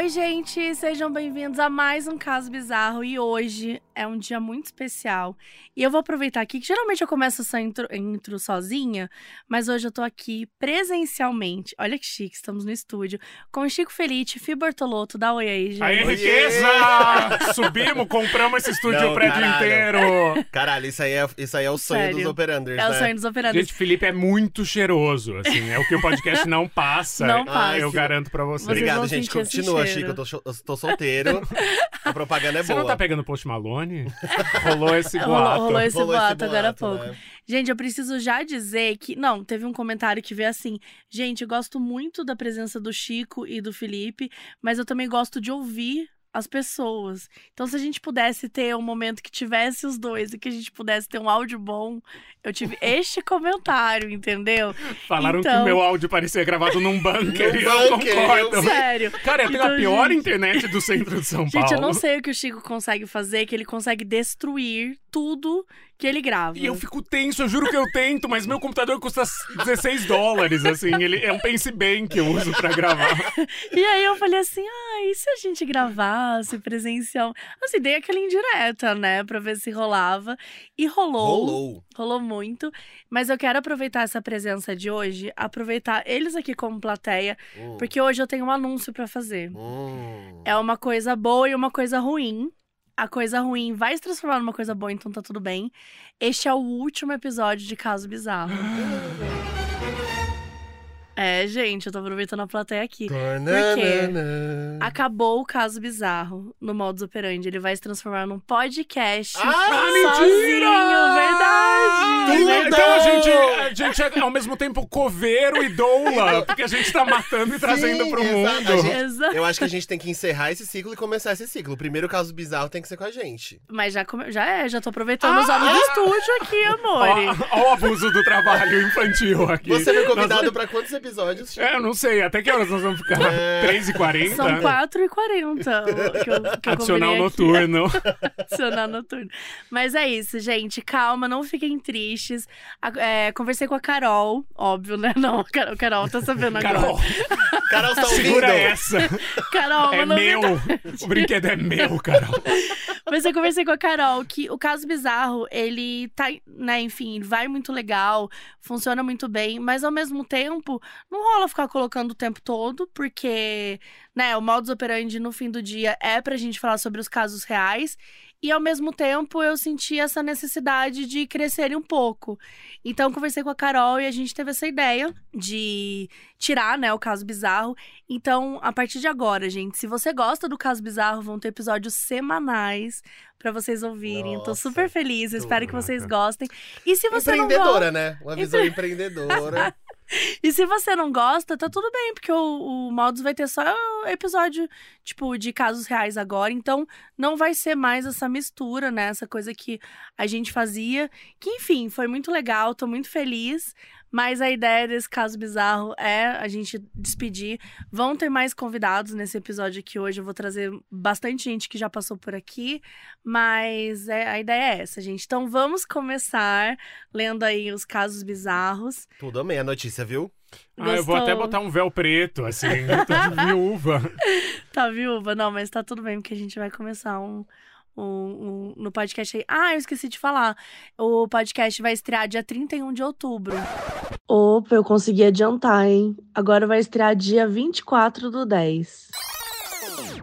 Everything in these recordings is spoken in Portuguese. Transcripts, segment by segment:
Oi, gente, sejam bem-vindos a mais um caso bizarro e hoje é um dia muito especial. E eu vou aproveitar aqui que geralmente eu começo essa intro, intro sozinha, mas hoje eu tô aqui presencialmente. Olha que chique, estamos no estúdio com o Chico Felice, Fi Bortolotto, dá oi aí, gente. Aí, riqueza! Subimos, compramos esse estúdio Não, o prédio caralho. inteiro. Caralho, isso aí é, isso aí é o sonho Sério. dos operanders, É o né? sonho dos operadores. Gente, Felipe é muito cheiroso, assim, é o que o podcast não passa. Não passa. Eu garanto pra você. Vocês Obrigado, vão gente. sentir esse Continua. Chico. Eu tô, eu tô solteiro. A propaganda é Você boa. não tá pegando Post Malone? Rolou esse boato. rolou esse Rolou esse boato agora há boato, pouco. né? Gente, eu preciso já dizer que. Não, teve um comentário que veio assim. Gente, eu gosto muito da presença do Chico e do Felipe, mas eu também gosto de ouvir as pessoas. Então, se a gente pudesse ter um momento que tivesse os dois e que a gente pudesse ter um áudio bom, eu tive este comentário, entendeu? Falaram que Então- o meu áudio parecia gravado num bunker. E eu concordo. eu. Sério. Cara, eu tenho a Então, pior gente- internet do centro de São Paulo. Gente, eu não sei o que o Chico consegue fazer, que ele consegue destruir tudo que ele grava. E eu fico tenso, eu juro que eu tento, mas meu computador custa 16 dólares, assim. Ele é um Pense Bem que eu uso pra gravar. E aí eu falei assim, ah, e se a gente gravasse presencial? Assim, dei aquela indireta, né, pra ver se rolava. E rolou. Rolou. Rolou muito. Mas eu quero aproveitar essa presença de hoje, aproveitar eles aqui como plateia, Hum. porque hoje eu tenho um anúncio pra fazer. Hum. É uma coisa boa e uma coisa ruim. A coisa ruim vai se transformar numa coisa boa, então tá tudo bem. Este é o último episódio de Caso Bizarro. É, gente, eu tô aproveitando a plateia aqui. Tananana. Acabou o caso bizarro no modus operandi. Ele vai se transformar num podcast. Ah, sozinho, verdade! Tudo! Então a gente, a gente é ao mesmo tempo coveiro e doula, porque a gente tá matando e trazendo pro exato. mundo. Gente-. Eu acho que a gente tem que encerrar esse ciclo e começar esse ciclo. O primeiro caso bizarro tem que ser com a gente. Mas já, come- já é, já tô aproveitando os Ah! horas do estúdio aqui, amor. Ó, ó o abuso do trabalho infantil aqui. Você foi convidado Nós- pra quantos episódios? Chico? É, eu não sei, até que horas nós vamos ficar? É. 3h40? São 4h40 que eu, que eu Adicional noturno. Adicional noturno. Mas é isso, gente. Calma, não fiquem tristes. É, conversei com a Carol, óbvio, né? Não, a Carol, Carol tá sabendo agora. Carol, Carol, tá ouvindo? segura essa. Carol, É meu. O brinquedo é meu, Carol. Mas eu conversei com a Carol que o caso bizarro, ele tá, né, enfim, vai muito legal, funciona muito bem, mas ao mesmo tempo, não rola ficar colocando o tempo todo, porque, né, o modus operandi no fim do dia é pra gente falar sobre os casos reais. E ao mesmo tempo eu senti essa necessidade de crescer um pouco. Então conversei com a Carol e a gente teve essa ideia de tirar, né, o caso bizarro. Então, a partir de agora, gente, se você gosta do caso bizarro, vão ter episódios semanais pra vocês ouvirem. Tô Nossa, super feliz, espero que vocês gostem. E se você não gosta, Empreendedora, né? Uma visão empreendedora. e se você não gosta, tá tudo bem, porque o, o vai ter só episódio, tipo, de casos reais agora. Então, não vai ser mais essa mistura, né? Essa coisa que a gente fazia. Que, enfim, foi muito legal, tô muito feliz. Mas a ideia desse caso bizarro é a gente despedir. Vão ter mais convidados nesse episódio aqui hoje. Eu vou trazer bastante gente que já passou por aqui. Mas é, a ideia é essa, gente. Então vamos começar lendo aí os casos bizarros. Tudo amei a notícia, viu? Ah, eu vou até botar um véu preto, assim. Eu tô de viúva. Tá viúva? Não, mas tá tudo bem, porque a gente vai começar um, um, um- no podcast aí. Ah, eu esqueci de falar. O podcast vai estrear dia 31 de outubro. Opa, eu consegui adiantar, hein? Agora vai estrear dia 24 do 10.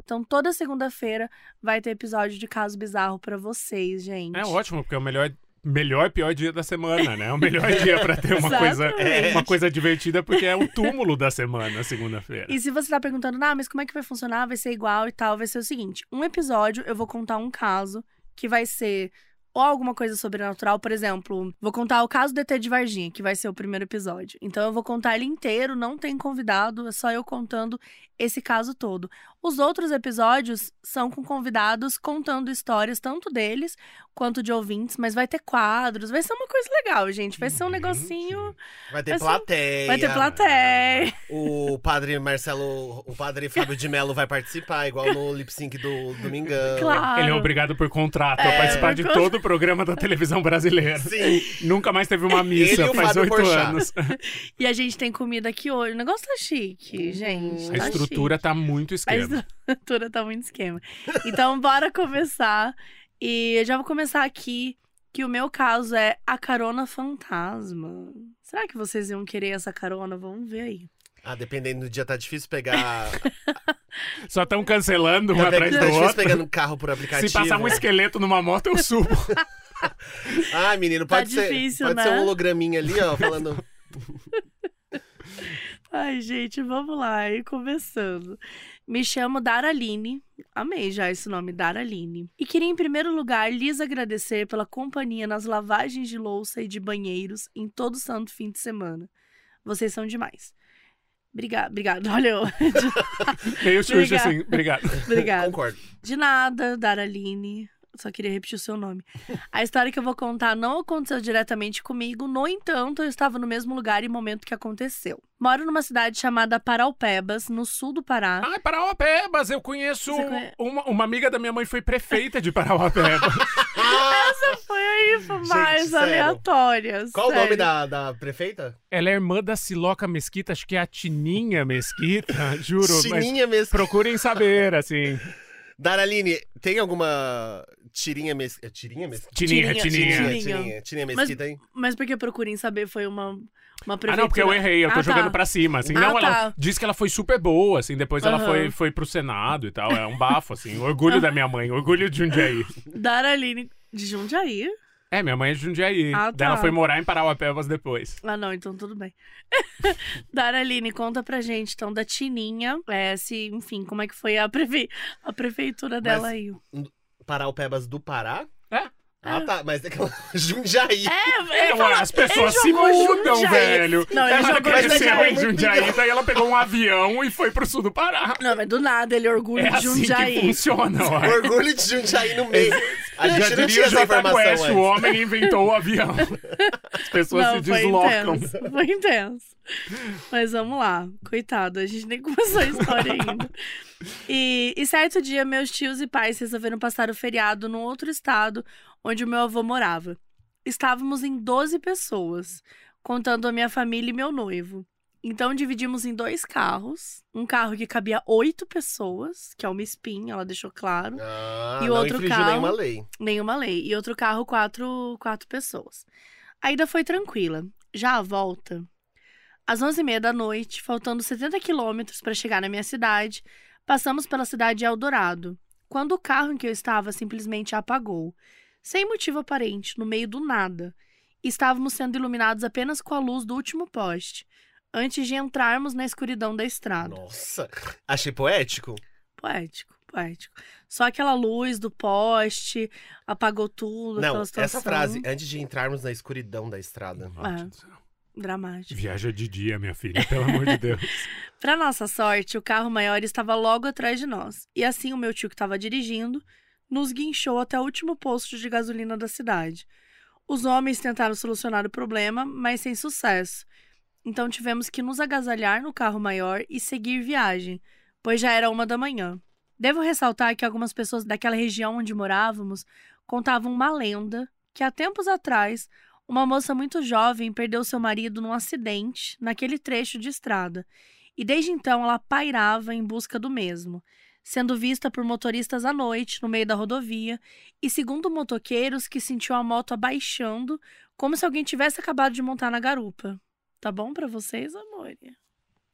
Então, toda segunda-feira vai ter episódio de Caso Bizarro pra vocês, gente. É ótimo, porque é o melhor, melhor pior dia da semana, né? É o melhor dia pra ter uma coisa, uma coisa divertida, porque é o túmulo da semana, segunda-feira. E se você tá perguntando, ah, mas como é que vai funcionar? Vai ser igual e tal? Vai ser o seguinte: um episódio eu vou contar um caso que vai ser ou alguma coisa sobrenatural, por exemplo, vou contar o caso do ET de Varginha, que vai ser o primeiro episódio. Então eu vou contar ele inteiro, não tem convidado, é só eu contando esse caso todo. Os outros episódios são com convidados contando histórias, tanto deles quanto de ouvintes, mas vai ter quadros, vai ser uma coisa legal, gente. Vai ser um negocinho. Vai ter Vai ser- plateia. Vai ter plateia. O padre Marcelo, o padre Fábio de Mello vai participar, igual no lip sync do Domingão. Claro. Ele é obrigado por contrato a É, participar de todo o programa da televisão brasileira. Sim. Nunca mais teve uma Ele missa, e o faz oito anos. E a gente tem comida aqui hoje. O negócio tá chique, gente. A tá estrutura chique. tá muito A esquema. estrutura tá muito esquema. Então, bora começar. E eu já vou começar aqui que o meu caso é a carona fantasma. Será que vocês iam querer essa carona? Vamos ver aí. Ah, dependendo do dia, tá difícil pegar. Só estão cancelando um tá, atrás tá do difícil outro. pegando carro por aplicativo. Se passar um esqueleto numa moto, eu subo. Ah, menino, Tá pode ser. difícil, pode né? ser um holograminha ali, ó, falando. Ai, gente, vamos lá. E começando. Me chamo Daraline. Amei já esse nome, Daraline. E queria, em primeiro lugar, lhes agradecer pela companhia nas lavagens de louça e de banheiros em todo santo fim de semana. Vocês são demais. Obrigada, obrigada. Olha eu. Meio xuxa, Obrigada. assim. Obrigado. Obrigada. Concordo. De nada, Daraline. Só queria repetir o seu nome. A história que eu vou contar não aconteceu diretamente comigo, no entanto, eu estava no mesmo lugar e momento que aconteceu. Moro numa cidade chamada Paraupebas, no sul do Pará. Ai, Parauapebas, eu conheço conhe- uma, uma amiga da minha mãe foi prefeita de Parauapebas. Foi aí, foi mais Gente, sério. aleatórias. Qual o sério. nome da, da prefeita? Ela é irmã da Siloca Mesquita, acho que é a Tininha Mesquita, juro. mas Chininha mesmo. procurem saber, assim. Daraline, tem alguma tirinha mes... é Tirinha mesmo? Tininha, Tininha, Tininha. Tininha. Tirinha, tirinha Mas- mesquita, hein? Mas porque procurem saber, foi uma, uma Ah, prefeitura. não, porque eu errei, eu tô Ah, jogando tá. pra cima, assim. Ah, não, ela tá. disse que ela foi super boa, assim, depois ela foi, foi pro Senado e tal. É um bafo, assim. Orgulho da minha mãe, orgulho de Jundiaí. Daraline de Jundiaí. É, minha mãe é de Jundiaí. Ah, Daí Ela tá. foi morar em Parauapebas depois. Ah, não, então tudo bem. Daraline, conta pra gente, então, da Tininha. É, se, enfim, como é que foi a, prefe... a prefeitura dela Mas- aí. Paraupebas do Pará? É. Ah, tá. Mas é aquela Jundiaí. É, É, ué, as pessoas se mudam, Jundiaí. velho. Não, ele ela jogou cresceu Jundiaí. em Jundiaí, daí ela pegou um avião e foi pro sul do Pará. Não, mas do nada ele orgulho É de assim que Jundiaí. funciona, ué. Orgulho de Jundiaí no meio. A gente não tinha essa informação o homem inventou o avião. As pessoas Não, se foi deslocam. intenso. Foi intenso. Mas vamos lá. Coitado, a gente nem começou a história ainda. E, e certo dia, meus tios e pais resolveram passar o feriado num outro estado onde o meu avô morava. Estávamos em 12 pessoas, contando a minha família e meu noivo. Então dividimos em dois carros. Um carro que cabia oito pessoas, que é uma espinha, ela deixou claro. Ah, E o não outro carro? nenhuma lei. Nenhuma lei. E outro carro, quatro, quatro pessoas. A ida foi tranquila. Já a volta, às 11h30 da noite, faltando 70 quilômetros para chegar na minha cidade, passamos pela cidade de Eldorado, quando o carro em que eu estava simplesmente apagou, sem motivo aparente, no meio do nada. Estávamos sendo iluminados apenas com a luz do último poste, antes de entrarmos na escuridão da estrada. Nossa. Achei poético. Poético, poético. Só aquela luz do poste apagou tudo, Não, essa frase, antes de entrarmos na escuridão da estrada. Ah. Dramático. Viaja de dia, minha filha, pelo amor de Deus. Para nossa sorte, o carro maior estava logo atrás de nós. E assim o meu tio que estava dirigindo nos guinchou até o último posto de gasolina da cidade. Os homens tentaram solucionar o problema, mas sem sucesso. Então tivemos que nos agasalhar no carro maior e seguir viagem, pois já era uma da manhã. Devo ressaltar que algumas pessoas daquela região onde morávamos contavam uma lenda que há tempos atrás uma moça muito jovem perdeu seu marido num acidente naquele trecho de estrada e desde então ela pairava em busca do mesmo, sendo vista por motoristas à noite no meio da rodovia e segundo motoqueiros que sentiu a moto abaixando como se alguém tivesse acabado de montar na garupa. Tá bom pra vocês, amor?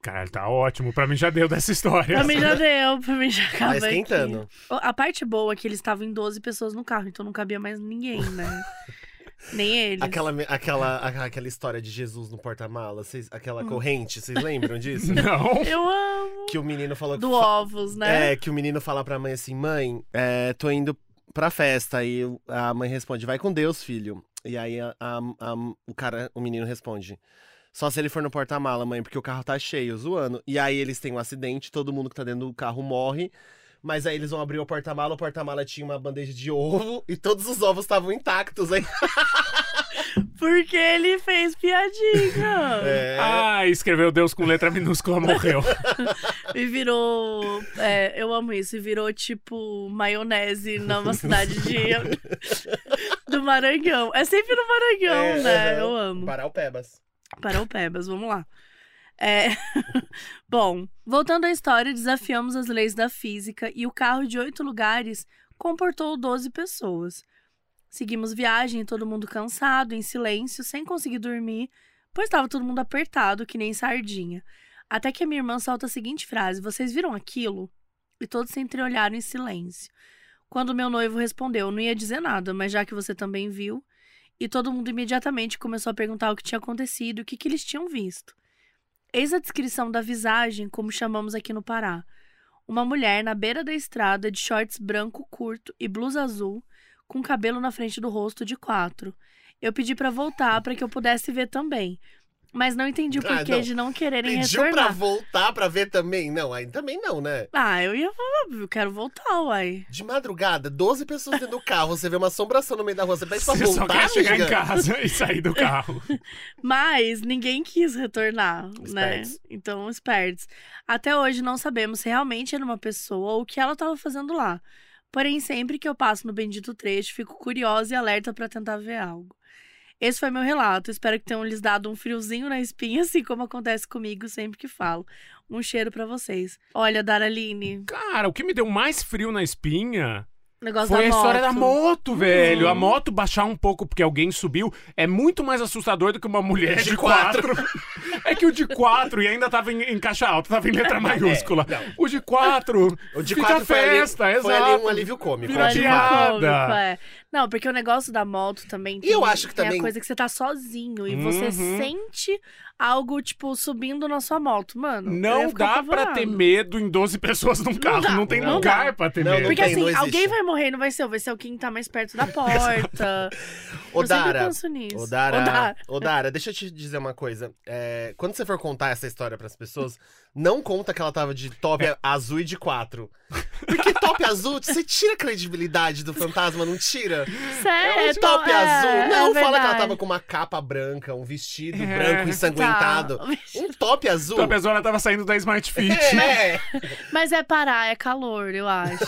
Caralho, tá ótimo. Pra mim já deu dessa história. Pra mim já deu, pra mim já Tá acaba aqui. esquentando. A parte boa é que eles estavam em 12 pessoas no carro, então não cabia mais ninguém, né? Nem eles. Aquela, aquela, aquela história de Jesus no porta-mala, vocês- aquela Hum. corrente, vocês lembram disso? Não. Eu amo. que o menino falou Do ovos, né? É, que o menino fala pra mãe assim: mãe, é, tô indo pra festa. Aí a mãe responde, vai com Deus, filho. E aí a- a- a- o cara, o menino responde. Só se ele for no porta-mala, mãe, porque o carro tá cheio, zoando. E aí eles têm um acidente, todo mundo que tá dentro do carro morre. Mas aí eles vão abrir o porta-mala, o porta-mala tinha uma bandeja de ovo e todos os ovos estavam intactos, hein? Porque ele fez piadinha. É. Ah, escreveu Deus com letra minúscula, morreu. E virou. é, eu amo isso. E virou tipo maionese numa cidade de. do Maranhão. É sempre no Maranhão, É, né? Eu amo. Parar o Pebas. Paraupebas, vamos lá. É... Bom, voltando à história, desafiamos as leis da física e o carro de oito lugares comportou 12 pessoas. Seguimos viagem, todo mundo cansado, em silêncio, sem conseguir dormir, pois estava todo mundo apertado, que nem sardinha. Até que a minha irmã solta a seguinte frase: Vocês viram aquilo? E todos se entreolharam em silêncio. Quando meu noivo respondeu, não ia dizer nada, mas já que você também viu, e todo mundo imediatamente começou a perguntar o que tinha acontecido o que, que eles tinham visto. Eis a descrição da visagem, como chamamos aqui no Pará. Uma mulher na beira da estrada, de shorts branco curto e blusa azul, com cabelo na frente do rosto de quatro. Eu pedi pra voltar para que eu pudesse ver também. Mas não entendi o Ah, porquê não. de não quererem Pediu pra retornar. voltar pra ver também? Não, aí também não, né? Ah, eu ia falar, eu quero voltar, uai. De madrugada, 12 pessoas dentro do carro, você vê uma assombração no meio da rua, você pede pra Você voltar, só quer chegar amiga? em casa e sair do carro. Mas ninguém quis retornar, né? Então, espertos. Até hoje não sabemos se realmente era uma pessoa ou o que ela estava fazendo lá. Porém, sempre que eu passo no bendito trecho, fico curiosa e alerta para tentar ver algo. Esse foi meu relato. Espero que tenham lhes dado um friozinho na espinha, assim como acontece comigo sempre que falo. Um cheiro pra vocês. Olha, Daraline, Cara, o que me deu mais frio na espinha negócio foi da a história moto. da moto, velho. Uhum. A moto baixar um pouco porque alguém subiu é muito mais assustador do que uma mulher de, De quatro. é que o de quatro e ainda tava em, em caixa alta, tava em letra maiúscula. o de quatro, O de fica quatro foi ali- festa, foi exato. ali um alívio cômico. Vira Olha, piada. cômico, é. Não, porque o negócio da moto também tem, E eu acho que tem também- a coisa que você tá sozinho e você Uhum. sente algo, tipo, subindo na sua moto. Mano, Não dá pra apavorada. ter medo em 12 pessoas num carro. dá, não tem não lugar dá. pra ter Não, medo. não Porque tem, assim, alguém vai morrer, não vai ser eu, vai ser o quem tá mais perto da porta. Ô, eu sempre Dara, penso nisso. Ô, Dara, Ô, Dara. ô, Dara, deixa eu te dizer uma coisa. É, quando você for contar essa história pras pessoas, não conta que ela tava de top azul e de quatro. Porque top azul, você tira a credibilidade do fantasma, não tira? Sério, É é um top é, azul. é Não, fala que ela tava com uma capa branca, um vestido É. branco ensanguentado. Tá. Um top azul. Então a pessoa tava saindo da Smart Fit. É, Mas é parar, é calor, eu acho.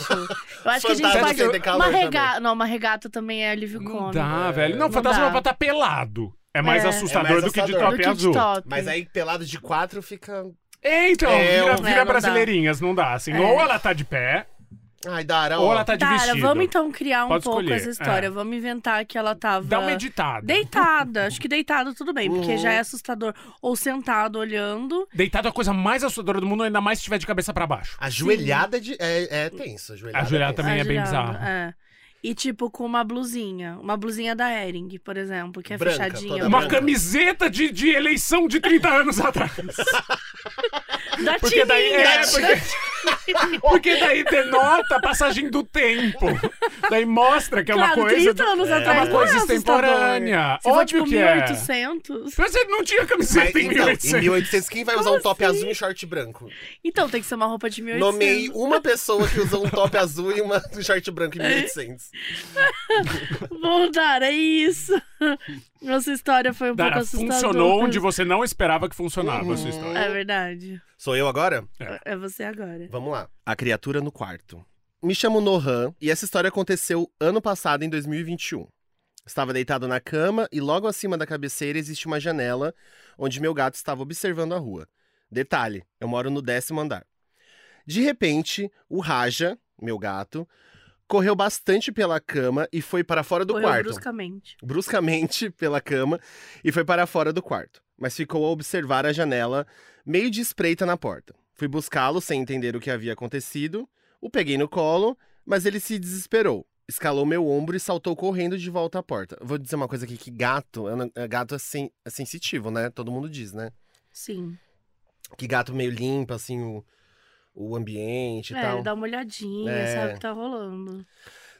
Eu acho que a gente Fantasma pode. calor uma regata. Não, uma regata também é alívio Não cômico. dá, velho. Não, Não fantasma dá. é pra estar pelado. É mais É. assustador É mais do que de top que de azul. top. mas aí pelado de quatro fica. É, então, É, vira, É, não dá. brasileirinhas, não dá. Assim, É. Ou ela tá de pé, Ai, Dara, ou ó. ela tá de Cara, vestido. vamos então criar um Pode pouco escolher, essa história. é. Vamos inventar que ela tava. Dá uma editada. Deitada. Acho que deitada tudo bem, porque Uhum. já é assustador. Ou sentado olhando. Deitado é a coisa mais assustadora do mundo, ainda mais se estiver de cabeça pra baixo. Ajoelhada de... é, é tenso. Ajoelhada, Ajoelhada é tenso. também é bem ajoelhado, bizarro. É. E tipo, com uma blusinha. Uma blusinha da Ering, por exemplo, que é Branca, fechadinha. toda Uma branca. camiseta de, de eleição de 30 anos atrás. Da Porque daí, tirinha. é, porque, porque daí denota a passagem do tempo. Daí mostra que é uma Claro, coisa. 30 anos é atrás uma não coisa é extemporânea. Se for tipo que é. 1800. Você não tinha camiseta Mas, em então, 1800. em 1800, quem vai usar Como um top assim? azul e um short branco? Então tem que ser uma roupa de 1800. Nomei uma pessoa que usou um top azul e uma, um short branco em 1800. Bom, Dara, é isso. Nossa história foi um Dara, pouco assustadora. funcionou onde você não esperava que funcionava a sua Uhum. história. É verdade. Sou eu agora? É você agora. Vamos lá. A criatura no quarto. Me chamo Nohan e essa história aconteceu ano passado, em 2021. Estava deitado na cama e logo acima da cabeceira existe uma janela onde meu gato estava observando a rua. Detalhe, eu moro no décimo andar. De repente, o Raja, meu gato, correu bastante pela cama e foi para fora do Correu quarto. bruscamente. bruscamente pela cama e foi para fora do quarto, mas ficou a observar a janela, meio de espreita na porta. Fui buscá-lo sem entender o que havia acontecido, o peguei no colo, mas ele se desesperou. Escalou meu ombro e saltou correndo de volta à porta. Vou dizer uma coisa aqui, que gato, é é gato é, sen- é sensitivo, né? Todo mundo diz, né? Sim. Que gato meio limpa, assim, o, o ambiente e É, tal. ele dá uma olhadinha, É. sabe o que tá rolando.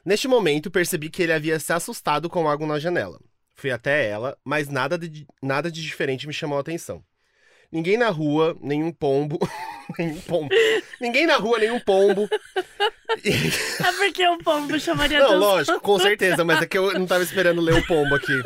Neste momento, percebi que ele havia se assustado com algo na janela. Fui até ela, mas nada de, nada de diferente me chamou a atenção. Ninguém na rua, nenhum pombo. nenhum pombo. Ninguém na rua, nenhum pombo. É porque o pombo chamaria Não, atenção. lógico, com certeza, mas é que eu não tava esperando ler o pombo aqui.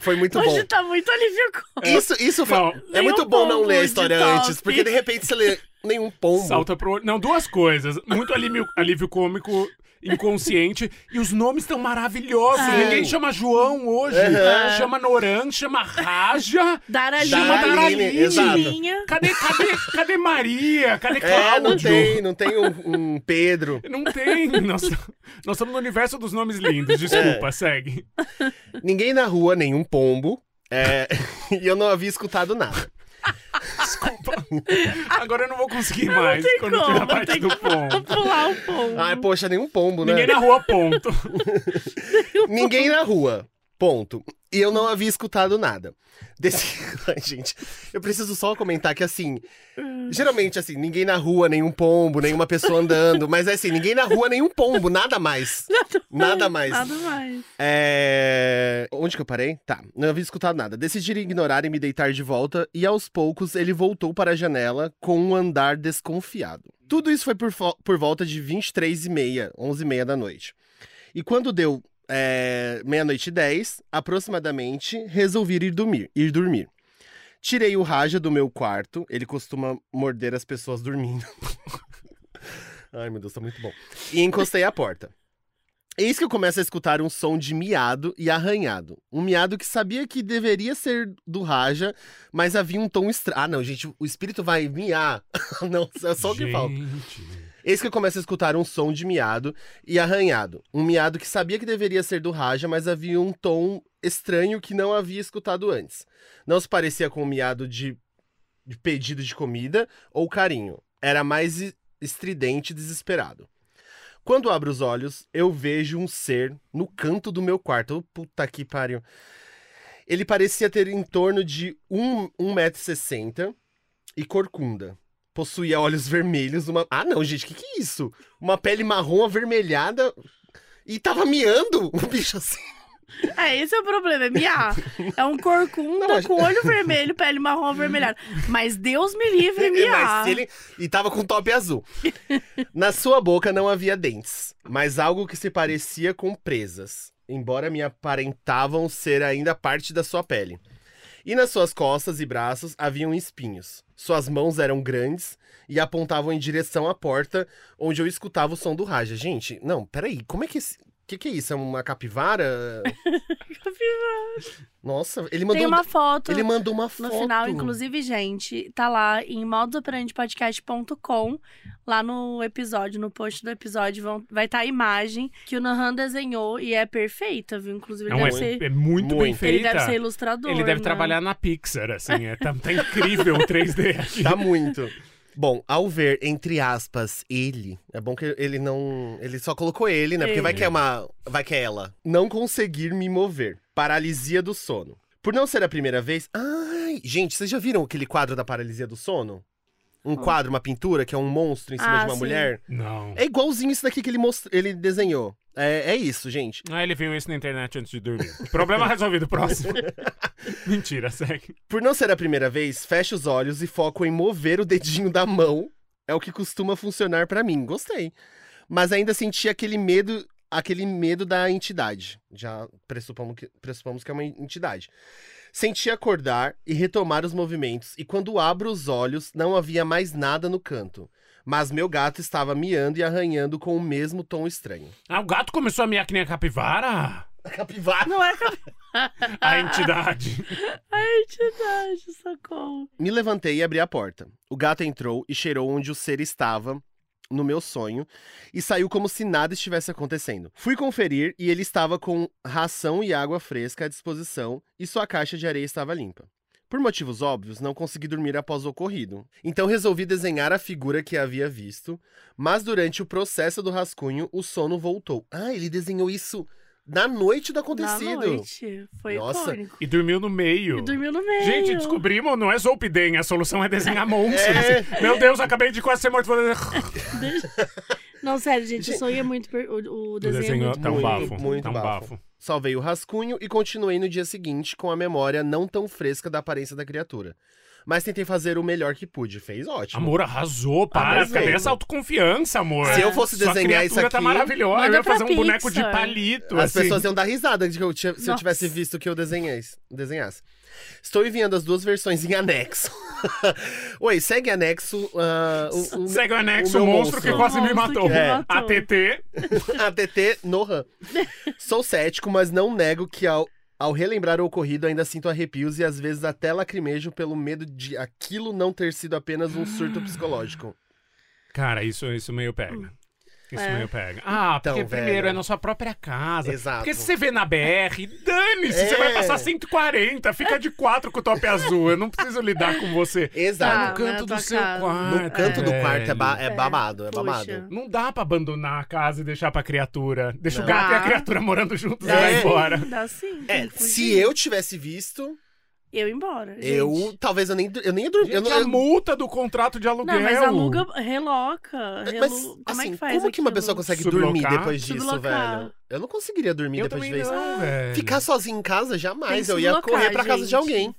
Foi muito bom. Hoje tá muito alívio cômico. Isso, isso foi. É muito bom não ler a história antes, porque de repente você lê nenhum pombo. Salta pro. Não, duas coisas. Muito alívio, alívio cômico inconsciente. E os nomes estão maravilhosos. É. Ninguém chama João hoje. Aham. Chama Noran, chama Raja. Daralinha, Chama Daraline, Daraline. exato. Cadê, cadê, cadê Maria? Cadê É, não Cláudio? tem, não tem um, um Pedro. Não tem. Nós, nós estamos no universo dos nomes lindos. Desculpa, segue. Ninguém na rua, nenhum pombo. É, e eu não havia escutado nada. Desculpa. Agora eu não vou conseguir mais tem quando como, tiver a parte tem do ponto. Pular o pombo. Ai, poxa, nenhum pombo, né? Ninguém na rua, ponto. Ninguém na rua. Ponto. E eu não havia escutado nada. Desse... Ai, gente, eu preciso só comentar que assim. Geralmente, assim, ninguém na rua, nenhum pombo, nenhuma pessoa andando. Mas é assim, ninguém na rua, nenhum pombo, nada mais. Nada mais. Nada mais. É. Onde que eu parei? Tá, não havia escutado nada. Decidi ignorar e me deitar de volta, e aos poucos ele voltou para a janela com um andar desconfiado. Tudo isso foi por, por volta de 23 e meia, 11 e meia da noite. E quando deu é, meia-noite e 10, aproximadamente, resolvi ir dormir, ir dormir. Tirei o Raja do meu quarto, ele costuma morder as pessoas dormindo. Ai, meu Deus, tá muito bom. E encostei a porta. Eis que eu começo a escutar um som de miado e arranhado. Um miado que sabia que deveria ser do Raja, mas havia um tom estranho. Ah, não, gente, o espírito vai miar. não, é só o que falta. Eis que eu começo a escutar um som de miado e arranhado. Um miado que sabia que deveria ser do Raja, mas havia um tom estranho que não havia escutado antes. Não se parecia com um miado de, de pedido de comida ou carinho. Era mais estridente e desesperado. Quando abro os olhos, eu vejo um ser no canto do meu quarto. Oh, puta que pariu. Ele parecia ter em torno de 1,60m e corcunda. Possuía olhos vermelhos, uma. Ah, não, gente, que que é isso? Uma pele marrom avermelhada e tava miando um bicho assim. É, esse é o problema, é miar. É um corcunda Não, mas- com olho vermelho, pele marrom avermelhada. Mas Deus me livre miar. Ele... E tava com top azul. Na sua boca não havia dentes, mas algo que se parecia com presas, embora me aparentavam ser ainda parte da sua pele. E nas suas costas e braços haviam espinhos. Suas mãos eram grandes e apontavam em direção à porta, onde eu escutava o som do Raja. Gente, não, peraí, como é que esse. O que, que é isso? É uma capivara? Nossa, ele mandou. Tem uma foto Ele mandou uma no foto. final, inclusive, gente, tá lá em modosoperandipodcast.com, lá no episódio, no post do episódio, vão, vai estar a imagem que o Nohan desenhou e é perfeita, viu? Inclusive, ele Não, deve é, ser. é muito, bem Muito. feita. Ele deve ser ilustrador. Ele deve né? trabalhar na Pixar, assim. É, tá, tá incrível o 3D aqui. Tá muito. Bom, ao ver, entre aspas, ele. É bom que ele não. Ele só colocou ele, né? Porque vai que é uma. Vai que é ela. Não conseguir me mover. Paralisia do sono. Por não ser a primeira vez. Ai, gente, vocês já viram aquele quadro da paralisia do sono? Um quadro, uma pintura, que é um monstro em cima Ah, de uma sim. mulher? Não. É igualzinho isso daqui que ele, most... ele desenhou. É, é isso, gente. Ah, ele viu isso na internet antes de dormir. Problema resolvido, próximo. Mentira, segue. Por não ser a primeira vez, fecho os olhos e foco em mover o dedinho da mão. É o que costuma funcionar pra mim. Gostei. Mas ainda senti aquele medo, aquele medo da entidade. Já pressupomos que, pressupomos que é uma entidade. Senti acordar e retomar os movimentos, e quando abro os olhos, não havia mais nada no canto. Mas meu gato estava miando e arranhando com o mesmo tom estranho. Ah, o gato começou a miar que nem a capivara? A capivara! Não é cap- A entidade. a entidade, socorro. Me levantei e abri a porta. O gato entrou e cheirou onde o ser estava, no meu sonho, e saiu como se nada estivesse acontecendo. Fui conferir e ele estava com ração e água fresca à disposição e sua caixa de areia estava limpa. Por motivos óbvios, não consegui dormir após o ocorrido. Então resolvi desenhar a figura que havia visto, mas durante o processo do rascunho, o sono voltou. Ah, ele desenhou isso na noite do acontecido. Na noite. Foi Nossa. icônico. E dormiu no meio. E dormiu no meio. Gente, descobrimos, não é Zolpidem, a solução é desenhar monstros. É. Meu Deus, acabei de quase ser morto. Não, sério, gente, Gente- o sonho é muito. per- O, o O desenho, desenho é muito tá um muito, bafo. muito tá um bafo. bafo. Salvei o rascunho e continuei no dia seguinte com a memória não tão fresca da aparência da criatura. Mas tentei fazer o melhor que pude. Fez ótimo. Amor, arrasou, para. Arrasou. Cadê essa autoconfiança, amor? Se eu fosse Sua desenhar isso criatura aqui, tá maravilhosa. Eu ia fazer um boneco de palito, As assim. pessoas iam dar risada de que eu tinha- se eu tivesse visto o que eu desenhei, desenhasse. Estou enviando as duas versões em anexo. Oi, segue anexo. ah, o, o, Segue o anexo, o o meu monstro que monstro. quase me monstro matou. que me É. matou. A TT. ATT Nohan. Sou cético, mas não nego que ao, ao relembrar o ocorrido ainda sinto arrepios e às vezes até lacrimejo pelo medo de aquilo não ter sido apenas um surto psicológico. Cara, isso, isso meio pega. Isso É. meio pega. Ah, Então, porque primeiro velho. é na sua própria casa. Exato. Porque se você vê na BR, dane-se, você É. vai passar 140, fica de quatro com o top azul. Eu não preciso lidar com você. Exato. Ah, no canto do seu casa. quarto. No canto do velho. quarto é, ba- é É, babado, é puxa. babado. Não dá pra abandonar a casa e deixar pra criatura. Deixa Não. o gato e a criatura morando juntos e É. vai embora. Dá sim. É, se eu tivesse visto, Eu ia embora. gente. eu talvez eu nem, eu nem ia dormir. Eu Gente, não, a eu- multa do contrato de aluguel. Não, mas aluga, reloca. Relu... mas, como assim, é que faz como que uma aquilo? pessoa consegue Sublocar? dormir depois disso, Sublocar. velho? Eu não conseguiria dormir Eu depois de isso. não, velho. Ficar sozinho em casa, jamais. Eu ia correr pra casa de gente. alguém.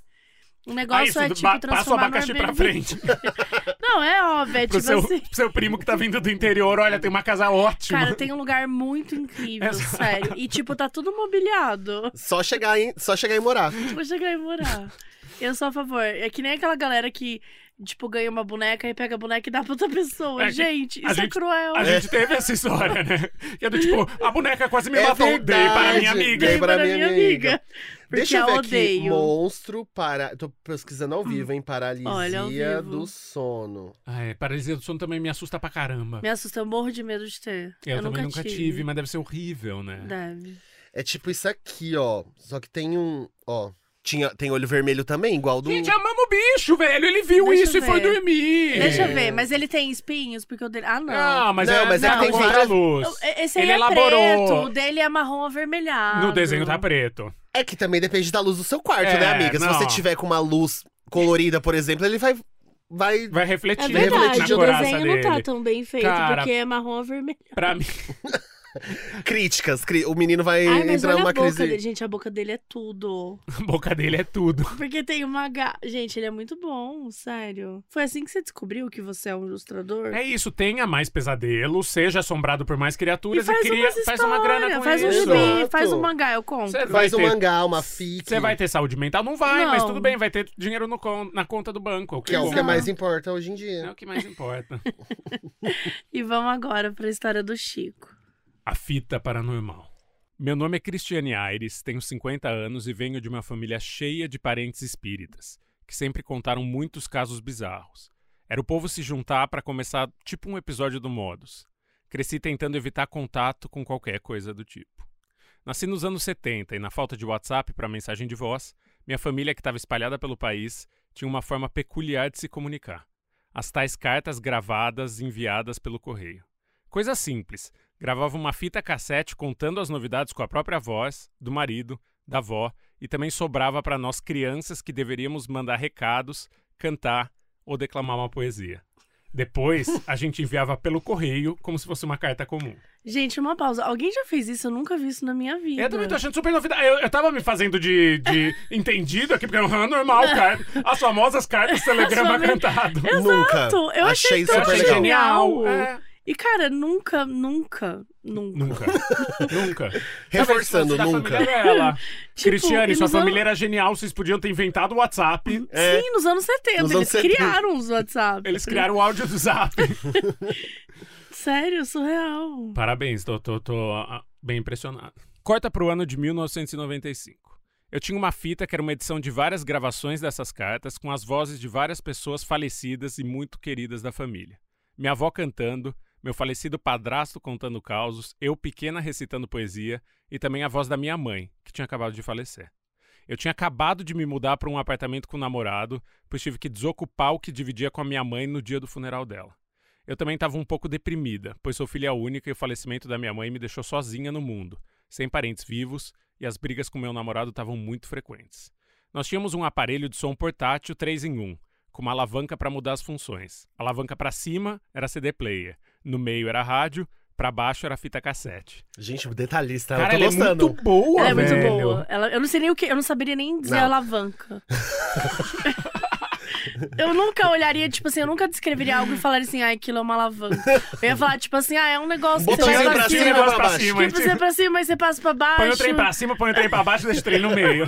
O Ah, negócio isso, é tipo passa o transformar no abacaxi pra frente. Não, é óbvio, é pro, tipo seu, assim. pro seu primo que tá vindo do interior, olha, tem uma casa ótima. Cara, tem um lugar muito incrível, Exato. sério. E, tipo, tá tudo mobiliado. Só chegar, em, só chegar e morar. Vou chegar e morar. Eu sou a favor. É que nem aquela galera que, tipo, ganha uma boneca e pega a boneca e dá pra outra pessoa. É gente, isso é gente- cruel. A gente teve essa história, né? Que é do tipo, a boneca quase me É matou, dei para verdade. minha amiga. Dei pra minha amiga. Porque Deixa eu ver eu aqui. odeio. Monstro para. Tô pesquisando ao vivo, hein? Paralisia Olha, vivo. do sono. Ai, paralisia do sono também me assusta pra caramba. Me assusta, eu morro de medo de ter. Eu, também nunca nunca tive. mas deve ser horrível, né? Deve. É tipo isso aqui, ó. Só que tem um. Ó. Tinha, tem olho vermelho também, igual do. Gente, amamos o bicho, velho. Ele viu Deixa isso e foi dormir. Deixa eu ver, mas ele tem espinhos? Porque o dele. Ah, não. Ah, mas Não, é, mas é que tem várias- luz. Esse aí Ele é elaborou. preto, o dele é marrom avermelhado. No desenho tá preto. É que também depende da luz do seu quarto, É, né, amiga? Se não. você tiver com uma luz colorida, por exemplo, ele vai. Vai. Vai refletir É verdade, o coraça desenho dele. não tá tão bem feito, Cara, porque é marrom avermelhado. Pra mim, Críticas. cri- O menino vai Ai, mas entrar olha numa a boca crise. dele. Gente, a boca dele é tudo. a boca dele é tudo. Porque tem uma... Ga... Gente, ele é muito bom, sério. Foi assim que você descobriu que você é um ilustrador? É isso, tenha mais pesadelo, seja assombrado por mais E criaturas e, faz cria, umas faz uma grana com faz um isso. gibi, Exato. faz um mangá, eu compro. Cê Faz um ter- mangá, uma fic. Você vai ter saúde mental? Não vai, Não. mas tudo bem, vai ter dinheiro no con- na conta do banco. Que é o que mais importa hoje em É dia. o que mais importa. E vamos agora pra história do Chico. A fita paranormal. Meu nome é Cristiane Aires, tenho 50 anos e venho de uma família cheia de parentes espíritas, que sempre contaram muitos casos bizarros. Era o povo se juntar para começar tipo um episódio do Modus. Cresci tentando evitar contato com qualquer coisa do tipo. Nasci nos anos 70 e, na falta de WhatsApp para mensagem de voz, minha família, que estava espalhada pelo país, tinha uma forma peculiar de se comunicar. As tais cartas gravadas enviadas pelo correio. Coisa simples. Gravava uma fita cassete contando as novidades com a própria voz, do marido, da avó, e também sobrava para nós crianças que deveríamos mandar recados, cantar ou declamar uma poesia. Depois, a gente enviava pelo correio, como se fosse uma carta comum. Gente, uma pausa. Alguém já fez isso? Eu nunca vi isso na minha vida. Eu também tô achando super novidade. Eu, eu tava me fazendo de, de entendido aqui, porque é normal, cara. As famosas cartas telegrama fami- cantado. Nunca. Exato, eu achei super tão legal. genial. É, E, cara, nunca, nunca, nunca. nunca. Nunca. Reforçando, nunca. dela. Tipo, Cristiane, sua família era genial, vocês podiam ter inventado o WhatsApp. É. Sim, nos anos 70. Nos eles anos 70. criaram os WhatsApp. Eles criaram o áudio do Zap. Sério, surreal. Parabéns, tô, tô, tô ah, bem impressionado. Corta pro ano de 1995. Eu tinha uma fita que era uma edição de várias gravações dessas cartas com as vozes de várias pessoas falecidas e muito queridas da família. Minha avó cantando, meu falecido padrasto contando causos, eu pequena recitando poesia e também a voz da minha mãe, que tinha acabado de falecer. Eu tinha acabado de me mudar para um apartamento com o namorado, pois tive que desocupar o que dividia com a minha mãe no dia do funeral dela. Eu também estava um pouco deprimida, pois sou filha única e o falecimento da minha mãe me deixou sozinha no mundo, sem parentes vivos, e as brigas com meu namorado estavam muito frequentes. Nós tínhamos um aparelho de som portátil 3 em 1, com uma alavanca para mudar as funções. A alavanca para cima era CD player, No meio era rádio, pra baixo era fita cassete. Gente, detalhista, Cara, eu ela tô gostando. é muito boa, Ela é muito velho. boa. Ela, eu não sei nem o que. Eu não saberia nem dizer Não. alavanca. eu nunca olharia, tipo assim, eu nunca descreveria algo e falaria assim, ah, aquilo é uma alavanca. Eu ia falar, tipo assim, ah, é um negócio que você vai pra pra cima. cima e pra pra baixo. cima. Que você pra cima e você passa pra baixo. Põe o trem pra cima, põe o trem pra baixo, deixa o trem no meio.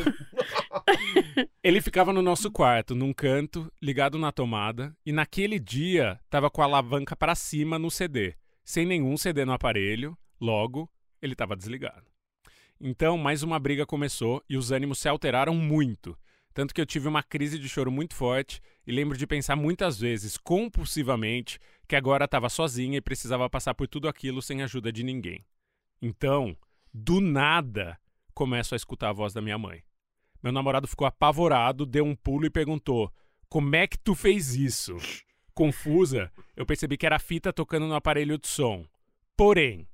Ele ficava no nosso quarto, num canto, ligado na tomada, e naquele dia tava com a alavanca pra cima no CD, sem nenhum CD no aparelho, logo, ele tava desligado. Então, mais uma briga começou e os ânimos se alteraram muito. Tanto que eu tive uma crise de choro muito forte e lembro de pensar muitas vezes, compulsivamente, que agora estava sozinha e precisava passar por tudo aquilo sem ajuda de ninguém. Então, do nada, começo a escutar a voz da minha mãe. Meu namorado ficou apavorado, deu um pulo e perguntou: Como é que tu fez isso? Confusa, eu percebi que era a fita tocando no aparelho de som. Porém,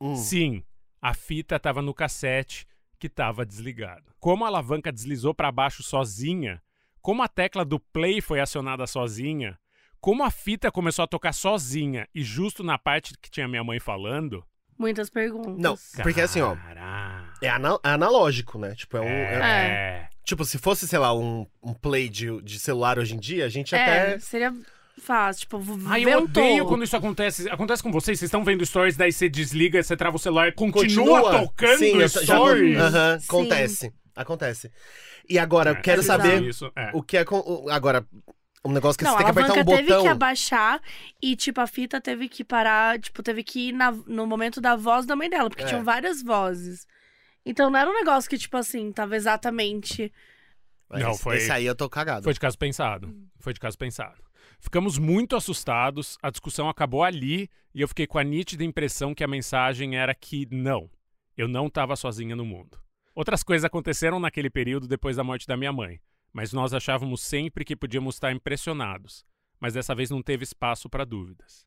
Hum. sim, a fita estava no cassete que estava desligado. Como a alavanca deslizou para baixo sozinha, como a tecla do play foi acionada sozinha, como a fita começou a tocar sozinha e justo na parte que tinha minha mãe falando. Muitas perguntas. Não, porque assim, ó, é ana- analógico, né? Tipo, é um. é- É. Tipo, se fosse, sei lá, um, um play de, de celular hoje em dia, a gente É, até. seria fácil. Tipo, Ai, eu odeio quando isso acontece. Acontece com vocês, vocês estão vendo stories, daí você desliga, você trava o celular, continua, tocando Sim, eu já stories. Aham, Sim. acontece. Acontece. E agora, eu É, quero exato. saber Isso, é. o que é. com- o- Agora, um negócio que Não, você a tem que apertar alavanca um teve botão. que abaixar e, tipo, a fita teve que parar, tipo, teve que ir na- no momento da voz da mãe dela, porque É. tinham várias vozes. Então não era um negócio que, tipo assim, tava exatamente. Mas Não, foi- Esse aí eu tô cagado. Foi de caso pensado. Foi de caso pensado. Ficamos muito assustados, a discussão acabou ali e eu fiquei com a nítida impressão que a mensagem era que não, eu não estava sozinha no mundo. Outras coisas aconteceram naquele período depois da morte da minha mãe, mas nós achávamos sempre que podíamos estar impressionados, mas dessa vez não teve espaço para dúvidas.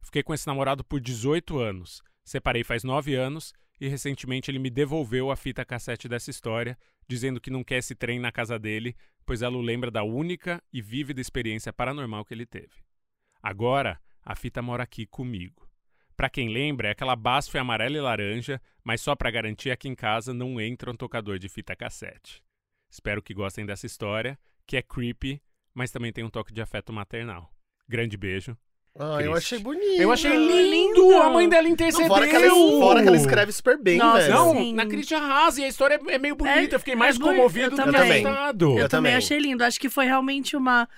Fiquei com esse namorado por 18 anos, separei faz 9 anos e recentemente ele me devolveu a fita cassete dessa história, dizendo que não quer esse trem na casa dele pois ela o lembra da única e vívida experiência paranormal que ele teve. Agora, a fita mora aqui comigo. Pra quem lembra, é aquela basfe amarela e laranja, mas só pra garantir aqui em casa não entra um tocador de fita cassete. Espero que gostem dessa história, que é creepy, mas também tem um toque de afeto maternal. Grande beijo. Ah, eu Triste. achei bonito. Eu achei lindo! lindo! A mãe dela Não, intercedeu! fora, que ela, fora que ela escreve super bem, Nossa, velho. Não, Sim. na Christian arrasa e a história é meio bonita. É- eu fiquei mais é eu do que também. assustado. Eu, Eu também também. achei lindo. Acho que foi realmente uma.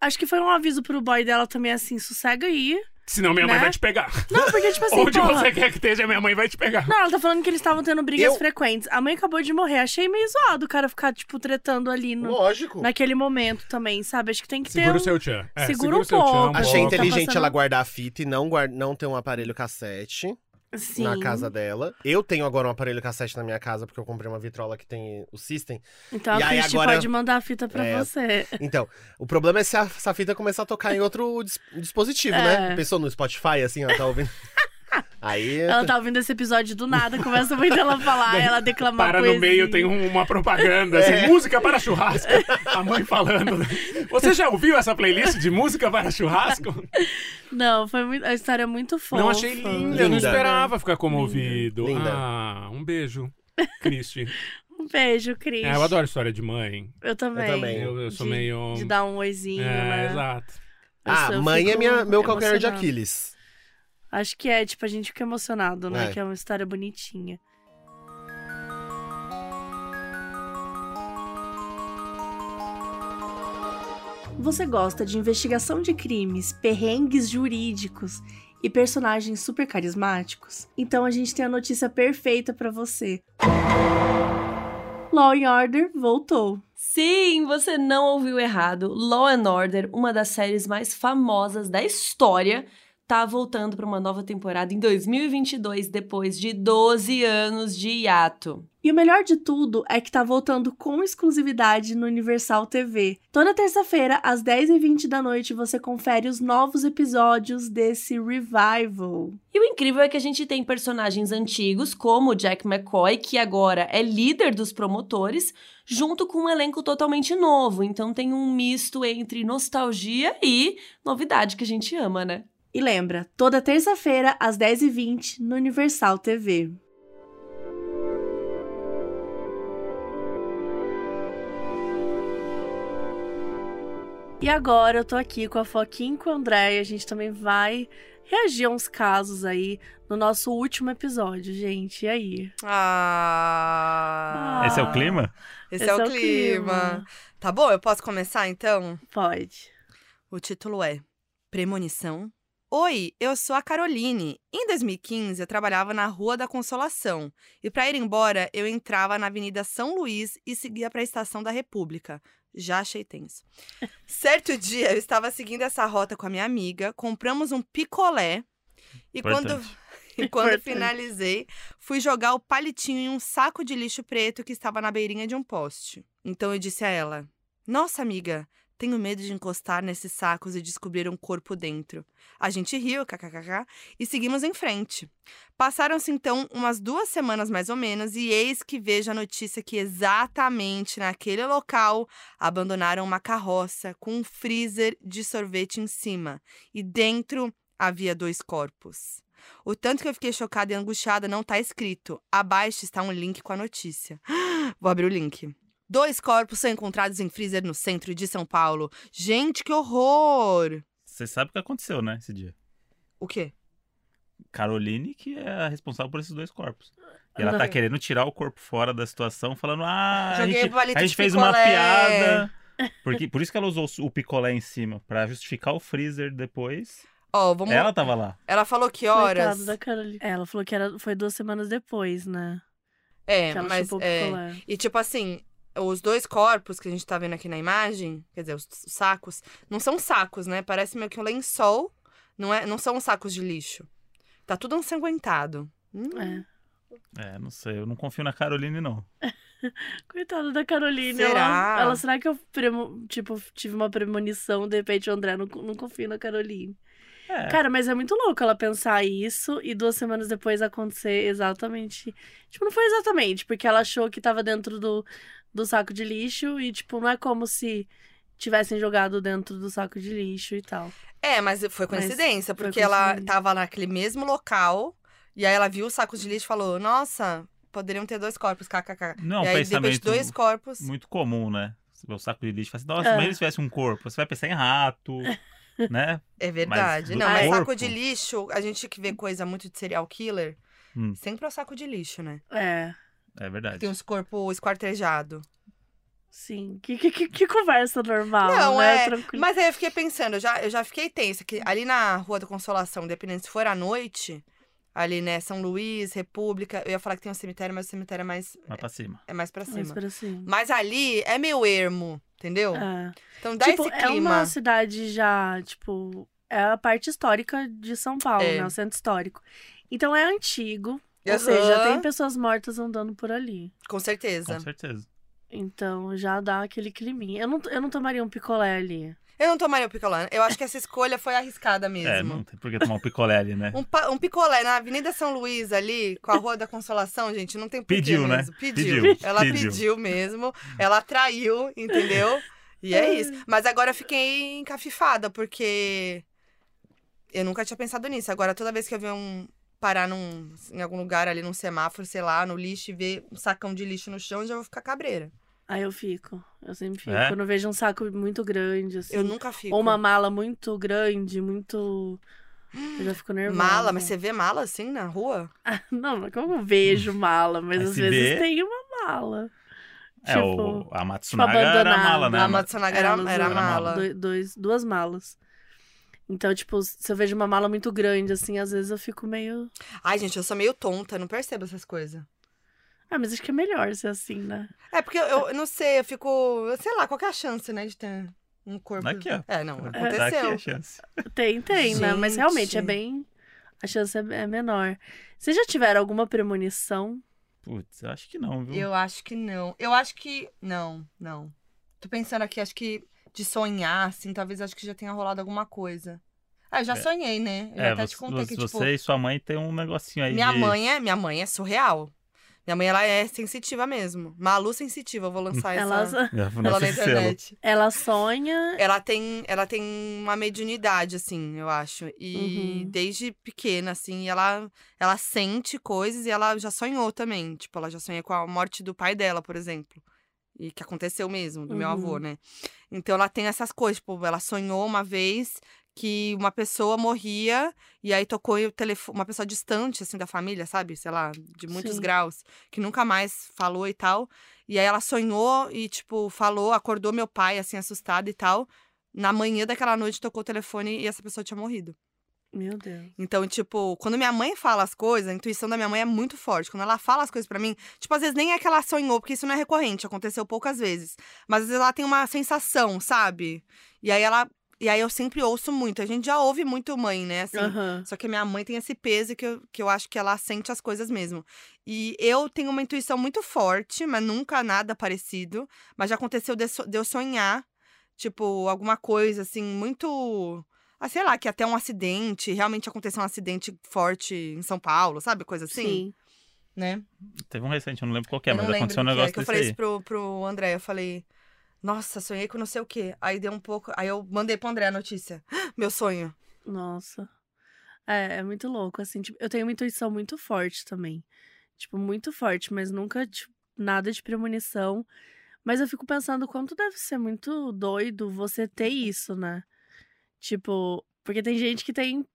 Acho que foi um aviso pro boy dela também, assim, sossega aí. Senão minha mãe Né? vai te pegar. Não, porque, tipo assim, Onde porra, você quer que esteja, minha mãe vai te pegar. Não, ela tá falando que eles estavam tendo brigas Eu- frequentes. A mãe acabou de morrer. Achei meio zoado o cara ficar, tipo, tretando ali no, Lógico. naquele momento também, sabe? Acho que tem que Segura ter. o seu tchan. É, Segura um o seu tchan pouco. Achei Tá inteligente passando- ela guardar a fita e não, guard... não ter um aparelho cassete Sim. na casa dela. Eu tenho agora um aparelho cassete na minha casa, porque eu comprei uma vitrola que tem o System. Então E a Christy agora- pode mandar a fita pra É. você. Então, o problema é se a- essa fita começar a tocar em outro dis- dispositivo, né? É. Pensou no Spotify, assim, ó, tá ouvindo? Aí. Ela tá ouvindo esse episódio do nada, começa muito ela falar, ela declamar Para poesia. no meio, tem um- uma propaganda, assim, É. música para churrasco. A mãe falando. Você já ouviu essa playlist de música para churrasco? Não, foi muito... a história é muito fofa. Não achei linda, eu não Linda. esperava ficar comovido. Linda. Ah, um beijo. Cristi. Um beijo, Cris. É, eu adoro história de mãe. Eu também. Eu também. Eu, eu sou de, meio. De dar um oizinho, é, né? exato. Eu Ah, mãe é minha, meu calcanhar de. Aquiles. Acho que é, tipo, a gente fica emocionado, né? É. Que é uma história bonitinha. Você gosta de investigação de crimes, perrengues jurídicos e personagens super carismáticos? Então a gente tem a notícia perfeita pra você. Law and Order voltou. Sim, você não ouviu errado. Law and Order, uma das séries mais famosas da história, tá voltando para uma nova temporada em 2022, depois de 12 anos de hiato. E o melhor de tudo é que tá voltando com exclusividade no Universal TV. Toda terça-feira, às 10h20 da noite, você confere os novos episódios desse revival. E o incrível é que a gente tem personagens antigos, como o Jack McCoy, que agora é líder dos promotores, junto com um elenco totalmente novo. Então tem um misto entre nostalgia e novidade que a gente ama, né? E lembra, toda terça-feira, às 10h20, no Universal TV. E agora eu tô aqui com a Foquinha e com o André e a gente também vai reagir a uns casos aí no nosso último episódio, gente. E aí? Ah. Esse é o clima? Esse, é, o clima. Tá bom, eu posso começar então? Pode. O título é Premonição. Oi, eu sou a Caroline. Em 2015, eu trabalhava na Rua da Consolação. E para ir embora, eu entrava na Avenida São Luís e seguia para a Estação da República. Já achei tenso. certo dia, eu estava seguindo essa rota com a minha amiga, compramos um picolé. E quando, e quando Importante. finalizei, fui jogar o palitinho em um saco de lixo preto que estava na beirinha de um poste. Então eu disse a ela: Nossa, amiga, tenho medo de encostar nesses sacos e descobrir um corpo dentro. A gente riu, kkkk, e seguimos em frente. Passaram-se então umas duas semanas mais ou menos, e eis que vejo a notícia que exatamente naquele local abandonaram uma carroça com um freezer de sorvete em cima, e dentro havia dois corpos. O tanto que eu fiquei chocada e angustiada não tá escrito. Abaixo está um link com a notícia. Vou abrir o link. Dois corpos são encontrados em freezer no centro de São Paulo. Gente, que horror! Você sabe o que aconteceu, né, esse dia? O quê? Caroline, que é a responsável por esses dois corpos. E ela tá querendo tirar o corpo fora da situação, falando: ah, a Joguei gente, o palito a gente fez uma picolé." piada. Porque, por isso que ela usou o picolé em cima, pra justificar o freezer depois. Ó, vamos. Ela tava lá. Ela falou que horas. Coitado da Caroline. É, ela falou que era, foi duas semanas depois, né? É, mas. É... picolé. E tipo assim, os dois corpos que a gente tá vendo aqui na imagem, quer dizer, os os sacos, não são sacos, né? Parece meio que um lençol. Não, é, não são sacos de lixo. Tá tudo ensanguentado. Hum. É. É, não sei, eu não confio na Caroline, não. Coitada da Caroline. Será? Ela, ela, será que eu, premo- tipo, tive uma premonição, de repente o André não, não confia na Caroline? É, Cara, mas é muito louco ela pensar isso e duas semanas depois acontecer exatamente. Tipo, não foi exatamente, porque ela achou que tava dentro do, do saco de lixo e, tipo, não é como se tivessem jogado dentro do saco de lixo e tal. É, mas foi Mas coincidência, foi porque ela coincidência. tava naquele mesmo local, e aí ela viu os sacos de lixo e falou: Nossa, poderiam ter dois corpos, kkk. não, e aí, depois de pensamento dois corpos. muito comum, né? Você vê o saco de lixo e fala assim, nossa, É. mas se tivesse um corpo, você vai pensar em rato, né? É verdade. do Não, mas corpo? saco de lixo, a gente que vê coisa muito de serial killer, Hum. sempre é o saco de lixo, né? É, É verdade. Tem uns corpos esquartejados. sim. Que, que, que, que conversa normal, Não, né? é. Tranquilo. Mas aí eu fiquei pensando, eu já, eu já fiquei tensa, que ali na Rua da Consolação, dependendo se for à noite, ali, né, São Luís, República, eu ia falar que tem um cemitério, mas o cemitério é mais, Vai pra cima. é mais pra Mais cima. pra cima. Mas ali é meio ermo, entendeu? É. Então dá tipo, esse é clima. uma cidade já, tipo, é a parte histórica de São Paulo, É. né? O centro histórico. Então é antigo. Ou Aham. seja, tem pessoas mortas andando por ali. Com certeza. Com certeza. Então já dá aquele climinha. Eu não, eu não tomaria um picolé ali. Eu não tomaria o picolé. Eu acho que essa escolha foi arriscada mesmo. É, não tem por que tomar um picolé ali, né? Um, um picolé na Avenida São Luís ali, com a Rua da Consolação, gente, não tem porquê Pediu, né? mesmo. Pediu. Pediu, Ela pediu. pediu. mesmo. Ela atraiu, entendeu? E é isso. Mas agora eu fiquei encafifada, porque eu nunca tinha pensado nisso. Agora, toda vez que eu ver um parar num, em algum lugar ali num semáforo, sei lá, no lixo e ver um sacão de lixo no chão, já vou ficar cabreira. Aí eu fico. Eu sempre fico. É? Quando eu vejo um saco muito grande, assim. Eu nunca fico. Ou uma mala muito grande, muito. Eu já fico nervosa. mala, mas você vê mala assim na rua? Não, não é como eu vejo mala, mas Mas às vezes vê- tem uma mala. É, tipo, o, a Matsunaga era a mala, né? a Matsunaga era, Elas era usam mala. doi- dois, duas malas. Então, tipo, se eu vejo uma mala muito grande, assim, às vezes eu fico meio. Ai, gente, eu sou meio tonta, não percebo essas coisas. Ah, mas acho que é melhor ser assim, né? É, porque eu, eu não sei, eu fico. Sei lá, qual que é a chance, né, de ter um corpo. Aqui, ó. É, não, Tá aqui aconteceu. a chance. Tem, tem, né? Mas Gente. realmente é bem. A chance é, é menor. Vocês já tiveram alguma premonição? Putz, eu acho que não, viu? Eu acho que não. Eu acho que. Não, não. Tô pensando aqui, acho que de sonhar, assim, talvez acho que já tenha rolado alguma coisa. Ah, eu já É. sonhei, né? Eu É, até você, te contei que, você tipo. e sua mãe tem um negocinho aí Minha de... mãe é, minha mãe é surreal. Minha mãe, ela é sensitiva mesmo. Malu sensitiva, eu vou lançar Ela, essa... Foi Ela na internet. ela sonha. Ela tem, ela tem uma mediunidade, assim, eu acho. E Uhum. desde pequena, assim, ela, ela sente coisas e ela já sonhou também. Tipo, ela já sonha com a morte do pai dela, por exemplo. E que aconteceu mesmo, do meu Uhum. avô, né? Então ela tem essas coisas, tipo, ela sonhou uma vez que uma pessoa morria e aí tocou o telefone, uma pessoa distante, assim, da família, sabe? Sei lá, de muitos Sim. graus, que nunca mais falou e tal. E aí ela sonhou e, tipo, falou, acordou meu pai, assim, assustado e tal. Na manhã daquela noite tocou o telefone e essa pessoa tinha morrido. Meu Deus. Então, tipo, quando minha mãe fala as coisas, a intuição da minha mãe é muito forte. Quando ela fala as coisas pra mim, tipo, às vezes nem é que ela sonhou, porque isso não é recorrente, aconteceu poucas vezes. Mas às vezes ela tem uma sensação, sabe? E aí ela. E aí eu sempre ouço muito. A gente já ouve muito mãe, né? Assim, Aham. só que a minha mãe tem esse peso que eu, que eu acho que ela sente as coisas mesmo. E eu tenho uma intuição muito forte, mas nunca nada parecido. Mas já aconteceu de, de eu sonhar, tipo, alguma coisa assim, muito. Ah, sei lá, que até um acidente, realmente aconteceu um acidente forte em São Paulo, sabe? Coisa assim, Sim. né? Teve um recente, eu não lembro qual que é, eu mas aconteceu um que é, negócio que eu desse falei aí. isso pro, pro André. Eu falei, nossa, sonhei com não sei o quê. Aí deu um pouco. Aí eu mandei pro André a notícia. Meu sonho. Nossa. É, é muito louco, assim. Tipo, eu tenho uma intuição muito forte também. Tipo, muito forte, mas nunca, tipo, nada de premonição. Mas eu fico pensando quanto deve ser muito doido você ter isso, né? Tipo, porque tem gente que tem.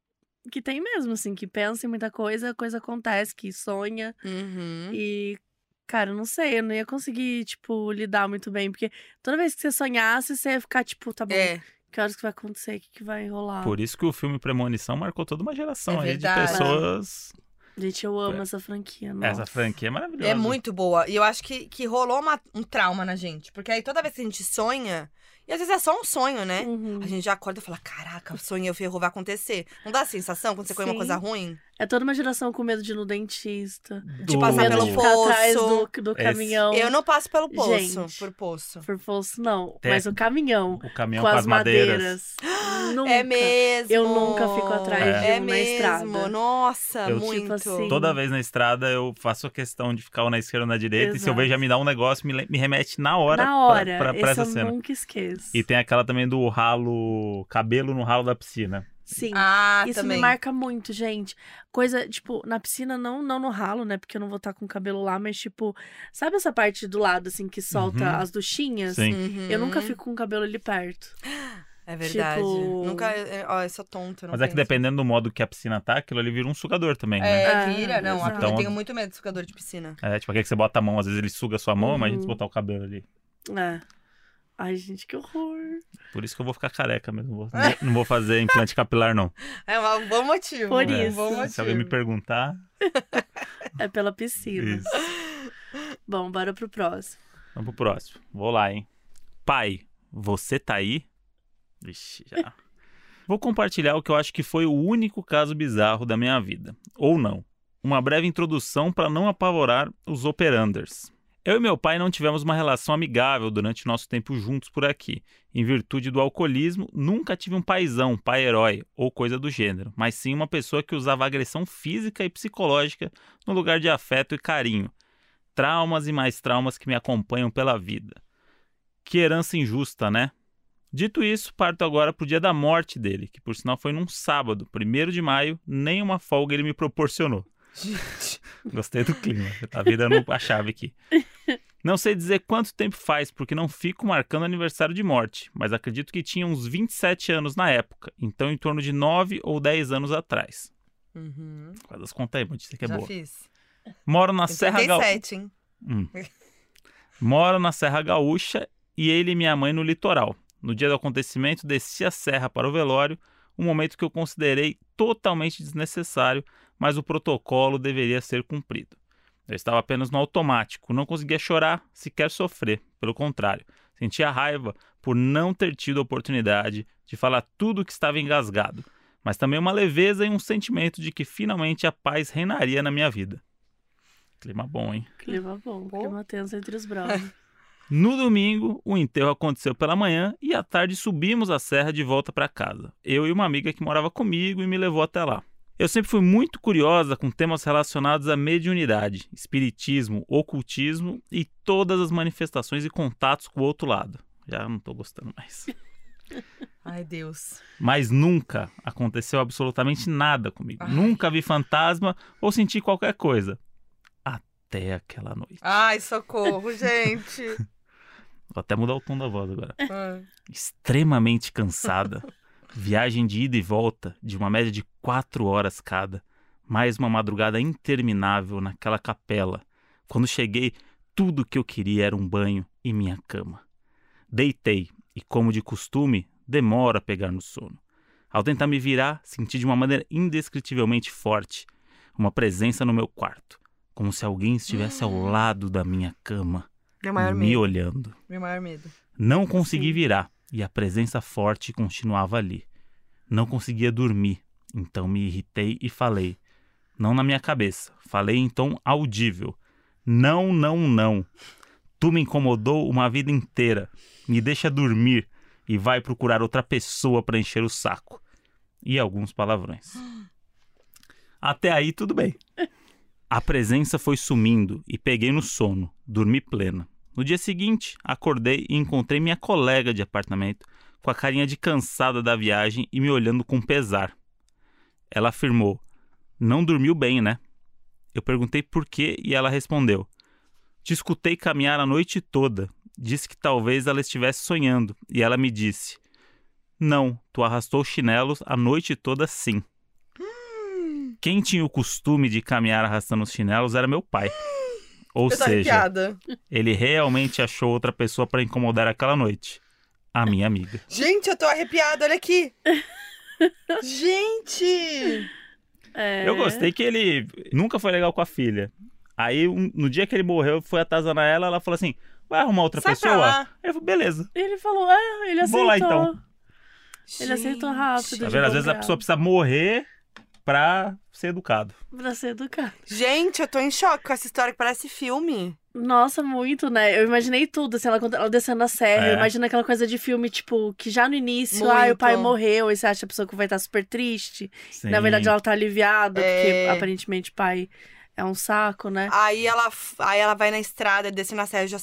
Que tem mesmo, assim, que pensa em muita coisa, a coisa acontece, que sonha. Uhum. E, cara, eu não sei, eu não ia conseguir, tipo, lidar muito bem. Porque toda vez que você sonhasse, você ia ficar, tipo, tá bom, É, que horas que vai acontecer, o que, que vai rolar. Por isso que o filme Premonição marcou toda uma geração É aí de pessoas. Gente, eu amo essa franquia, nossa. Essa franquia é maravilhosa. é muito boa. E eu acho que, que rolou uma- um trauma na gente. Porque aí toda vez que a gente sonha, e às vezes é só um sonho, né? Uhum. A gente já acorda e fala: caraca, sonhei, o ferro vai acontecer. Não dá a sensação quando você come uma Sim. coisa ruim? É toda uma geração com medo de ir no dentista. De passar pelo de ficar atrás poço. do, do Esse- caminhão. Eu não passo pelo poço, Gente. por poço. Por poço, não. Tem- Mas o caminhão. O caminhão com com, as as madeiras. madeiras. Nunca. É mesmo. Eu nunca fico atrás É. de É um na estrada. mesmo. Nossa, Eu- muito. Tipo assim, Toda vez na estrada eu faço a questão de ficar ou na esquerda ou na direita. E se eu Exato. vejo já me dá um negócio, me, me remete na hora, Na hora. pra, pra, pra Esse essa eu cena. nunca esqueço. E tem aquela também do ralo, cabelo no ralo da piscina. Sim. Ah, Isso também. me marca muito, gente. Coisa, tipo, na piscina, não, não no ralo, né? Porque eu não vou estar com o cabelo lá, mas, tipo, sabe essa parte do lado, assim, que solta Uhum. as duchinhas? Sim. Uhum. Eu nunca fico com o cabelo ali perto. É verdade. Tipo- Nunca. é- Ó, eu sou tonta. eu não Mas é que dependendo do modo que a piscina tá, aquilo ali vira um sugador também, né? É, vira. Não, exato. eu tenho muito medo de sugador de piscina. É, tipo aquele que você bota a mão, às vezes ele suga a sua mão, mas a gente Uhum. botar o cabelo ali. É. Ai, gente, que horror. Por isso que eu vou ficar careca mesmo. Vou- não, vou fazer implante capilar, não. É um bom motivo. Por um isso. bom motivo. Se alguém me perguntar. É pela piscina. Isso. Bom, bora pro próximo. Vamos pro próximo. Vou lá, hein? Pai, você tá aí? Vixe, já. Vou compartilhar o que eu acho que foi o único caso bizarro da minha vida. Ou não. Uma breve introdução para não apavorar os operanders. Eu e meu pai não tivemos uma relação amigável durante nosso tempo juntos por aqui. Em virtude do alcoolismo, nunca tive um paizão, pai-herói ou coisa do gênero, mas sim uma pessoa que usava agressão física e psicológica no lugar de afeto e carinho. Traumas e mais traumas que me acompanham pela vida. Que herança injusta, né? Dito isso, parto agora pro dia da morte dele, que por sinal foi num sábado, 1 de maio, nem uma folga ele me proporcionou. Gostei do clima, tá virando a chave aqui. Não sei dizer quanto tempo faz, porque não fico marcando aniversário de morte, mas acredito que tinha uns 27 anos na época, então em torno de 9 ou 10 anos atrás. Uhum. Faz as contas aí, notícia que é Já boa. fiz. Moro na Serra Gaúcha. 37, hein? Hum. Moro na Serra Gaúcha e ele e minha mãe no litoral. No dia do acontecimento, desci a serra para o velório, um momento que eu considerei totalmente desnecessário, mas o protocolo deveria ser cumprido. Eu estava apenas no automático, não conseguia chorar, sequer sofrer, pelo contrário, sentia raiva por não ter tido a oportunidade de falar tudo o que estava engasgado, mas também uma leveza e um sentimento de que finalmente a paz reinaria na minha vida. Clima bom, hein? Clima bom, Pô. clima tenso entre os brothers. No domingo, o enterro aconteceu pela manhã e à tarde subimos a serra de volta para casa. Eu e uma amiga que morava comigo e me levou até lá. Eu sempre fui muito curiosa com temas relacionados à mediunidade, espiritismo, ocultismo e todas as manifestações e contatos com o outro lado. Já não tô gostando mais. Ai, Deus. Mas nunca aconteceu absolutamente nada comigo. Nunca vi fantasma ou senti qualquer coisa. Até aquela noite. Ai, socorro, gente. Vou até mudar o tom da voz agora. Ah. Extremamente cansada. Viagem de ida e volta de uma média de quatro horas cada. Mais uma madrugada interminável naquela capela. Quando cheguei, tudo o que eu queria era um banho e minha cama. Deitei e, como de costume, demora a pegar no sono. Ao tentar me virar, senti de uma maneira indescritivelmente forte uma presença no meu quarto, como se alguém estivesse ao lado da minha cama, Meu maior me medo. olhando. Meu maior medo. Não consegui virar e a presença forte continuava ali. Não conseguia dormir, então me irritei e falei. Não na minha cabeça, falei em tom audível. Não, não, não. Tu me incomodou uma vida inteira. Me deixa dormir e vai procurar outra pessoa para encher o saco. E alguns palavrões. Até aí tudo bem. A presença foi sumindo e peguei no sono, dormi plena. No dia seguinte, acordei e encontrei minha colega de apartamento com a carinha de cansada da viagem e me olhando com pesar. Ela afirmou: Não dormiu bem, né? Eu perguntei por quê e ela respondeu: Te escutei caminhar a noite toda. Disse que talvez ela estivesse sonhando e ela me disse: Não, tu arrastou chinelos a noite toda sim. Quem tinha o costume de caminhar arrastando os chinelos era meu pai. Ou Eu seja, arrepiada. ele realmente achou outra pessoa para incomodar aquela noite. A minha amiga. Gente, eu tô arrepiada, olha aqui. Gente! É. Eu gostei que ele nunca foi legal com a filha. Aí, um- no dia que ele morreu, foi atazanar ela, ela falou assim: vai arrumar outra Sai pessoa? Ele falou, beleza. Ele falou, é, ele aceitou. Vou lá, então. Ele aceitou rápido. Gente. Tá vendo? Às vezes a pessoa precisa morrer pra ser educado. Pra ser educado. Gente, eu tô em choque com essa história que parece filme. Nossa, muito, né? Eu imaginei tudo, assim, ela, ela descendo a serra. É. Eu imagino aquela coisa de filme, tipo, que já no início, Muito. ah, o pai morreu, e você acha a pessoa que vai estar super triste. Sim. Na verdade, ela tá aliviada, É. porque aparentemente o pai é um saco, né? Aí ela, aí ela vai na estrada, descendo a serra, já,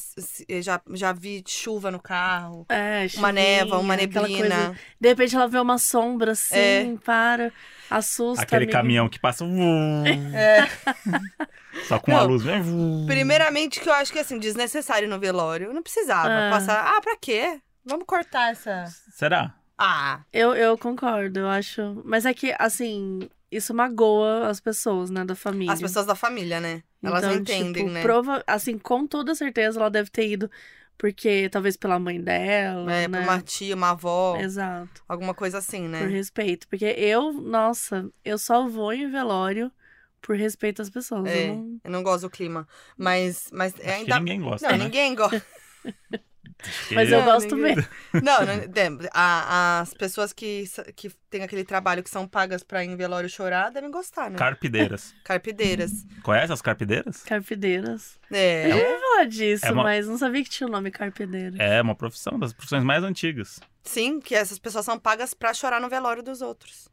já, já vi chuva no carro. É, Uma chuvinha, neva, uma neblina. De repente ela vê uma sombra assim, É. para, assusta. Aquele amigo. caminhão que passa. É. Só com uma Não. luz. né? Primeiramente, que eu acho que assim, desnecessário no velório. Não precisava Ah. passar. Ah, pra quê? Vamos cortar essa. Será? Ah, Eu, eu concordo, eu acho. Mas é que, assim, isso magoa as pessoas, né, da família. as pessoas da família, né? Elas não Então, entendem, tipo, né? Prova... Assim, com toda certeza ela deve ter ido porque talvez pela mãe dela, É, né? pra uma tia, uma avó, Exato, alguma coisa assim, né? por respeito. Porque eu, nossa, eu só vou em velório por respeito às pessoas. É, Eu não... eu não gosto do clima. Mas, mas Acho ainda. que ninguém gosta. Não, né? ninguém gosta. Mas eu gosto mesmo. Não, não é, a- as pessoas que, que têm aquele trabalho que são pagas pra ir em velório chorar devem gostar, né? Carpideiras. Carpideiras. Conhece as carpideiras? Carpideiras. É. Eu ia falar disso, É uma- mas não sabia que tinha o nome carpideira. É uma profissão, das profissões mais antigas. Sim, que essas pessoas são pagas pra chorar no velório dos outros.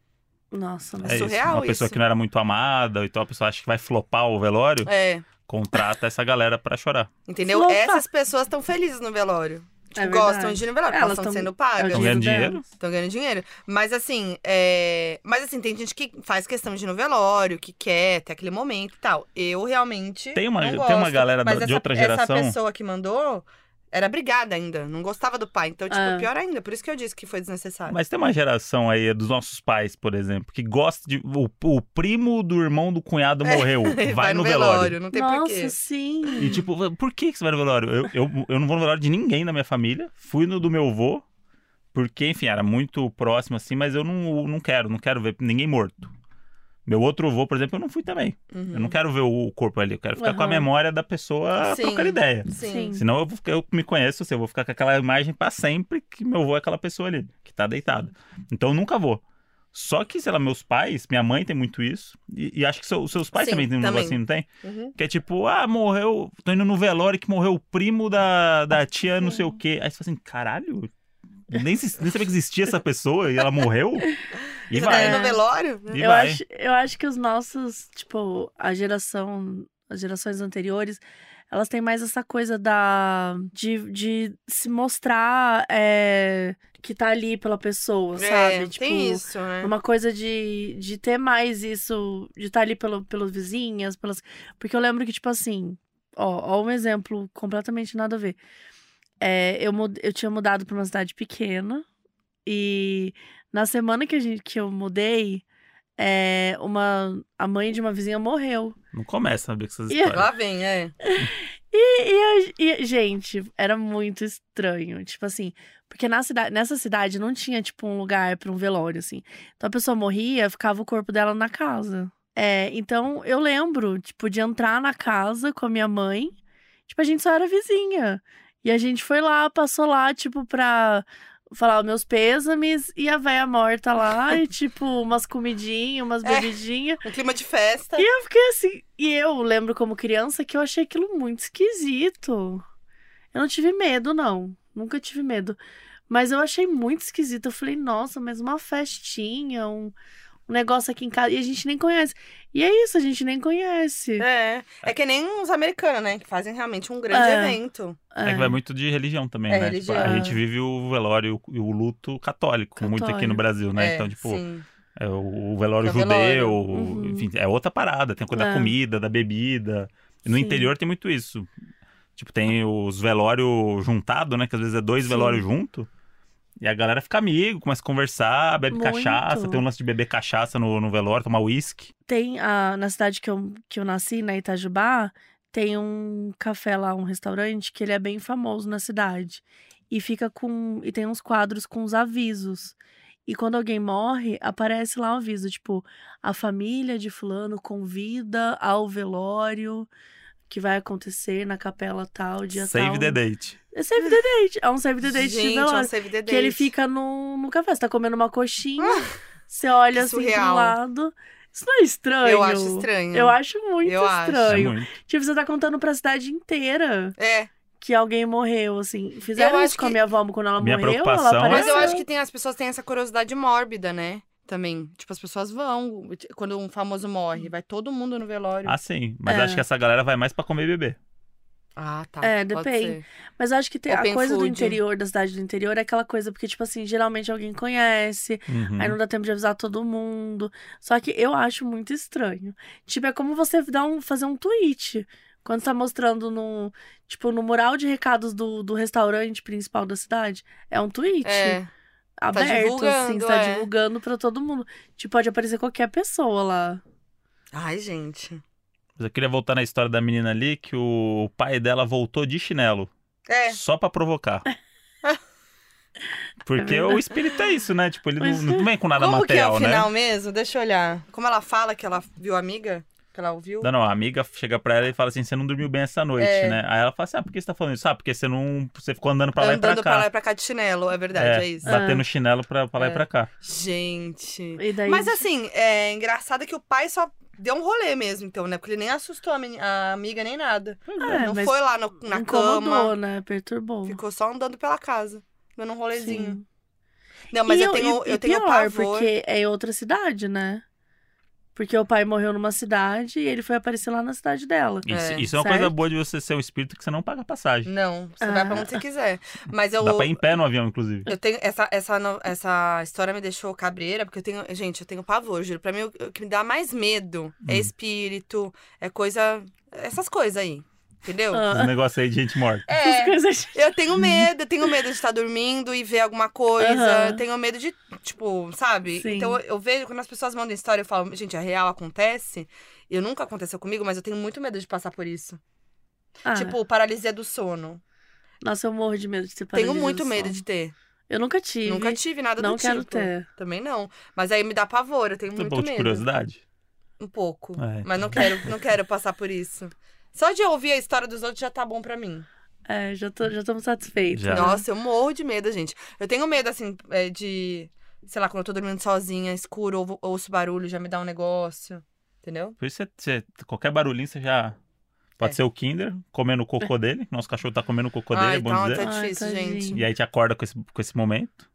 Nossa, É mas É isso. surreal Uma pessoa isso. que não era muito amada, ou então a pessoa acha que vai flopar o velório, É, contrata essa galera pra chorar. entendeu? Flopa. Essas pessoas estão felizes no velório. Tipo, É gostam de ir no velório, Elas porque elas estão tão- sendo é pagas. Estão ganhando dinheiro? Estão ganhando dinheiro. Mas assim, é... Mas assim, tem gente que faz questão de ir no velório, que quer ter aquele momento e tal. Eu realmente. Tem uma- não tem uma gosto. galera Mas da- de essa- outra geração- Essa pessoa que mandou era brigada ainda. Não gostava do pai. Então, tipo, Ah. pior ainda. Por isso que eu disse que foi desnecessário. Mas tem uma geração aí dos nossos pais, por exemplo, que gosta de. O, o primo do irmão do cunhado morreu. vai, no velório. Não tem Nossa, porquê. sim. E tipo, por que que você vai no velório? Eu, eu, eu não vou no velório de ninguém da minha família. Fui no do meu avô, porque, enfim, era muito próximo assim, mas eu não, não quero, não quero ver ninguém morto. Meu outro avô, por exemplo, eu não fui também. Uhum. Eu não quero ver o corpo ali, eu quero ficar com a Aham. memória da pessoa Sim. trocando ideia. Sim. Sim. Senão eu, eu me conheço, assim, eu vou ficar com aquela imagem pra sempre que meu avô é aquela pessoa ali, que tá deitado. Então eu nunca vou. Só que, sei lá, meus pais, minha mãe tem muito isso, e, e acho que seu- os seus pais Sim, também têm um também. negocinho, não tem? Uhum. Que é tipo, ah, morreu, tô indo no velório que morreu o primo da, da tia não sei o quê. Aí você fala assim, caralho, nem, se- nem sabia que existia essa pessoa e ela morreu? E Você tá indo vai. no velório? E eu, vai. acho, eu acho que os nossos, tipo, a geração, as gerações anteriores, elas têm mais essa coisa da de, de se mostrar é, que tá ali pela pessoa, sabe? É, Tipo, tem isso, né? uma coisa de, de ter mais isso, de estar ali pelo, pelas vizinhas, pelas. Porque eu lembro que, tipo assim, ó, ó um exemplo completamente nada a ver. É, eu, mud- eu tinha mudado pra uma cidade pequena e na semana que, a gente, que eu mudei, é, uma, a mãe de uma vizinha morreu. Não começa a ver com essas E- histórias. Lá vem, é. E, e, a- e, gente, era muito estranho. Tipo assim, porque na cidade, nessa cidade não tinha, tipo, um lugar pra um velório, assim. Então a pessoa morria, ficava o corpo dela na casa. É, então eu lembro, tipo, de entrar na casa com a minha mãe. Tipo, a gente só era vizinha. E a gente foi lá, passou lá, tipo, pra falar os meus pêsames e a véia morta lá, e, tipo, umas comidinhas, umas É. bebidinhas. Um clima de festa. E eu fiquei assim. E eu lembro como criança que eu achei aquilo muito esquisito. Eu não tive medo, não. Nunca tive medo. Mas eu achei muito esquisito. Eu falei, nossa, mas uma festinha, um, um negócio aqui em casa. E a gente nem conhece. E é isso, a gente nem conhece. É. É que nem os americanos, né? Que fazem realmente um grande É. evento. É que vai muito de religião também, É, né? religião. Tipo, a gente vive o velório e o luto católico, muito aqui no Católico. Brasil, né? É, então, tipo, sim. é o velório É velório. judeu, Uhum. enfim, é outra parada. Tem a coisa da É. comida, da bebida. No Sim. interior tem muito isso. Tipo, tem os velórios juntados, né? Que às vezes é dois Sim. velórios juntos. E a galera fica amigo, começa a conversar, bebe Muito. cachaça, tem um lance de beber cachaça no, no velório, tomar uísque. Tem a, na cidade que eu, que eu nasci, na Itajubá, tem um café lá, um restaurante, que ele é bem famoso na cidade. E fica com. E tem uns quadros com os avisos. E quando alguém morre, aparece lá o aviso, tipo, a família de fulano convida ao velório que vai acontecer na capela tal, dia Save tal. the date. É Save the Date. É um Save the Date de Gente, é um velório. save the date. Que ele fica no, no café. Você tá comendo uma coxinha, você olha que assim pro lado. Isso não é estranho? Eu acho estranho. Eu acho muito Eu acho. É estranho. muito. Tipo, você tá contando pra cidade inteira É. que alguém morreu, assim. Fizeram Eu isso acho com a que- minha avó quando ela Minha morreu. preocupação ela é- Mas apareceu. eu acho que tem, as pessoas têm essa curiosidade mórbida, né? Também. Tipo, as pessoas vão. Quando um famoso morre, vai todo mundo no velório. Ah, sim. Mas É. acho que essa galera vai mais pra comer e beber. Ah, tá. É, depende. Mas eu acho que tem, a Open coisa do food. interior, da cidade do interior, é aquela coisa, porque, tipo assim, geralmente alguém conhece, Uhum. Aí não dá tempo de avisar todo mundo. Só que eu acho muito estranho. Tipo, é como você dar um, fazer um tweet. Quando tá mostrando no, tipo, no mural de recados do, do restaurante principal da cidade. É um tweet É. aberto, assim, divulgando, você tá é. divulgando pra todo mundo. Tipo, pode aparecer qualquer pessoa lá. Ai, gente. Mas eu queria voltar na história da menina ali, que o pai dela voltou de chinelo. É. Só pra provocar. Porque É o espírito é isso, né? Tipo, ele não, Mas não vem com nada Como material, que é o né? final mesmo? Deixa eu olhar. Como ela fala que ela viu a amiga? Que ela ouviu? Não, não, a amiga chega pra ela e fala assim: você não dormiu bem essa noite, É. né? Aí ela fala assim: ah, por que você tá falando isso? Ah, porque você não. Você ficou andando pra lá e Andando pra pra cá. lá e pra cá de chinelo. É verdade, é, isso. Batendo chinelo pra, pra lá É. e pra cá. Gente. E daí. Mas assim, é engraçado que o pai só deu um rolê mesmo, então, né? Porque ele nem assustou a, a amiga nem nada. É, não foi lá no- na cama. né? Perturbou. Ficou só andando pela casa. Dando um rolezinho. Sim. Não, mas e eu tenho, eu e tenho pior, pavor. porque é outra cidade, né? Porque o pai morreu numa cidade e ele foi aparecer lá na cidade dela. Isso É, isso é uma certo. coisa boa de você ser um espírito que você não paga passagem. Não, você Ah. vai pra onde você quiser. Mas eu. Dá pra ir em pé no avião, inclusive. Eu tenho. Essa, essa, essa história me deixou cabreira, porque eu tenho. Gente, eu tenho pavor, juro. Pra mim, o, que me dá mais medo é Hum. espírito, é coisa. Essas coisas aí. Entendeu? Ah. Esse negócio aí de gente morta. É. coisas. Eu tenho medo, eu tenho medo de estar dormindo e ver alguma coisa. Eu tenho medo de, tipo, sabe? Sim. Então eu, eu vejo, quando as pessoas mandam história, eu falo, gente, a real acontece. Eu nunca aconteceu comigo, mas eu tenho muito medo de passar por isso. Ah, Tipo, paralisia do sono. nossa, eu morro de medo de ter Tenho paralisia muito do medo sono. de ter. Eu nunca tive. Nunca tive nada Não do quero tipo. ter. Também não. Mas aí me dá pavor, eu tenho Você muito pouco de medo. curiosidade? Um pouco. É. Mas não quero, não quero passar por isso. Só de ouvir a história dos outros já tá bom pra mim. É, já tô, já estamos satisfeitos. Já. Nossa, eu morro de medo, gente. Eu tenho medo, assim, é, de. Sei lá, quando eu tô dormindo sozinha, escuro, ou, ouço barulho, já me dá um negócio. Entendeu? Por isso, você, você- qualquer barulhinho você já. Pode É. ser o Kinder comendo o cocô dele. Nosso cachorro tá comendo o cocô dele, é Ai, bom tá, dizer. tá Ai, difícil, tadinho. gente. E aí te acorda com esse, com esse momento.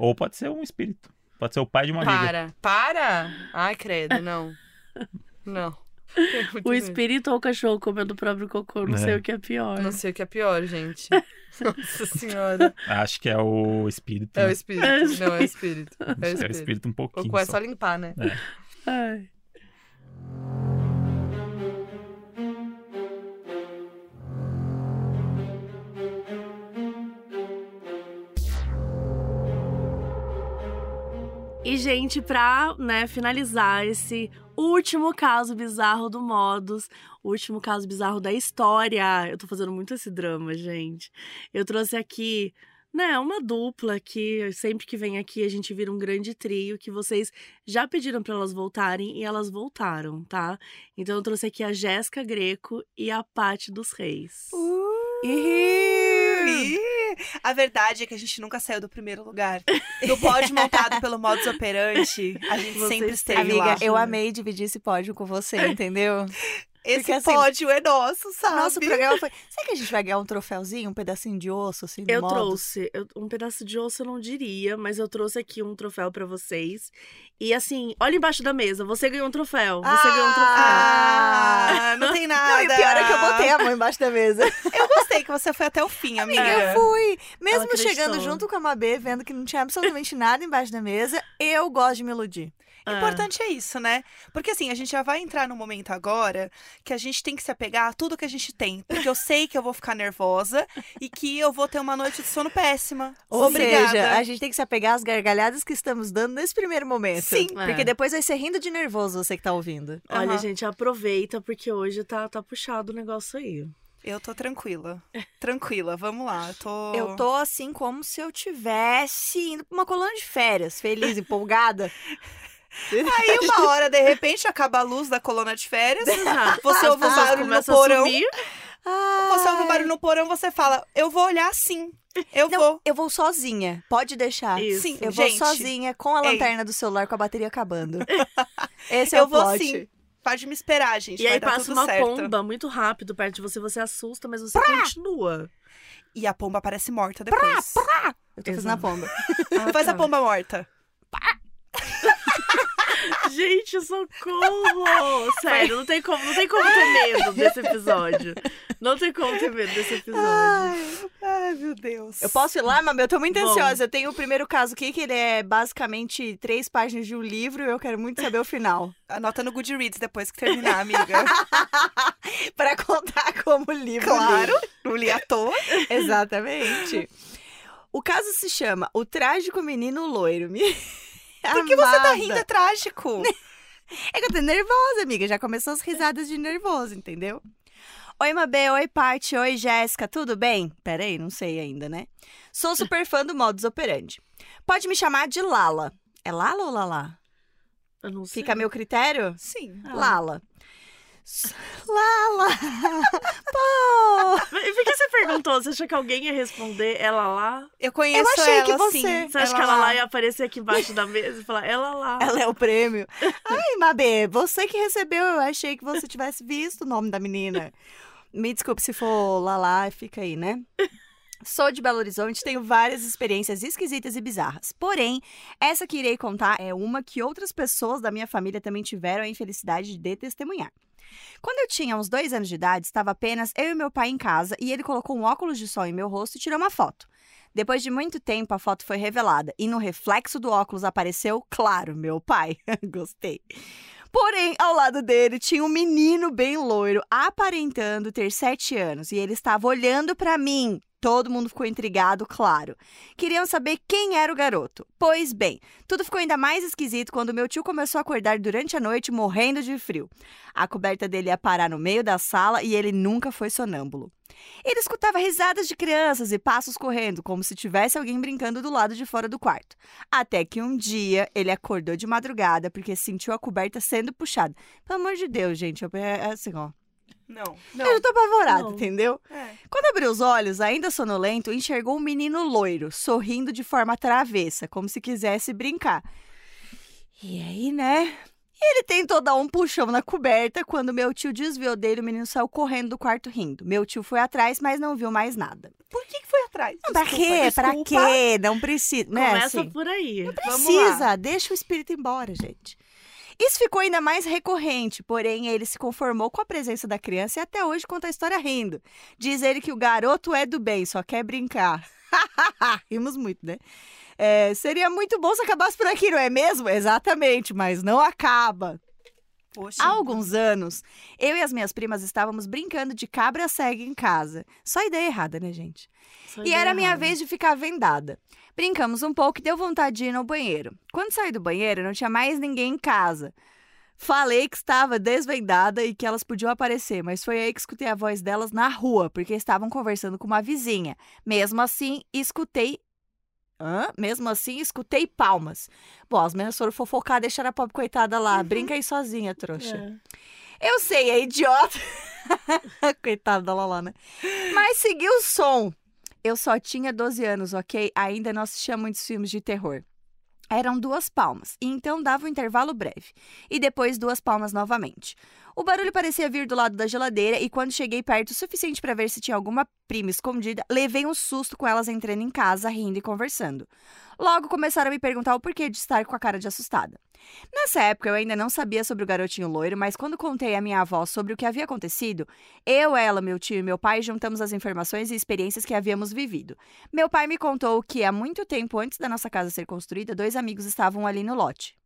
Ou pode ser um espírito. Pode ser o pai de uma amiga. Para. Para! Ai, credo, não. Não. O espírito ou o cachorro comendo o próprio cocô, não É. sei o que é pior. Não sei o que é pior, gente. Nossa senhora. Acho que é o espírito. É o né? espírito. Não, é o espírito. É o Acho que é o espírito. espírito um O pouquinho. cu é só. só limpar, né? Ai. E, gente, pra né, finalizar esse último caso bizarro do Modus, o último caso bizarro da história. Eu tô fazendo muito esse drama, gente. Eu trouxe aqui, né, uma dupla que sempre que vem aqui a gente vira um grande trio que vocês já pediram pra elas voltarem e elas voltaram, tá? Então eu trouxe aqui a Jéssica Greco e a Paty dos Reis. Ih, A verdade é que a gente nunca saiu do primeiro lugar. No pódio montado pelo modus operandi, a gente Vocês sempre esteve Amiga, lá. eu amei dividir esse pódio com você, entendeu? Esse porque, assim, pódio é nosso, sabe? Nosso programa foi. Será que a gente vai ganhar um troféuzinho, um pedacinho de osso, assim, do Eu modo? trouxe eu- um pedaço de osso, eu não diria, mas eu trouxe aqui um troféu pra vocês. E assim, olha embaixo da mesa, você ganhou um troféu. Você ganhou um troféu. Ah, não tem nada. Não, e o pior é que eu botei a mão embaixo da mesa. Eu gostei que você foi até o fim, amiga. Amiga, eu fui. Mesmo chegando junto com a Mabê, vendo que não tinha absolutamente nada embaixo da mesa, eu gosto de me iludir. O Ah. importante é isso, né? Porque assim, a gente já vai entrar no momento agora que a gente tem que se apegar a tudo que a gente tem. Porque eu sei que eu vou ficar nervosa e que eu vou ter uma noite de sono péssima. Ou Obrigada. seja, a gente tem que se apegar às gargalhadas que estamos dando nesse primeiro momento. Sim. Porque É. depois vai ser rindo de nervoso você que tá ouvindo. Olha, gente, aproveita, porque hoje tá, tá puxado o negócio aí. Eu tô tranquila. Tranquila, vamos lá. Eu tô. Eu tô assim como se eu tivesse indo pra uma colônia de férias, feliz, empolgada. Aí uma hora, de repente, acaba a luz da coluna de férias. Ah, Você ouve o pessoas barulho no a porão. sumir. Você ouve o barulho no porão, você fala, eu vou olhar sim. Eu Não, vou. eu vou sozinha. Pode deixar. Isso. Sim, Eu gente. vou sozinha com a Ei. lanterna do celular com a bateria acabando. Esse é Eu o vou plot. sim. Pode me esperar, gente. E vai aí dar passa tudo uma certo. pomba muito rápido perto de você, você assusta, mas você continua. E a pomba parece morta depois. Eu tô fazendo a pomba. Faz a tá. pomba morta. Gente, socorro! Sério, não tem como, não tem como ter medo desse episódio. Não tem como ter medo desse episódio. Ai, meu Deus. Eu posso ir lá, mas eu tô muito Bom. ansiosa. Eu tenho o primeiro caso aqui, que ele é basicamente três páginas de um livro e eu quero muito saber o final. Anota no Goodreads depois que terminar, amiga. Pra contar como o livro. claro. Não li à toa. Exatamente. O caso se chama O Trágico Menino Loiro. Por que você tá rindo? É trágico. É que eu tô nervosa, amiga. Já começou as risadas de nervoso, entendeu? Oi, Mabê. Oi, Paty. Oi, Jéssica. Tudo bem? Peraí, não sei ainda, né? Sou super fã do Modus Operandi. Pode me chamar de Lala. É Lala ou Lala? Eu não sei. Fica a meu critério? Sim. Lala. S- Lala! Pô! Por que você perguntou? Você achou que alguém ia responder ela lá? Eu conheço Eu achei ela, que você- sim. Você acha que ela lá ia aparecer aqui embaixo da mesa e falar, ela lá? Ela é o prêmio. Ai, Mabê, você que recebeu, eu achei que você tivesse visto o nome da menina. Me desculpe se for Lala, fica aí, né? Sou de Belo Horizonte, tenho várias experiências esquisitas e bizarras. Porém, essa que irei contar é uma que outras pessoas da minha família também tiveram a infelicidade de testemunhar. Quando eu tinha uns dois anos de idade, estava apenas eu e meu pai em casa e ele colocou um óculos de sol em meu rosto e tirou uma foto. Depois de muito tempo, a foto foi revelada e no reflexo do óculos apareceu, claro, meu pai. Gostei. Porém, ao lado dele tinha um menino bem loiro, aparentando ter sete anos, e ele estava olhando para mim. Todo mundo ficou intrigado, claro. Queriam saber quem era o garoto. Pois bem, tudo ficou ainda mais esquisito quando meu tio começou a acordar durante a noite morrendo de frio. A coberta dele ia parar no meio da sala e ele nunca foi sonâmbulo. Ele escutava risadas de crianças e passos correndo, como se tivesse alguém brincando do lado de fora do quarto. Até que um dia ele acordou de madrugada porque sentiu a coberta sendo puxada. Pelo amor de Deus, gente, é assim, ó. Não, Eu já tô apavorada, Não. entendeu? É. Quando abriu os olhos, ainda sonolento, enxergou um menino loiro, sorrindo de forma travessa, como se quisesse brincar. E aí, né? Ele tentou dar um puxão na coberta. Quando meu tio desviou dele, o menino saiu correndo do quarto rindo. Meu tio foi atrás, mas não viu mais nada. Por que, que foi atrás? Não, pra Desculpa, quê? Pra desculpa. quê? Não precisa. Né, Começa assim. por aí. Vamos Precisa, deixa o espírito embora, gente. Isso ficou ainda mais recorrente, porém ele se conformou com a presença da criança e até hoje conta a história rindo. Diz ele que o garoto é do bem, só quer brincar. Rimos muito, né? É, seria muito bom se acabasse por aqui, não é mesmo? Exatamente, mas não acaba. Poxa. Há alguns anos, eu e as minhas primas estávamos brincando de cabra cega em casa. Só ideia errada, né, gente? Só E era a minha errada. vez de ficar vendada. Brincamos um pouco e deu vontade de ir no banheiro. Quando saí do banheiro, não tinha mais ninguém em casa. Falei que estava desvendada e que elas podiam aparecer, mas foi aí que escutei a voz delas na rua, porque estavam conversando com uma vizinha. Mesmo assim, escutei. Hã? Mesmo assim, escutei palmas. Bom, as meninas foram fofocar, deixaram a pobre coitada lá. Brinca aí sozinha, trouxa. É. Eu sei, é idiota. Coitada da Lala, né? Mas segui o som. Eu só tinha 12 anos, ok? Ainda não assistia muitos filmes de terror. Eram duas palmas, e então dava um intervalo breve. E depois duas palmas novamente. O barulho parecia vir do lado da geladeira, e quando cheguei perto o suficiente para ver se tinha alguma prima escondida, levei um susto com elas entrando em casa, rindo e conversando. Logo começaram a me perguntar o porquê de estar com a cara de assustada. Nessa época eu ainda não sabia sobre o garotinho loiro, mas quando contei à minha avó sobre o que havia acontecido, eu, ela, meu tio e meu pai juntamos as informações e experiências que havíamos vivido. Meu pai me contou que há muito tempo antes da nossa casa ser construída, dois amigos estavam ali no lote.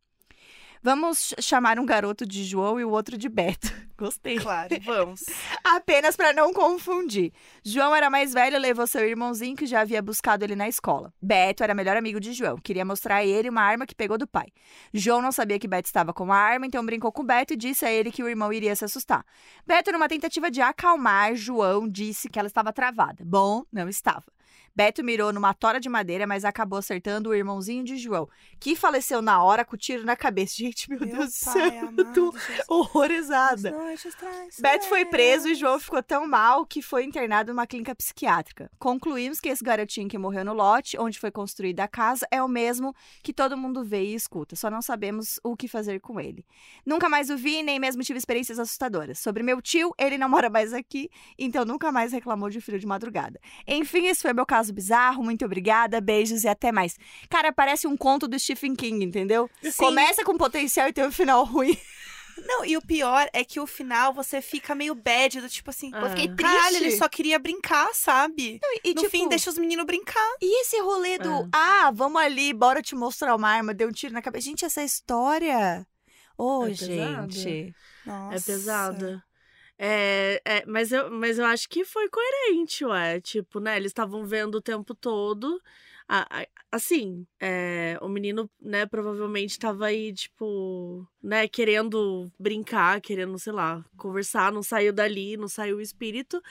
Vamos ch- chamar um garoto de João e o outro de Beto. Gostei. Claro, vamos. Apenas para não confundir. João era mais velho e levou seu irmãozinho que já havia buscado ele na escola. Beto era melhor amigo de João, queria mostrar a ele uma arma que pegou do pai. João não sabia que Beto estava com a arma, então brincou com Beto e disse a ele que o irmão iria se assustar. Beto, numa tentativa de acalmar João, disse que ela estava travada. Bom, não estava. Beto mirou numa tora de madeira, mas acabou acertando o irmãozinho de João, que faleceu na hora com o tiro na cabeça. Gente, meu, Meu Deus do céu, tô amado, horrorizada. Beto foi preso e João ficou tão mal que foi internado numa clínica psiquiátrica. Concluímos que esse garotinho que morreu no lote, onde foi construída a casa, é o mesmo que todo mundo vê e escuta, só não sabemos o que fazer com ele. Nunca mais o vi, nem mesmo tive experiências assustadoras. Sobre meu tio, ele não mora mais aqui, então nunca mais reclamou de frio de madrugada. Enfim, esse foi meu caso bizarro. Muito obrigada, beijos e até mais. Cara, parece um conto do Stephen King, entendeu? Sim. Começa com potencial e tem um final ruim. Não, e o pior é que o final você fica meio bad, do tipo assim, Ah. eu fiquei Triste. caralho, ele só queria brincar, sabe? E, no tipo, fim, deixa os meninos brincar. E esse rolê do, ah, vamos ali, bora te mostrar uma arma, deu um tiro na cabeça. Gente, essa história. Ô, É pesada. gente. Nossa. É pesada. É, é, mas, eu, mas eu acho que foi coerente, ué. Tipo, né? Eles estavam vendo o tempo todo. A- a- assim, é, o menino, né, provavelmente tava aí, tipo, né, querendo brincar, querendo, sei lá, conversar, não saiu dali, não saiu o espírito.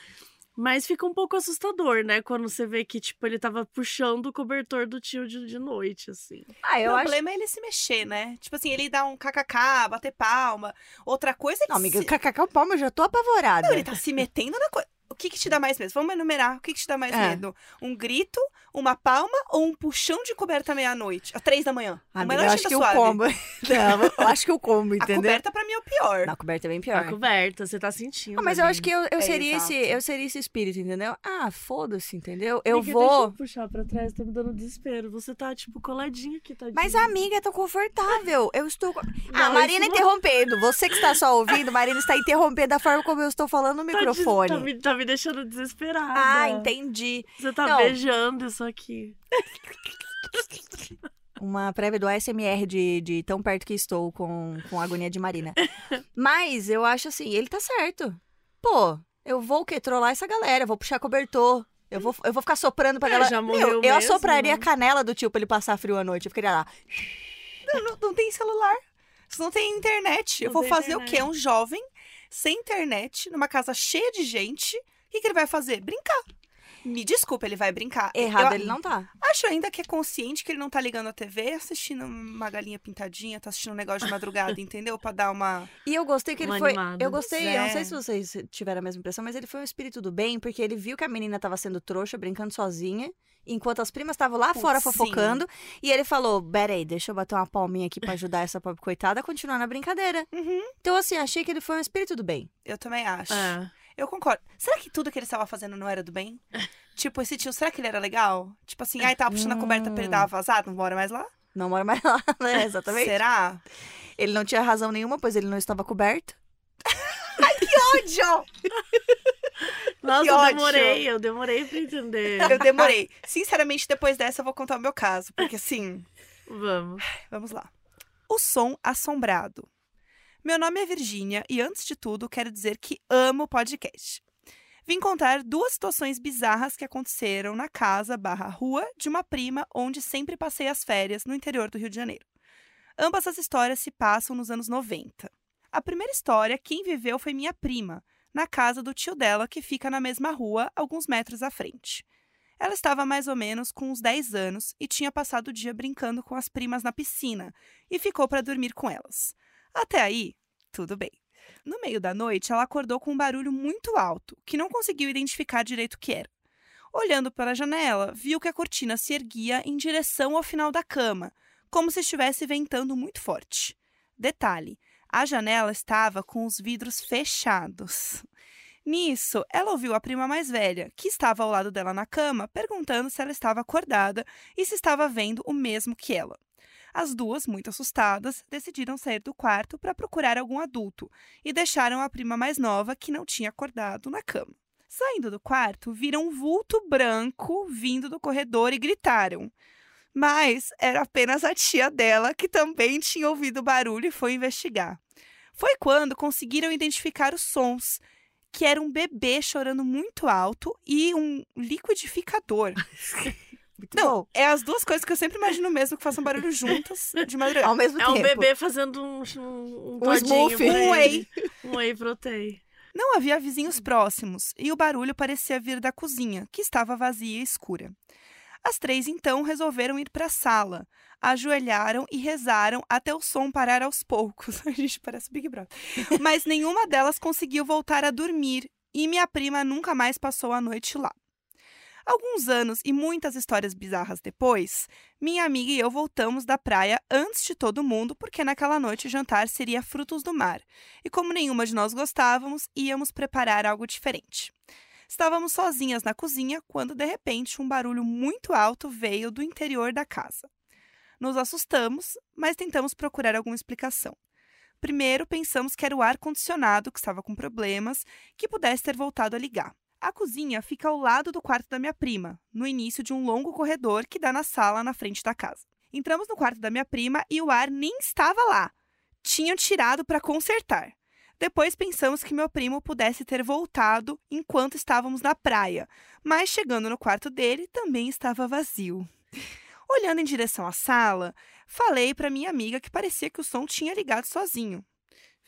Mas fica um pouco assustador, né? Quando você vê que, tipo, ele tava puxando o cobertor do tio de, de noite, assim. Ah, eu o acho. problema é ele se mexer, né? Tipo assim, ele dá um kkk, bater palma. Outra coisa é que Não, amiga, se... kkk palma, eu já tô apavorada. Não, ele tá se metendo na coisa. O que que te dá mais medo? Vamos enumerar. O que que te dá mais É. medo? Um grito, uma palma ou um puxão de coberta meia-noite? Às três da manhã? Amiga, eu acho que o suave. combo. Não, eu acho que o combo, A entendeu? coberta pra mim é o pior. Na coberta é bem Tá pior. coberta, você tá sentindo. Ah, mas eu acho que eu, eu É, seria esse, eu seria esse espírito, entendeu? Ah, foda-se, entendeu? Eu Amiga, Deixa vou. eu puxar pra trás, tá me dando desespero. Você tá, tipo, coladinha aqui, tadinha. Mas a amiga tão confortável. Eu estou. Ah, Não, Marina não- interrompendo. Você que está só ouvindo, Marina está interrompendo da forma como eu estou falando no Tá de- microfone. Tá, me, tá me deixando desesperada. Ah, entendi. Você tá Não. beijando isso aqui. Uma prévia do ASMR de, de tão perto que estou com, com a agonia de Marina. Mas eu acho assim, ele tá certo. Pô, eu vou o quê? Trollar essa galera, eu vou puxar cobertor. Eu vou, eu vou ficar soprando pra É, galera. já Meu, morreu eu mesmo, assopraria né? a canela do tio pra ele passar frio à noite. Eu ficaria lá. Não, não, não tem celular. Você não tem internet. eu Não vou tem fazer o quê? internet. Um jovem sem internet, numa casa cheia de gente. O que, que ele vai fazer? Brincar. Me desculpa, ele vai brincar. Errado Eu ele não tá. Acho ainda que é consciente que ele não tá ligando a TV assistindo uma galinha pintadinha, tá assistindo um negócio de madrugada, entendeu? Pra dar uma. E eu gostei que ele foi. Eu gostei, eu não sei É. se vocês tiveram a mesma impressão, mas ele foi um espírito do bem, porque ele viu que a menina tava sendo trouxa, brincando sozinha, enquanto as primas estavam lá Putz, fora sim. fofocando. E ele falou: Peraí, deixa eu bater uma palminha aqui pra ajudar essa pobre coitada a continuar na brincadeira. Uhum. Então, assim, achei que ele foi um espírito do bem. Eu também acho. É. Eu concordo. Será que tudo que ele estava fazendo não era do bem? tipo, esse tio, será que ele era legal? Tipo assim, ai, tava puxando a coberta pra ele dar uma vazada, não mora mais lá? Não mora mais lá, né? Exatamente. Será? Ele não tinha razão nenhuma, pois ele não estava coberto. Ódio! Nossa, Que eu ódio. demorei, eu demorei pra entender. Eu demorei. Sinceramente, depois dessa eu vou contar o meu caso, porque assim, Vamos. vamos lá. O som assombrado. Meu nome é Virgínia e antes de tudo quero dizer que amo podcast. Vim contar duas situações bizarras que aconteceram na casa barra rua de uma prima onde sempre passei as férias no interior do Rio de Janeiro. Ambas as histórias se passam nos anos 90. A primeira história, quem viveu foi minha prima, na casa do tio dela que fica na mesma rua, alguns metros à frente. Ela estava mais ou menos com uns 10 anos e tinha passado o dia brincando com as primas na piscina e ficou para dormir com elas. Até aí, tudo bem. No meio da noite, ela acordou com um barulho muito alto, que não conseguiu identificar direito o que era. Olhando pela janela, viu que a cortina se erguia em direção ao final da cama, como se estivesse ventando muito forte. Detalhe: a janela estava com os vidros fechados. Nisso, ela ouviu a prima mais velha, que estava ao lado dela na cama, perguntando se ela estava acordada e se estava vendo o mesmo que ela. As duas, muito assustadas, decidiram sair do quarto para procurar algum adulto e deixaram a prima mais nova, que não tinha acordado, na cama. Saindo do quarto, viram um vulto branco vindo do corredor e gritaram. Mas era apenas a tia dela que também tinha ouvido o barulho e foi investigar. Foi quando conseguiram identificar os sons, que era um bebê chorando muito alto e um liquidificador. Muito Não, bom. é as duas coisas que eu sempre imagino mesmo que façam barulho juntas de madrugada. Ao mesmo É tempo. um bebê fazendo um, um, um, smoothie. Um whey. Um whey protein. Não havia vizinhos próximos e o barulho parecia vir da cozinha, que estava vazia e escura. As três então resolveram ir para a sala, ajoelharam e rezaram até o som parar aos poucos. A gente parece Big Brother. Mas nenhuma delas conseguiu voltar a dormir e minha prima nunca mais passou a noite lá. Alguns anos e muitas histórias bizarras depois, minha amiga e eu voltamos da praia antes de todo mundo, porque naquela noite o jantar seria frutos do mar. E como nenhuma de nós gostávamos, íamos preparar algo diferente. Estávamos sozinhas na cozinha quando de repente um barulho muito alto veio do interior da casa. Nos assustamos, mas tentamos procurar alguma explicação. Primeiro, pensamos que era o ar-condicionado que estava com problemas, que pudesse ter voltado a ligar. A cozinha fica ao lado do quarto da minha prima, no início de um longo corredor que dá na sala na frente da casa. Entramos no quarto da minha prima e o ar nem estava lá. Tinham tirado para consertar. Depois pensamos que meu primo pudesse ter voltado enquanto estávamos na praia, mas chegando no quarto dele também estava vazio. Olhando em direção à sala, falei para minha amiga que parecia que o som tinha ligado sozinho.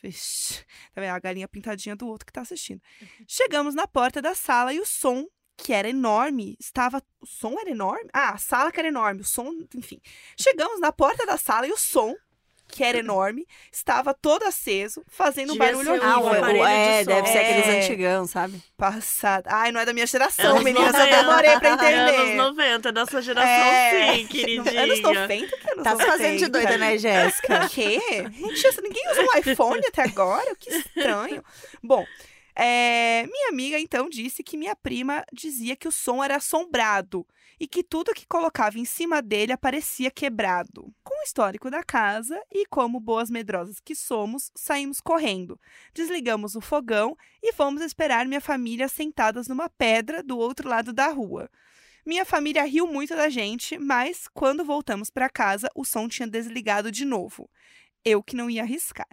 Vixe, tá vendo? A galinha pintadinha do outro que tá assistindo. Chegamos na porta da sala e o som, que era enorme, estava. O som era enorme? Ah, a sala que era enorme, o som, enfim. Chegamos na porta da sala e o som, que era enorme, estava todo aceso, fazendo um Devia barulho ser horrível. Ah, um é, som. deve ser aqueles É. antigão, sabe? Passado. Ai, não é da minha geração, Anos meninas. Eu 90. demorei pra É entender. anos 90, da sua geração, É. sim, queridinha. Anos 90? Que anos Tá se fazendo de 90? doida, né, Jéssica? quê? Tinha, ninguém usa um iPhone até agora? Que estranho. Bom, é, minha amiga então disse que minha prima dizia que o som era assombrado e que tudo que colocava em cima dele aparecia quebrado. Com o histórico da casa e como boas medrosas que somos, saímos correndo. Desligamos o fogão e fomos esperar minha família sentadas numa pedra do outro lado da rua. Minha família riu muito da gente, mas quando voltamos para casa, o som tinha desligado de novo. Eu que não ia arriscar.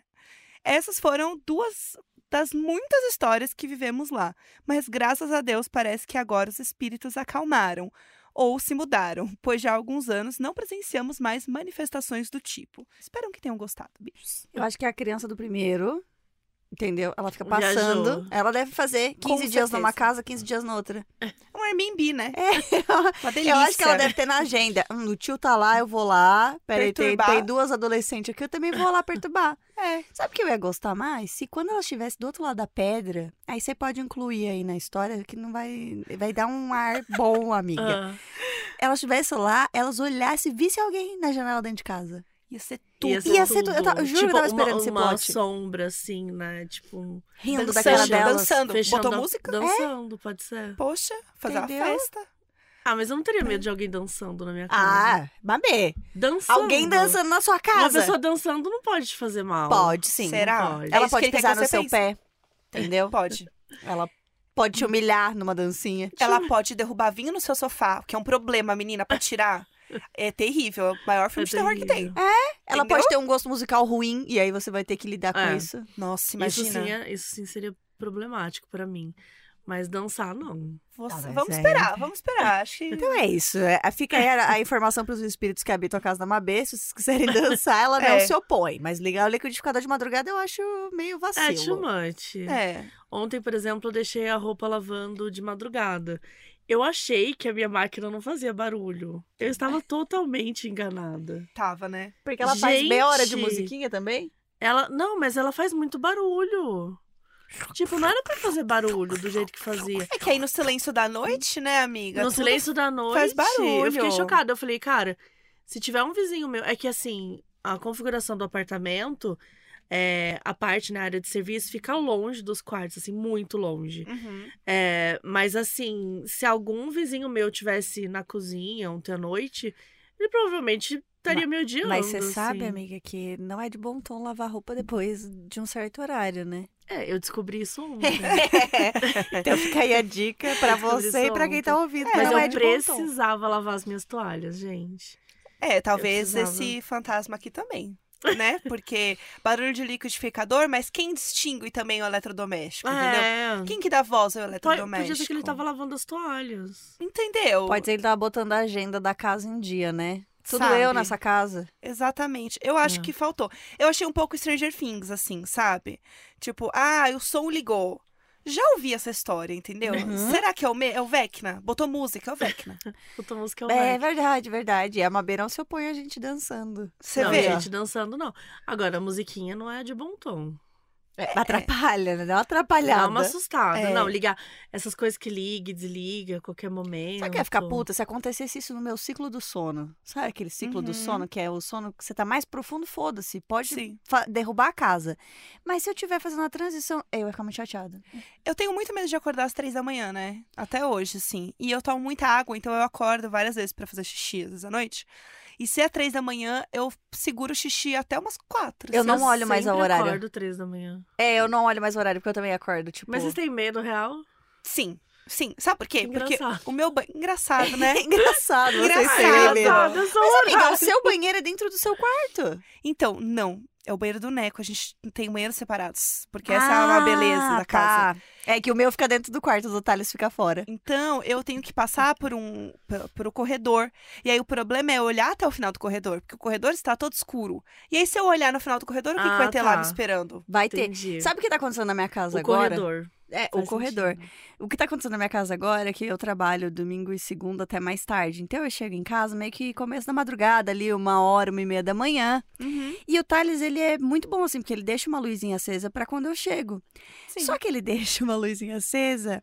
Essas foram duas das muitas histórias que vivemos lá, mas graças a Deus parece que agora os espíritos acalmaram ou se mudaram, pois já há alguns anos não presenciamos mais manifestações do tipo. Espero que tenham gostado, beijos. Eu acho que é a criança do primeiro, entendeu? Ela fica Viajou. passando. Ela deve fazer 15 Com dias certeza. numa casa, 15 dias na outra. É um Airbnb, né? É, Uma delícia. eu acho que ela deve ter na agenda. Hum, o tio tá lá, eu vou lá. Peraí, tem, tem duas adolescentes aqui, eu também vou lá perturbar. É. Sabe o que eu ia gostar mais? Se quando ela estivesse do outro lado da pedra, aí você pode incluir aí na história que não vai. Vai dar um ar bom, amiga. Ah, Ela estivesse lá, elas olhassem e vissem alguém na janela dentro de casa. Ia ser tudo. Ia ser, Ia ser tu- eu tava- eu juro que eu tipo, tava esperando uma, esse uma plot. sombra, assim, né? Tipo, Rindo da Dançando, cara delas. dançando. fechando Botou a- música? Dançando, pode ser. Poxa, fazer Entendeu? uma festa. Ah, mas eu não teria medo de alguém dançando na minha casa. Ah, Mabê. dançando. Alguém dançando na sua Uma casa. pessoa dançando não pode te fazer mal. Pode, sim. Será? pode. É Ela que pode pisar que no seu pense. pé. Entendeu? Pode. Ela pode te humilhar numa dancinha. Ela pode derrubar vinho no seu sofá, que é um problema, menina, pra tirar. É terrível. É o maior filme É de terror que tem. terrível. Ela Entendeu? pode ter um gosto musical ruim e aí você vai ter que lidar com É. isso. Nossa, Isso imagina. sim, é- isso sim seria problemático pra mim. Mas dançar, não. Você- Ah, mas vamos é. esperar, vamos esperar. Acho que. Então é isso. É, fica aí a, a informação para os espíritos que habitam a casa da Mabê. Se vocês quiserem dançar, ela não É. se opõe. Mas ligar o liquidificador de madrugada eu acho meio É too vacilo. much. É. Ontem, por exemplo, eu deixei a roupa lavando de madrugada. Eu achei que a minha máquina não fazia barulho. Eu estava totalmente enganada. Tava, né? Porque ela faz meia hora de Gente. musiquinha também? Ela. Não, mas ela faz muito barulho. Tipo, não era pra fazer barulho do jeito que fazia. É que aí no silêncio da noite, né, amiga? No silêncio da noite. faz barulho. Eu fiquei chocada. Eu falei, cara, se tiver um vizinho meu. É que assim, a configuração do apartamento, é, a parte na área de serviço fica longe dos quartos, assim, muito longe. Uhum. É, mas assim, se algum vizinho meu tivesse na cozinha ontem à noite, ele provavelmente estaria me odiando. Mas você sabe, assim. amiga, que não é de bom tom lavar roupa depois de um certo horário, né? É, eu descobri isso ontem. então fica aí a dica pra Descobri você e pra quem tá ouvindo. É, Mas não eu é de bom tom. precisava lavar as minhas toalhas, gente. É, talvez esse fantasma aqui também. Né? Porque barulho de liquidificador, mas quem distingue também o eletrodoméstico, entendeu? É. Quem que dá voz ao Pode, eletrodoméstico? podia ser que ele tava lavando as toalhas. Entendeu? Pode ser que ele tava botando a agenda da casa em dia, né? Tudo Sabe? eu nessa casa. Exatamente. Eu acho É. que faltou. Eu achei um pouco Stranger Things, assim, sabe? Tipo, ah, o som ligou. Já ouvi essa história, entendeu? Uhum. Será que é o, me é o Vecna? Botou música, é o Vecna. Puta música é o É Mike. verdade, verdade. E a Mabê não se opõe a gente dançando. Você não, vê? gente dançando, não. Agora, a musiquinha não é de bom tom. Atrapalha, né? Dá uma atrapalhada. Dá uma assustada. É. Não, ligar essas coisas que liga e desliga a qualquer momento. Sabe que ia ficar puta se acontecesse isso no meu ciclo do sono? Sabe aquele ciclo do Uhum. sono, que é o sono que você tá mais profundo, foda-se. Pode derrubar a casa. Mas se eu estiver fazendo a transição, eu ia ficar muito chateada. Eu tenho muito medo de acordar às três da manhã, né? Até hoje, assim. E eu tomo muita água, então eu acordo várias vezes pra fazer xixi às vezes à noite. E se é três da manhã, eu seguro o xixi até umas quatro. Eu assim. não olho mais o horário. acordo três da manhã. É, eu não olho mais o horário, porque eu também acordo, tipo... Mas vocês têm medo real? Sim, sim. Sabe por quê? Porque Engraçado. o meu banho. Engraçado, né? É engraçado, Engraçado. eu sou Mas, amiga, o seu banheiro é dentro do seu quarto. Então, não. É o banheiro do Neco. A gente tem banheiros separados. Porque essa é uma beleza Ah, da casa. tá. É que o meu fica dentro do quarto, o do Thales fica fora. Então, eu tenho que passar por um por, o corredor. E aí o problema é olhar até o final do corredor, porque o corredor está todo escuro. E aí se eu olhar no final do corredor, o que, que Ah, vai ter lá tá. me esperando? Vai ter. Entendi. Sabe o que tá acontecendo na minha casa o agora? corredor. É, o Faz corredor. sentido. O que tá acontecendo na minha casa agora é que eu trabalho domingo e segunda até mais tarde. Então eu chego em casa meio que começo da madrugada, ali, uma hora, uma e meia da manhã. Uhum. E o Thales, ele é muito bom, assim, porque ele deixa uma luzinha acesa pra quando eu chego. Sim. Só que ele deixa uma luzinha acesa.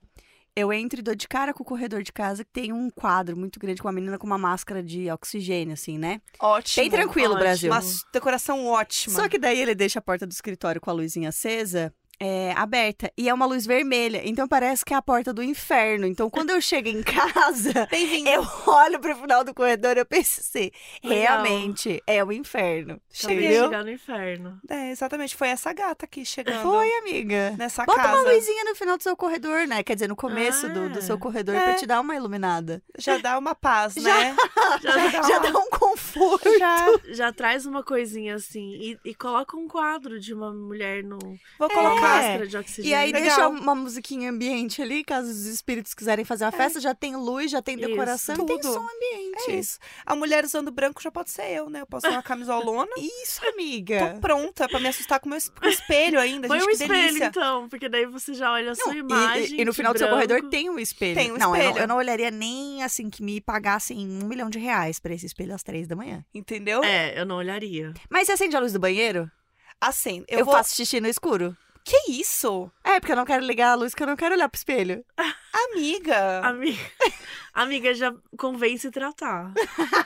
Eu entro e dou de cara com o corredor de casa, que tem um quadro muito grande com uma menina com uma máscara de oxigênio, assim, né? Ótimo. Bem tranquilo, ótimo. Brasil. Uma decoração ótima. Só que daí ele deixa a porta do escritório com a luzinha acesa. É, aberta e é uma luz vermelha, então parece que é a porta do inferno. Então, quando eu chego em casa, eu olho pro final do corredor e eu penso assim, Legal. realmente é o inferno. De Entendeu? chegar no inferno. É, exatamente. Foi essa gata aqui chegando Foi, amiga. nessa Bota casa. uma luzinha no final do seu corredor, né? Quer dizer, no começo do, do seu Ah, corredor é. pra te dar uma iluminada. Já dá uma paz, Já- né? Já, Já dá um conforto. Já. já traz uma coisinha assim e, e coloca um quadro de uma mulher no Vou colocar. máscara de oxigênio. E aí Legal. deixa uma musiquinha ambiente ali, caso os espíritos quiserem fazer uma festa, já tem luz, já tem Isso. decoração e tem som ambiente. É isso. A mulher usando branco já pode ser eu, né? Eu posso usar uma camisolona. Isso, amiga. Tô pronta pra me assustar com o meu espelho ainda, Põe gente. um espelho, delícia. então, porque daí você já olha a sua Não, imagem. e, e no final do seu branco. corredor tem um espelho. Tem um não, eu não, espelho. eu não olharia nem assim que me pagassem um milhão de reais pra esse espelho às três da manhã. Entendeu? É, eu não olharia. Mas você acende a luz do banheiro? Assim, Eu, eu, vou... faço xixi no escuro. Que isso? É, porque eu não quero ligar a luz, que eu não quero olhar pro espelho. Amiga. Amiga, Amiga, já convém se tratar.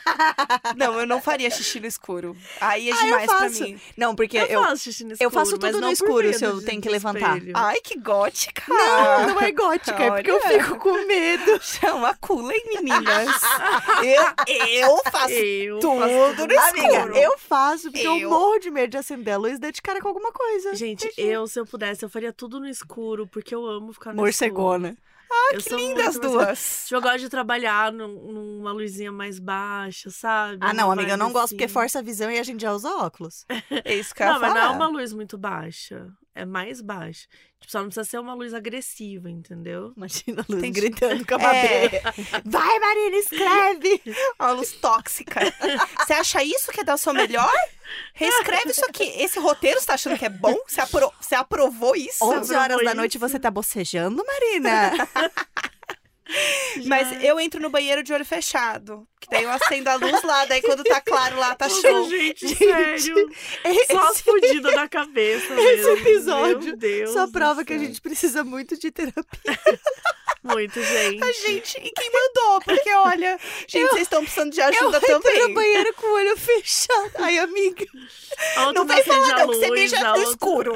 Não, eu não faria xixi no escuro. Aí é Ah, demais pra faço. mim. Não, porque Eu, eu. faço xixi no escuro, eu faço tudo no escuro se eu tenho que levantar. espelho. Ai, que gótica. Não, não é gótica, é porque eu Olha. fico com medo. Chama culem, meninas. eu, eu faço Eu tudo faço no Amiga, escuro. eu faço, porque eu. Eu. morro de medo de acender a luz e de cara com alguma coisa. Gente, eu, se eu pudesse, eu faria tudo no escuro, porque eu amo ficar no Morcegona. escuro. Ah, Que lindas duas. Eu gosto de trabalhar num- numa luzinha mais baixa, sabe? Ah, não, Uma amiga, eu não vibe gosto porque assim. força a visão e a gente já usa óculos. É isso que eu Não, mas não é uma luz muito baixa. É mais baixa. Tipo, só não precisa ser uma luz agressiva, entendeu? Imagina a luz Entendi. gritando com a É. Mabê. Vai, Marina, escreve! Uma luz tóxica. Você acha isso que é dar o seu melhor? Reescreve isso aqui. Esse roteiro você tá achando que é bom? Você, apro- você aprovou isso? 11 horas da isso. noite você tá bocejando, Marina? Mas eu entro no banheiro de olho fechado. Que daí eu acendo a luz lá, daí quando tá claro lá, tá show. gente, sério. Só as Esse, fudidas da cabeça esse mesmo. episódio Meu Deus só prova que a gente precisa muito de terapia. Muito, gente. A gente, e quem mandou? Porque olha, gente, vocês estão precisando de ajuda eu também. no banheiro com o olho fechado. Ai, amiga, Ontem Não vem acende falar não, que você luz, mija a no outra- escuro.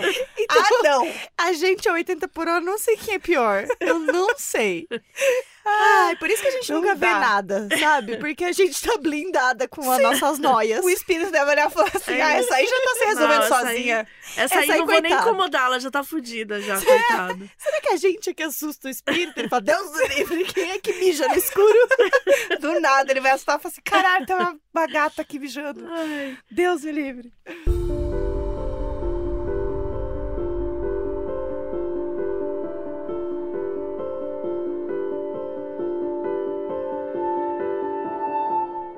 Ah, não. a gente é 80 por hora, não sei quem é pior. Eu não sei. Ai, por isso que a gente Não nunca vê dá. nada, sabe? Porque a gente tá blindada com as nossas noias. O espírito deve olhar e falar assim, É ah, essa aí já tá se resolvendo Não, essa aí- sozinha. Essa, aí Essa aí, não vou nem coitada. incomodar, ela já tá fudida já, coitada. Será que a gente é que assusta o espírito? Ele fala, Deus do livre, quem é que mija no escuro? Do nada, ele vai assustar e falar assim, caralho, tem uma, uma gata aqui mijando. Ai. Deus me livre.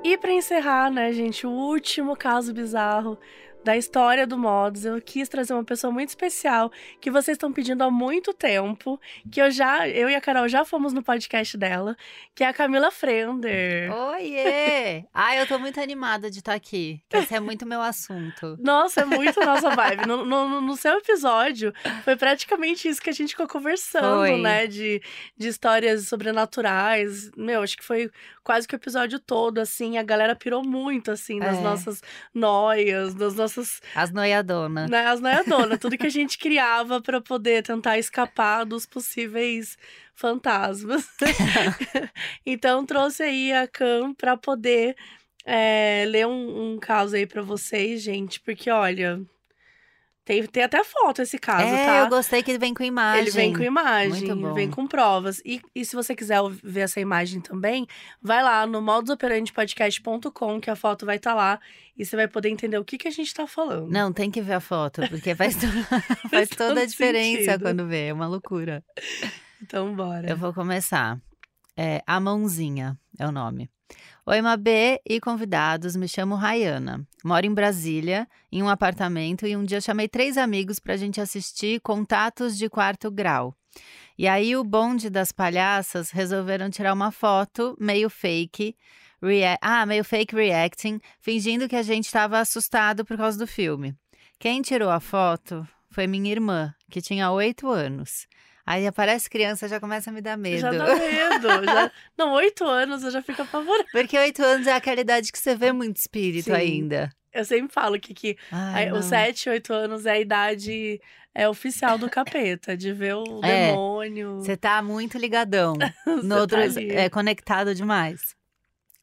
E pra encerrar, né, gente, o último caso bizarro da história do Modos, eu quis trazer uma pessoa muito especial que vocês estão pedindo há muito tempo, que eu já, eu e a Carol já fomos no podcast dela, que é a Camila Frender. Oiê! Ai, eu tô muito animada de estar aqui, que esse é muito meu assunto. Nossa, é muito nossa vibe. No, no, no seu episódio, foi praticamente isso que a gente ficou conversando, Foi. né? De, de histórias sobrenaturais. Meu, acho que foi quase que o episódio todo, assim. A galera pirou muito, assim, nas É. nossas noias, nas nossas. As noiadonas. Né, as noiadonas, tudo que a gente criava pra poder tentar escapar dos possíveis fantasmas. então, trouxe aí a Cam pra poder é, ler um, um caso aí pra vocês, gente, porque olha. Tem, tem até foto esse caso, é, tá? eu gostei que ele vem com imagem. Ele vem com imagem, Muito bom. vem com provas. E, e se você quiser ver essa imagem também, vai lá no modusoperandepodcast.com, que a foto vai estar lá. E você vai poder entender o que, que a gente tá falando. Não, tem que ver a foto, porque faz, to- faz toda a diferença sentido. quando vê. É uma loucura. Então, bora. Eu vou começar. É, a Mãozinha é o nome. Oi, Mabê e convidados, me chamo Rayana. Moro em Brasília, em um apartamento, e um dia chamei três amigos pra gente assistir Contatos de Quarto Grau. E aí o bonde das palhaças resolveram tirar uma foto meio fake, ah, meio fake reacting, fingindo que a gente estava assustado por causa do filme. Quem tirou a foto foi minha irmã, que tinha oito anos. Aí aparece criança, já começa a me dar medo. Já dá medo. já... Não, oito anos eu já fico apavorada. Porque oito anos é aquela idade que você vê muito espírito Sim. ainda. Eu sempre falo que, que Ai, os sete, oito anos é a idade é oficial do capeta, de ver o É. demônio. Você tá muito ligadão. No tá outro, ali. é conectado demais.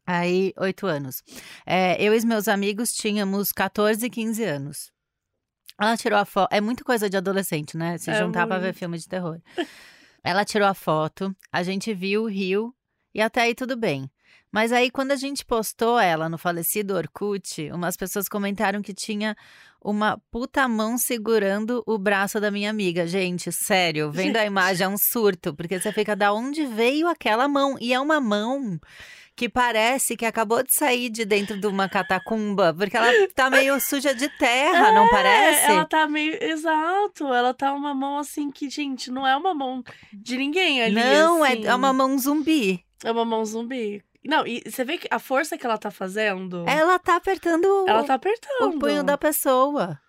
Aí, oito anos. É, eu e meus amigos tínhamos 14 e 15 anos. Ela tirou a foto. É muita coisa de adolescente, né? Se É juntar pra ver muito. filme de terror. Ela tirou a foto, a gente viu, riu, e até aí tudo bem. Mas aí, quando a gente postou ela no falecido Orkut, umas pessoas comentaram que tinha uma puta mão segurando o braço da minha amiga. Gente, sério, vendo a imagem é um surto, porque você fica, da onde veio aquela mão? E é uma mão que parece que acabou de sair de dentro de uma catacumba, porque ela tá meio suja de terra, não É, parece? Ela tá meio. Exato. Ela tá uma mão assim que, gente, não é uma mão de ninguém ali. Não, assim. é, é uma mão zumbi. É uma mão zumbi. Não, e você vê que a força que ela tá fazendo. Ela tá apertando o- Ela tá apertando. o punho da pessoa.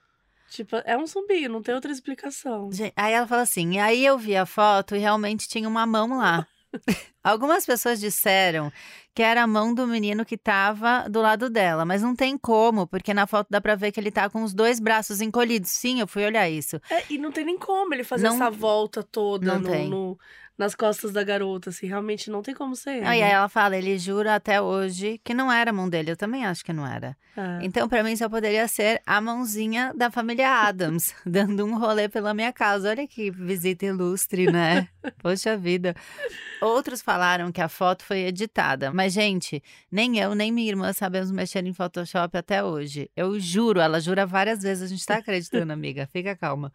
Tipo, é um zumbi, não tem outra explicação. Gente, Aí ela fala assim, e aí eu vi a foto e realmente tinha uma mão lá. Algumas pessoas disseram que era a mão do menino que tava do lado dela, mas não tem como, porque na foto dá pra ver que ele tá com os dois braços encolhidos. Sim, eu fui olhar isso. É, e não tem nem como ele fazer Não- essa volta toda não no- tem. no- nas costas da garota, assim. Realmente não tem como ser. Aí ele. ela fala, ele jura até hoje que não era a mão dele. Eu também acho que não era. É. Então, pra mim, só poderia ser a mãozinha da família Adams, dando um rolê pela minha casa. Olha que visita ilustre, né? Poxa vida. Outros falaram que a foto foi editada. Mas, gente, nem eu, nem minha irmã sabemos mexer em Photoshop até hoje. Eu juro, ela jura várias vezes. A gente tá acreditando, amiga. Fica calma.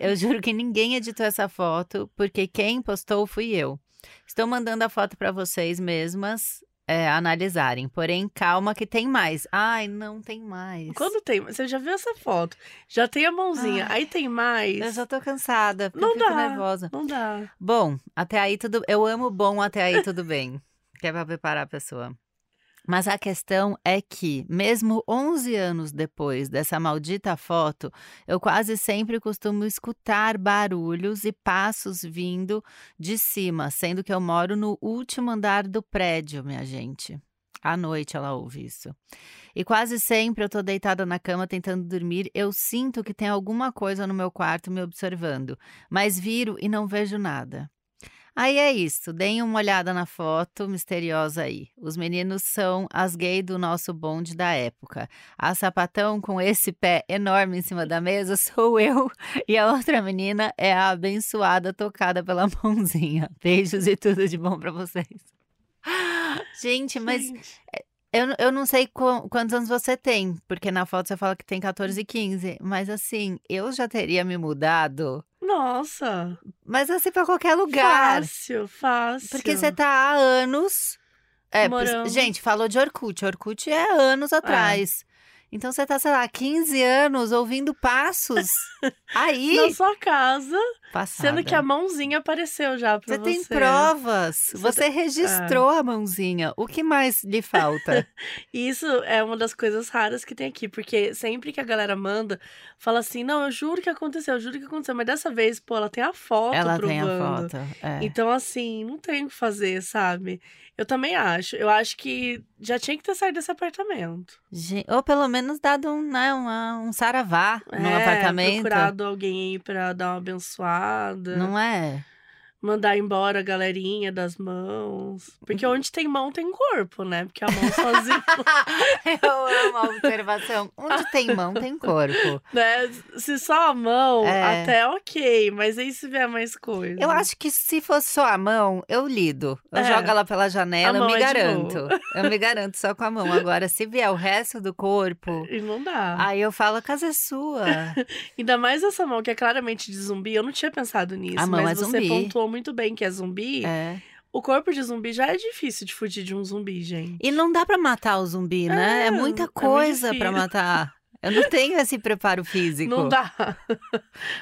Eu juro que ninguém editou essa foto, porque quem postou fui eu. Estou mandando a foto pra vocês mesmas é, analisarem. Porém, calma que tem mais. Ai, não tem mais. Quando tem, você já viu essa foto? Já tem a mãozinha, Ai. aí tem mais. Eu já tô cansada, Não dá. nervosa. Não dá. Bom, até aí tudo. Eu amo bom até aí tudo bem. que é pra preparar a pessoa. Mas a questão é que, mesmo 11 anos depois dessa maldita foto, eu quase sempre costumo escutar barulhos e passos vindo de cima, sendo que eu moro no último andar do prédio, minha gente. À noite ela ouve isso. E quase sempre eu tô deitada na cama tentando dormir, eu sinto que tem alguma coisa no meu quarto me observando, mas viro e não vejo nada. Aí é isso, deem uma olhada na foto misteriosa aí. Os meninos são as gays do nosso bonde da época. A sapatão com esse pé enorme em cima da mesa sou eu. E a outra menina é a abençoada tocada pela mãozinha. Beijos e tudo de bom pra vocês. Gente, mas eu, eu não sei qu- quantos anos você tem, porque na foto você fala que tem 14 e 15. Mas assim, eu já teria me mudado. Nossa. Mas assim, pra qualquer lugar. Fácil, fácil. Porque você tá há anos. É, Morando. gente, falou de Orkut. Orkut é anos atrás. Então você tá, sei lá, 15 anos ouvindo passos. Aí, Na sua casa, passada. sendo que a mãozinha apareceu já pra Você você. tem provas. Você Você tem- registrou a mãozinha. O que mais lhe falta? Isso é uma das coisas raras que tem aqui, porque sempre que a galera manda, fala assim: não, eu juro que aconteceu, eu juro que aconteceu. Mas dessa vez, pô, ela tem a foto Ela provando. tem a foto. é. Então, assim, não tem o que fazer, sabe? Eu também acho. Eu acho que já tinha que ter saído desse apartamento. Ou pelo menos dado um, né, uma- um saravá no É, apartamento. Procurado alguém aí pra dar uma abençoada. Não é? Mandar embora a galerinha das mãos. Porque onde tem mão tem corpo, né? Porque a mão sozinha, Eu amo a observação. Onde tem mão, tem corpo. né? Se só a mão, É. até ok. Mas aí se vier mais coisa. Eu acho que se fosse só a mão, eu lido. Eu É. jogo ela pela janela, eu me é garanto. Eu me garanto só com a mão. Agora, se vier o resto do corpo, E não dá. aí eu falo, a casa é sua. Ainda mais essa mão que é claramente de zumbi. Eu não tinha pensado nisso. A mão mas é você zumbi. pontuou muito bem que é zumbi. É. O corpo de zumbi já é difícil de fugir de um zumbi, gente. E não dá pra matar o zumbi, né? É, É, muita é coisa pra difícil. matar. Eu não tenho esse preparo físico. Não dá.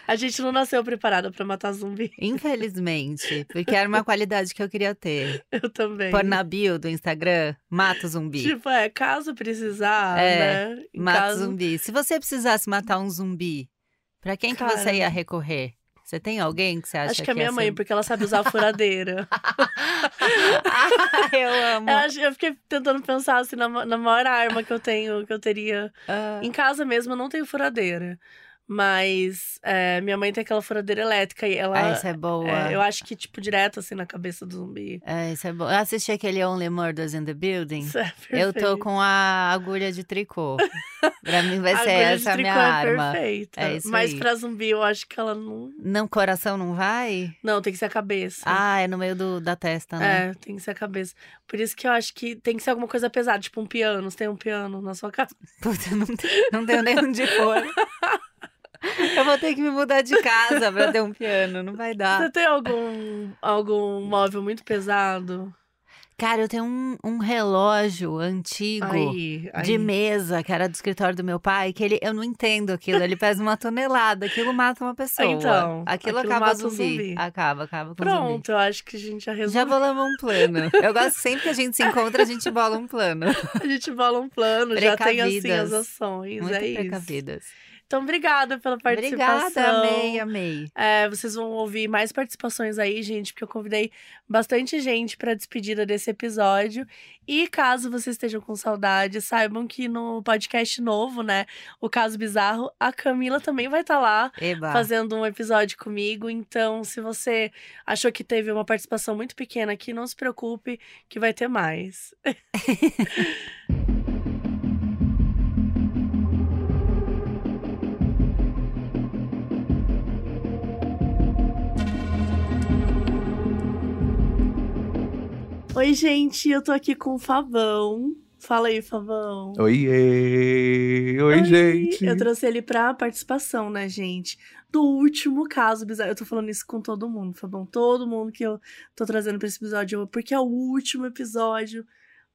A gente não nasceu preparada pra matar zumbi. Infelizmente. Porque era uma qualidade que eu queria ter. Eu também. Pôr na bio do Instagram, mata o zumbi. Tipo, é, caso precisar, É, né? Mata caso... zumbi. Se você precisasse matar um zumbi, pra quem que você Cara. ia recorrer? Você tem alguém que você acha Acho que a ia minha mãe, ser- porque ela sabe usar a furadeira. Ah, eu amo. eu, fiquei tentando pensar assim na, na maior arma que eu tenho, que eu teria. Ah, Em casa mesmo eu não tenho furadeira. Mas é, minha mãe tem aquela furadeira elétrica e ela. ah, isso é boa. é, eu acho que, tipo, direto assim na cabeça do zumbi. É, isso é bom. Eu assisti aquele Only Murders in the Building. Isso é Eu tô com a agulha de tricô. Pra mim vai ser essa a minha é arma. Perfeita. É isso Mas aí. pra zumbi eu acho que ela não. Não, coração não vai? Não, tem que ser a cabeça. Ah, é no meio do, da testa, né? É, tem que ser a cabeça. Por isso que eu acho que tem que ser alguma coisa pesada, tipo um piano. Você tem um piano na sua casa. Puta, não, tem- não tenho nem onde pôr. Eu vou ter que me mudar de casa pra ter um piano, não vai dar. Você tem algum, algum móvel muito pesado? Cara, eu tenho um, um relógio antigo Aí, aí. de mesa, que era do escritório do meu pai, que ele, eu não entendo aquilo, ele pesa uma tonelada, aquilo mata uma pessoa. Então, aquilo, aquilo acaba zumbi. zumbi. Acaba, acaba com zumbi. Pronto, eu acho que a gente já resolveu. Já bolamos um plano. Eu gosto sempre que a gente se encontra, a gente bola um plano. A gente bola um plano, já tem assim as Precavidas. ações. Muito é isso. Então, obrigada pela participação. Obrigada, amei, amei. É, vocês vão ouvir mais participações aí, gente, porque eu convidei bastante gente para despedida desse episódio. E caso vocês estejam com saudade, saibam que no podcast novo, né, o Caso Bizarro, a Camila também vai estar lá Eba. fazendo um episódio comigo. Então, se você achou que teve uma participação muito pequena aqui, não se preocupe que vai ter mais. Oi, gente, eu tô aqui com o Favão. Fala aí, Favão. Oiê! Oi, gente! Eu trouxe ele pra participação, né, gente? Do último caso bizarro. Eu tô falando isso com todo mundo, Fabão. Todo mundo que eu tô trazendo pra esse episódio, porque é o último episódio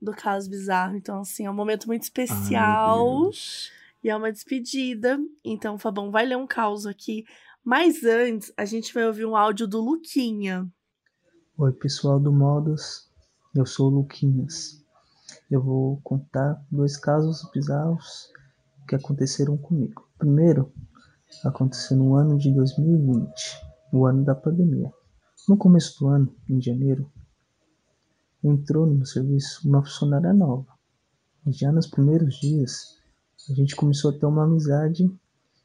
do caso bizarro. Então, assim, é um momento muito Ai, especial. Deus. e é uma despedida. Então, o Fabão vai ler um caos aqui. Mas antes, a gente vai ouvir um áudio do Luquinha. Oi, pessoal do Modos. Eu sou Luquinhas. Eu vou contar dois casos bizarros que aconteceram comigo. Primeiro, aconteceu no ano de 2020, o ano da pandemia. No começo do ano, em janeiro, entrou no meu serviço uma funcionária nova. E já nos primeiros dias, a gente começou a ter uma amizade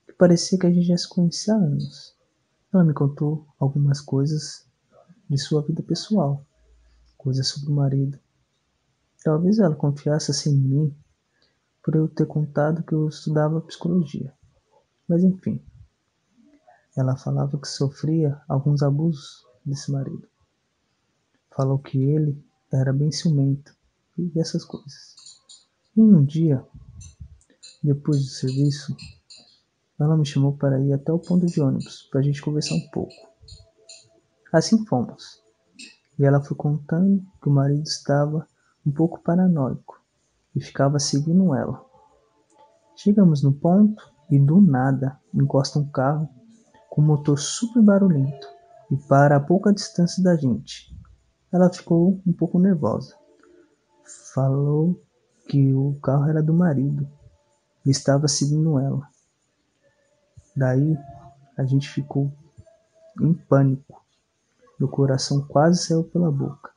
que parecia que a gente já se conhecia há anos. Ela me contou algumas coisas de sua vida pessoal, coisas sobre o marido. Talvez ela confiasse assim em mim por eu ter contado que eu estudava psicologia. Mas enfim, ela falava que sofria alguns abusos desse marido. Falou que ele era bem ciumento e essas coisas. E um dia, depois do serviço, ela me chamou para ir até o ponto de ônibus para a gente conversar um pouco. Assim fomos. E ela foi contando que o marido estava um pouco paranoico e ficava seguindo ela. Chegamos no ponto e do nada encosta um carro com motor super barulhento e para a pouca distância da gente. Ela ficou um pouco nervosa. Falou que o carro era do marido e estava seguindo ela. Daí a gente ficou em pânico. Meu coração quase saiu pela boca.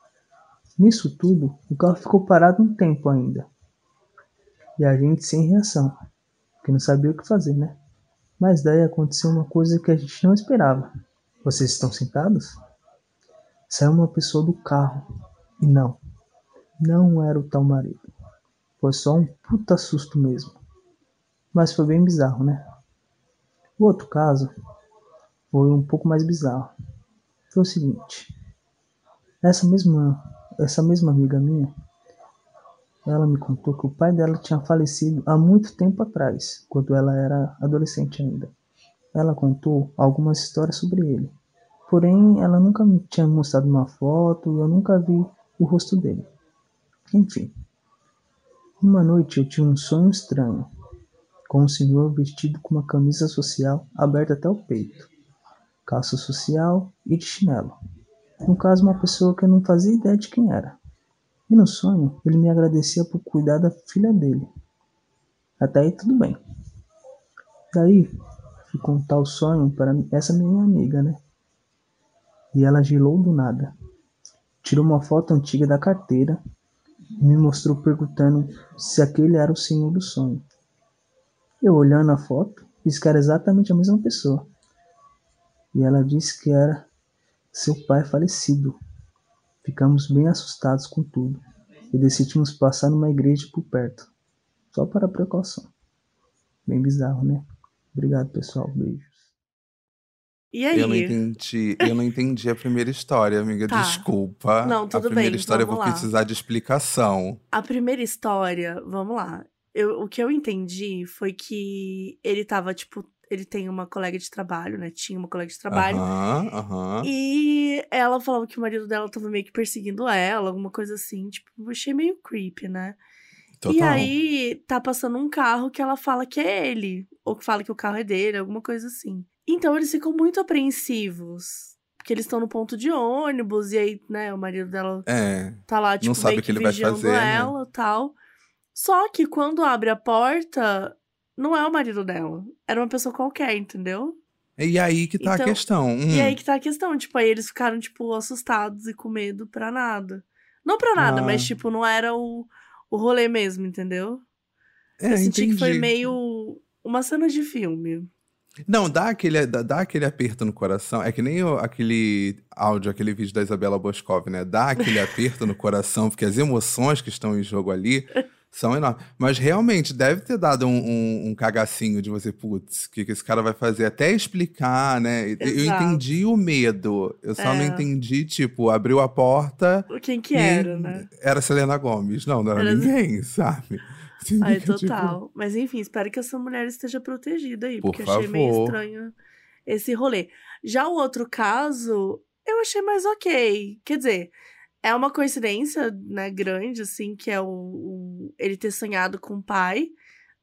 Nisso tudo, o carro ficou parado um tempo ainda. E a gente sem reação, porque não sabia o que fazer, né? Mas daí aconteceu uma coisa que a gente não esperava. Vocês estão sentados? Saiu uma pessoa do carro. E não, não era o tal marido. Foi só um puta susto mesmo. Mas foi bem bizarro, né? O outro caso foi um pouco mais bizarro. Foi o seguinte. Essa mesma, essa mesma amiga minha, ela me contou que o pai dela tinha falecido há muito tempo atrás, quando ela era adolescente ainda. Ela contou algumas histórias sobre ele. Porém, ela nunca me tinha mostrado uma foto e eu nunca vi o rosto dele. Enfim. Uma noite eu tinha um sonho estranho, com um senhor vestido com uma camisa social aberta até o peito, calça social e de chinelo. No caso, uma pessoa que eu não fazia ideia de quem era. E no sonho, ele me agradecia por cuidar da filha dele. Até aí tudo bem. Daí, fui contar o sonho para essa minha amiga, né? E ela gelou do nada. Tirou uma foto antiga da carteira e me mostrou perguntando se aquele era o senhor do sonho. Eu olhando a foto, disse que era exatamente a mesma pessoa. E ela disse que era seu pai falecido. Ficamos bem assustados com tudo e decidimos passar numa igreja por perto, só para precaução. Bem bizarro, né? Obrigado, pessoal. Beijos. E aí? Eu não entendi, eu não entendi a primeira história, amiga. Tá. Desculpa. Não, tudo a primeira bem, história eu vou lá. precisar de explicação. A primeira história, vamos lá. Eu, o que eu entendi foi que ele tava, tipo, ele tem uma colega de trabalho, né? Tinha uma colega de trabalho. Aham, aham. E ela falava que o marido dela tava meio que perseguindo ela, alguma coisa assim. Tipo, eu achei meio creepy, né? E Total. aí tá passando um carro que ela fala que é ele, ou que fala que o carro é dele, alguma coisa assim. Então eles ficam muito apreensivos. Porque eles estão no ponto de ônibus, e aí, né, o marido dela É. tá lá, tipo, Não sabe meio o que ele vai fazer, né? ela e tal. Só que quando abre a porta, não é o marido dela. Era uma pessoa qualquer, entendeu? E aí que tá Então, a questão. E Hum. aí que tá a questão, tipo, aí eles ficaram, tipo, assustados e com medo pra nada. Não pra nada, Ah. mas, tipo, não era o, o rolê mesmo, entendeu? É, Eu senti que foi entendi. meio uma cena de filme. Não, dá aquele, dá, dá aquele aperto no coração. É que nem o- aquele áudio, aquele vídeo da Isabela Boscov, né? Dá aquele aperto no coração, porque as emoções que estão em jogo ali são enormes. Mas realmente deve ter dado um, um, um cagacinho de você, putz, o que, que esse cara vai fazer? Até explicar, né? Eu Exato. entendi o medo. Eu só não É. entendi, tipo, abriu a porta. Quem que era, né? Era Selena Gomes. Não, não era, Era- ninguém, sabe? Ai, Tipo, total. Mas enfim, espero que essa mulher esteja protegida aí, Por porque achei meio favor. estranho esse rolê. Já o outro caso, eu achei mais ok. Quer dizer, é uma coincidência, né, grande, assim, que é o, o- ele ter sonhado com o pai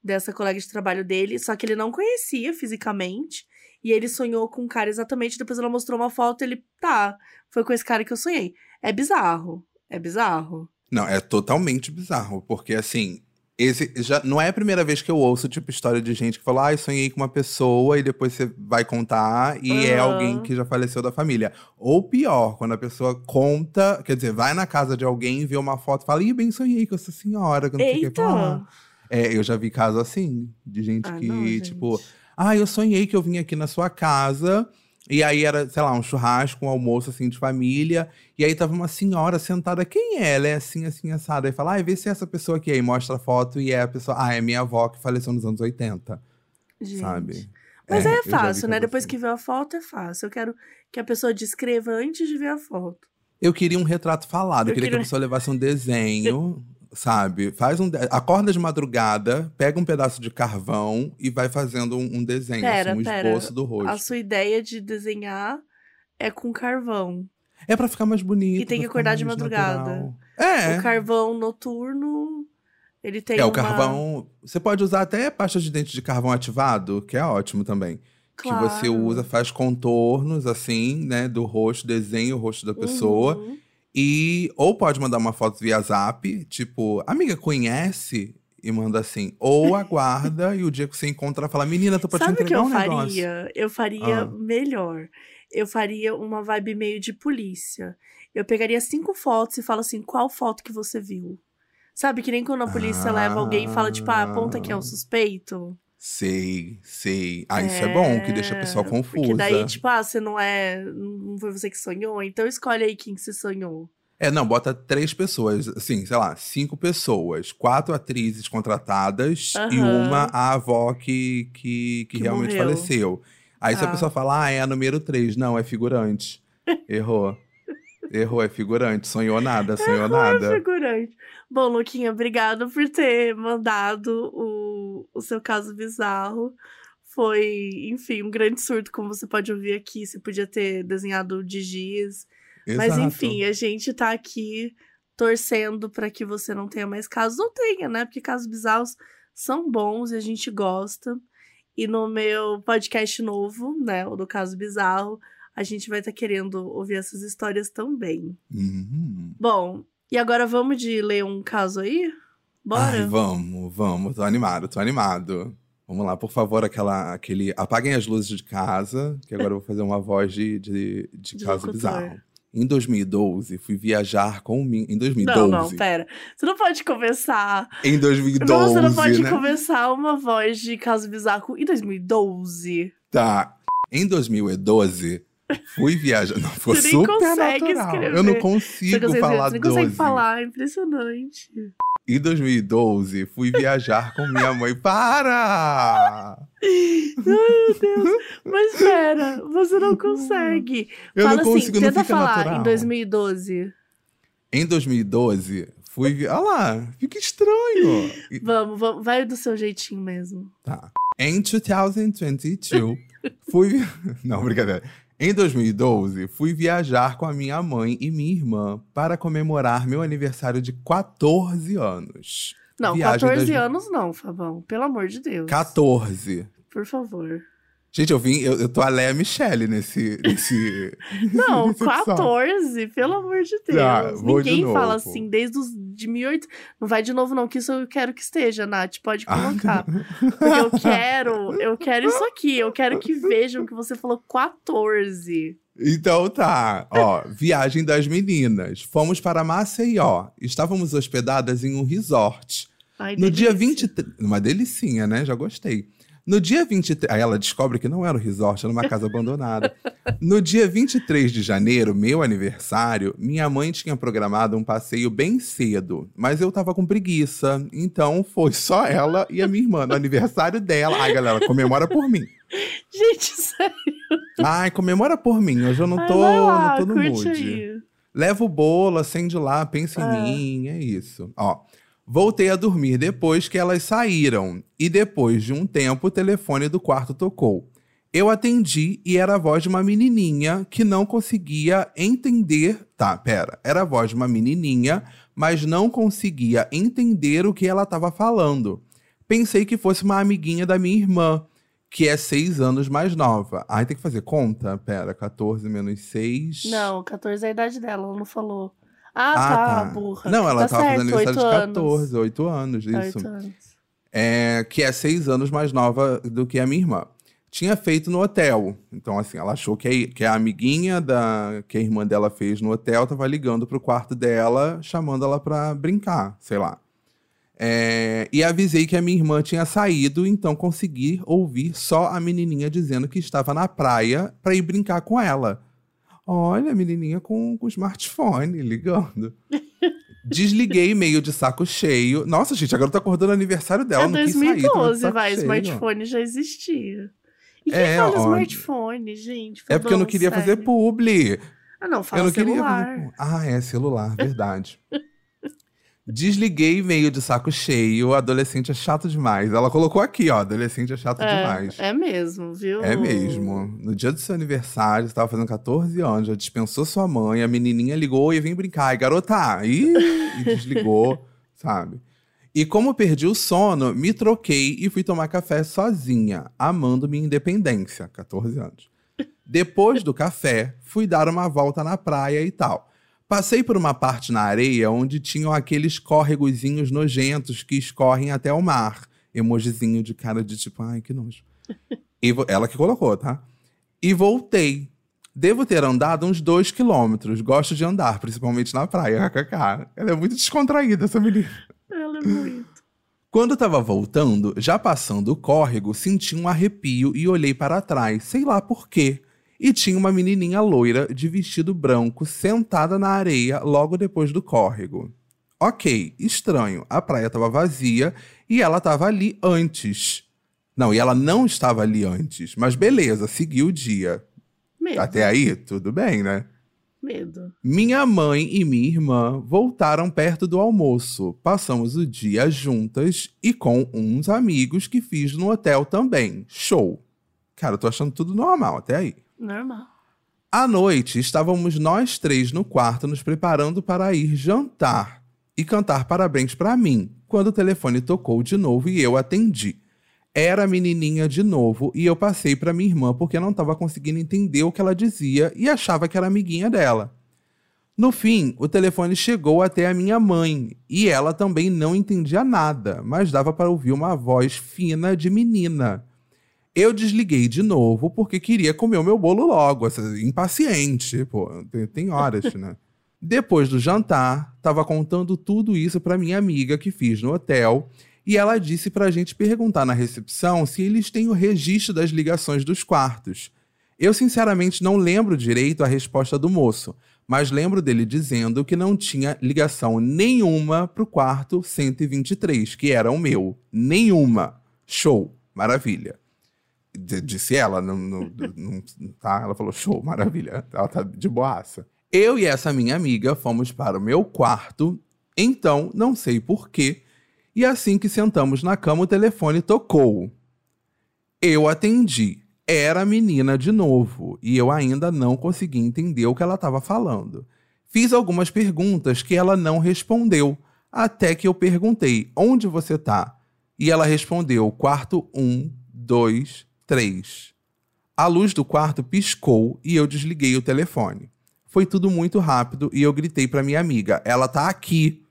dessa colega de trabalho dele, só que ele não conhecia fisicamente. E ele sonhou com um cara exatamente, depois ela mostrou uma foto, ele, tá, foi com esse cara que eu sonhei. É bizarro. É bizarro. Não, é totalmente bizarro, porque assim, esse já não é a primeira vez que eu ouço tipo história de gente que fala, ah, eu sonhei com uma pessoa e depois você vai contar e é Aham. alguém que já faleceu da família. Ou pior, quando a pessoa conta, quer dizer, vai na casa de alguém, vê uma foto e fala, ih, bem sonhei com essa senhora, que não sei o que falar. É, eu já vi caso assim, de gente Ah, que, não, gente. tipo, ah, eu sonhei que eu vim aqui na sua casa. E aí era, sei lá, um churrasco, um almoço assim de família. E aí tava uma senhora sentada. Quem é? Ela é assim, assim, assada. Aí fala, ah, vê se é essa pessoa aqui. Aí mostra a foto e é a pessoa. Ah, é minha avó que faleceu nos anos 80. Gente. Sabe? Mas aí é já vi fácil, né? Depois assim. que vê a foto, é fácil. Eu quero que a pessoa descreva antes de ver a foto. Eu queria um retrato falado. Eu, Eu queria que queria- a pessoa levasse um desenho, sabe? Faz um. de- Acorda de madrugada, pega um pedaço de carvão e vai fazendo um, um desenho, Pera, assim, um pera. esboço do rosto. A sua ideia de desenhar é com carvão. É pra ficar mais bonito. E tem que acordar de madrugada. natural. É. O carvão noturno, ele tem é, o uma- carvão. Você pode usar até pasta de dente de carvão ativado, que é ótimo também. Claro. Que você usa, faz contornos, assim, né, do rosto, desenha o rosto da pessoa. Uhum. E ou pode mandar uma foto via zap, tipo, amiga, conhece? E manda assim. Ou aguarda e o dia que você encontra, fala, menina, tô pra te Sabe o que entregar eu um negócio. faria? Eu faria Ah. melhor. Eu faria uma vibe meio de polícia. Eu pegaria cinco fotos e falo assim, qual foto que você viu? Sabe, que nem quando a polícia leva alguém e fala, tipo, ah, aponta que é o suspeito. Sei, sei. Ah, isso é bom, que deixa a pessoa É, confusa. Porque daí, tipo, ah, você não é. Não foi você que sonhou, então escolhe aí quem que você sonhou. É, não, bota três pessoas, assim, sei lá, cinco pessoas, quatro atrizes contratadas e Aham. uma a avó que, que, que, Que realmente morreu. faleceu. Aí se a Tá. pessoa fala, ah, é a número três, não, é figurante. Errou. Errou, é figurante. Sonhou nada, sonhou Ai, nada. figurante. Bom, Luquinha, obrigada por ter mandado o, o seu caso bizarro. Foi, enfim, um grande surto, como você pode ouvir aqui. Você podia ter desenhado de giz. Mas Exato. enfim, a gente tá aqui torcendo pra que você não tenha mais casos. Ou tenha, né? Porque casos bizarros são bons e a gente gosta. E no meu podcast novo, né? O do caso bizarro, a gente vai estar querendo ouvir essas histórias também. Uhum. Bom, e agora vamos de ler um caso aí? Bora? Ai, vamos, vamos. Tô animado, tô animado. Vamos lá, por favor, aquela, aquele. Apaguem as luzes de casa, que agora eu vou fazer uma voz de, de, de, De caso bizarro. Em 2012, fui viajar com o Min. Em 2012. Não, não, pera. Você não pode começar. Em 2012. não, você não pode né? começar uma voz de caso bizarro em 2012. Tá. Em 2012, fui viajar. Não, ficou Você nem super consegue natural. escrever. Eu não Você consigo consegue, falar você nem consegue 12. falar, é impressionante. Em 2012, fui viajar com minha mãe. Para! Meu Deus. Mas pera, você não consegue. Eu Fala não consigo, assim, não tenta falar natural. em 2012. Em 2012, fui. vi- Olha lá, fica estranho. E- Vamos, vamos, vai do seu jeitinho mesmo. Tá. Em 2022, fui. Não, brincadeira. Em 2012, fui viajar com a minha mãe e minha irmã para comemorar meu aniversário de 14 anos. Não, Viagem 14 das- anos não, Fabão. Pelo amor de Deus. 14. Por favor. Gente, eu vim, eu, eu tô a Léa Michele nesse. nesse Não, nesse episódio. 14, pelo amor de Deus. Tá, vou de Ninguém fala novo. assim, desde os de 1800. Não vai de novo, não, que isso eu quero que esteja, Nath. Pode Ah. colocar. Porque eu quero, eu quero isso aqui. Eu quero que vejam que você falou 14. Então tá, ó, viagem das meninas. Fomos para Maceió. Estávamos hospedadas em um resort. Ai, No dia delícia. 23. Uma delicinha, né? Já gostei. No dia 23. Aí ela descobre que não era um resort, era uma casa abandonada. No dia 23 de janeiro, meu aniversário, minha mãe tinha programado um passeio bem cedo, mas eu tava com preguiça. Então foi só ela e a minha irmã no aniversário dela. Ai, galera, comemora por mim. Gente, sério. Ai, comemora por mim. Hoje eu não Ai, tô, vai lá, não tô no curte mood. aí. Leva o bolo, acende lá, pensa Ah. em mim, é isso. Ó, voltei a dormir depois que elas saíram. E depois de um tempo, o telefone do quarto tocou. Eu atendi e era a voz de uma menininha que não conseguia entender. Tá, pera. Era a voz de uma menininha, mas não conseguia entender o que ela estava falando. Pensei que fosse uma amiguinha da minha irmã, que é seis anos mais nova. Ai, tem que fazer conta? Pera, 14 menos 6. Não, 14 é a idade dela, ela não falou. Ah, Ah, tá, tá. burra. Não, ela tá tava certo, fazendo aniversário de 8 14, 8 anos, anos. isso. Oito anos. É, que é seis anos mais nova do que a minha irmã. Tinha feito no hotel. Então, assim, ela achou que a, que a amiguinha da que a irmã dela fez no hotel tava ligando pro quarto dela, chamando ela pra brincar, sei lá. É, e avisei que a minha irmã tinha saído, então consegui ouvir só a menininha dizendo que estava na praia pra ir brincar com ela. Olha, a menininha com, com smartphone ligando. Desliguei meio de saco cheio. Nossa, gente, agora eu tô acordando o aniversário dela. É não quis sair, tô de 2012, saco vai, cheio. smartphone já existia. E quem É, fala olha. smartphone, gente? É porque eu não queria fazer sério. publi. Ah, não, Eu fala não queria celular. fazer publi. Ah, é, celular, verdade. Desliguei meio de saco cheio. Adolescente é chato demais. Ela colocou aqui, ó. Adolescente é chato demais. É, é mesmo, viu? É mesmo. No dia do seu aniversário, você tava fazendo 14 anos, já dispensou sua mãe, a menininha ligou e vem brincar. E garota, ih, e desligou, sabe? E como perdi o sono, me troquei e fui tomar café sozinha, amando minha independência, 14 anos. Depois do café, fui dar uma volta na praia e tal. Passei por uma parte na areia onde tinham aqueles córregozinhos nojentos que escorrem até o mar. Emojizinho de cara de tipo, ai, que nojo. E ela que colocou, tá? E voltei. Devo ter andado uns dois quilômetros. Gosto de andar, principalmente na praia, kkk. Ela é muito descontraída, essa menina. Ela é muito. Quando tava voltando, já passando o córrego, senti um arrepio e olhei para trás, sei lá por quê. E tinha uma menininha loira de vestido branco sentada na areia logo depois do córrego. Ok, estranho. A praia tava vazia e ela tava ali antes. Não, e ela não estava ali antes. Mas beleza, seguiu o dia. Medo. Até aí, tudo bem, né? Medo. Minha mãe e minha irmã voltaram perto do almoço. Passamos o dia juntas e com uns amigos que fiz no hotel também. Show. Cara, eu tô achando tudo normal até aí. Normal. À noite, estávamos nós três no quarto nos preparando para ir jantar e cantar parabéns para mim, quando o telefone tocou de novo e eu atendi. Era a menininha de novo e eu passei para minha irmã porque não estava conseguindo entender o que ela dizia e achava que era amiguinha dela. No fim, o telefone chegou até a minha mãe e ela também não entendia nada, mas dava para ouvir uma voz fina de menina. Eu desliguei de novo porque queria comer o meu bolo logo, impaciente, pô, tem, tem horas, né? Depois do jantar, tava contando tudo isso pra minha amiga que fiz no hotel, e ela disse pra gente perguntar na recepção se eles têm o registro das ligações dos quartos. Eu sinceramente não lembro direito a resposta do moço, mas lembro dele dizendo que não tinha ligação nenhuma pro quarto 123, que era o meu. Nenhuma. Show. Maravilha. Disse ela, não, não- não- tá? Ela falou, show, maravilha. Ela tá de boaça. Eu e essa minha amiga fomos para o meu quarto, então, não sei porquê, e assim que sentamos na cama, o telefone tocou. Eu atendi. Era a menina de novo, e eu ainda não consegui entender o que ela estava falando. Fiz algumas perguntas que ela não respondeu, até que eu perguntei: onde você tá? E ela respondeu: quarto 1, 2, 3. A luz do quarto piscou e eu desliguei o telefone. Foi tudo muito rápido e eu gritei para minha amiga: Ela tá aqui.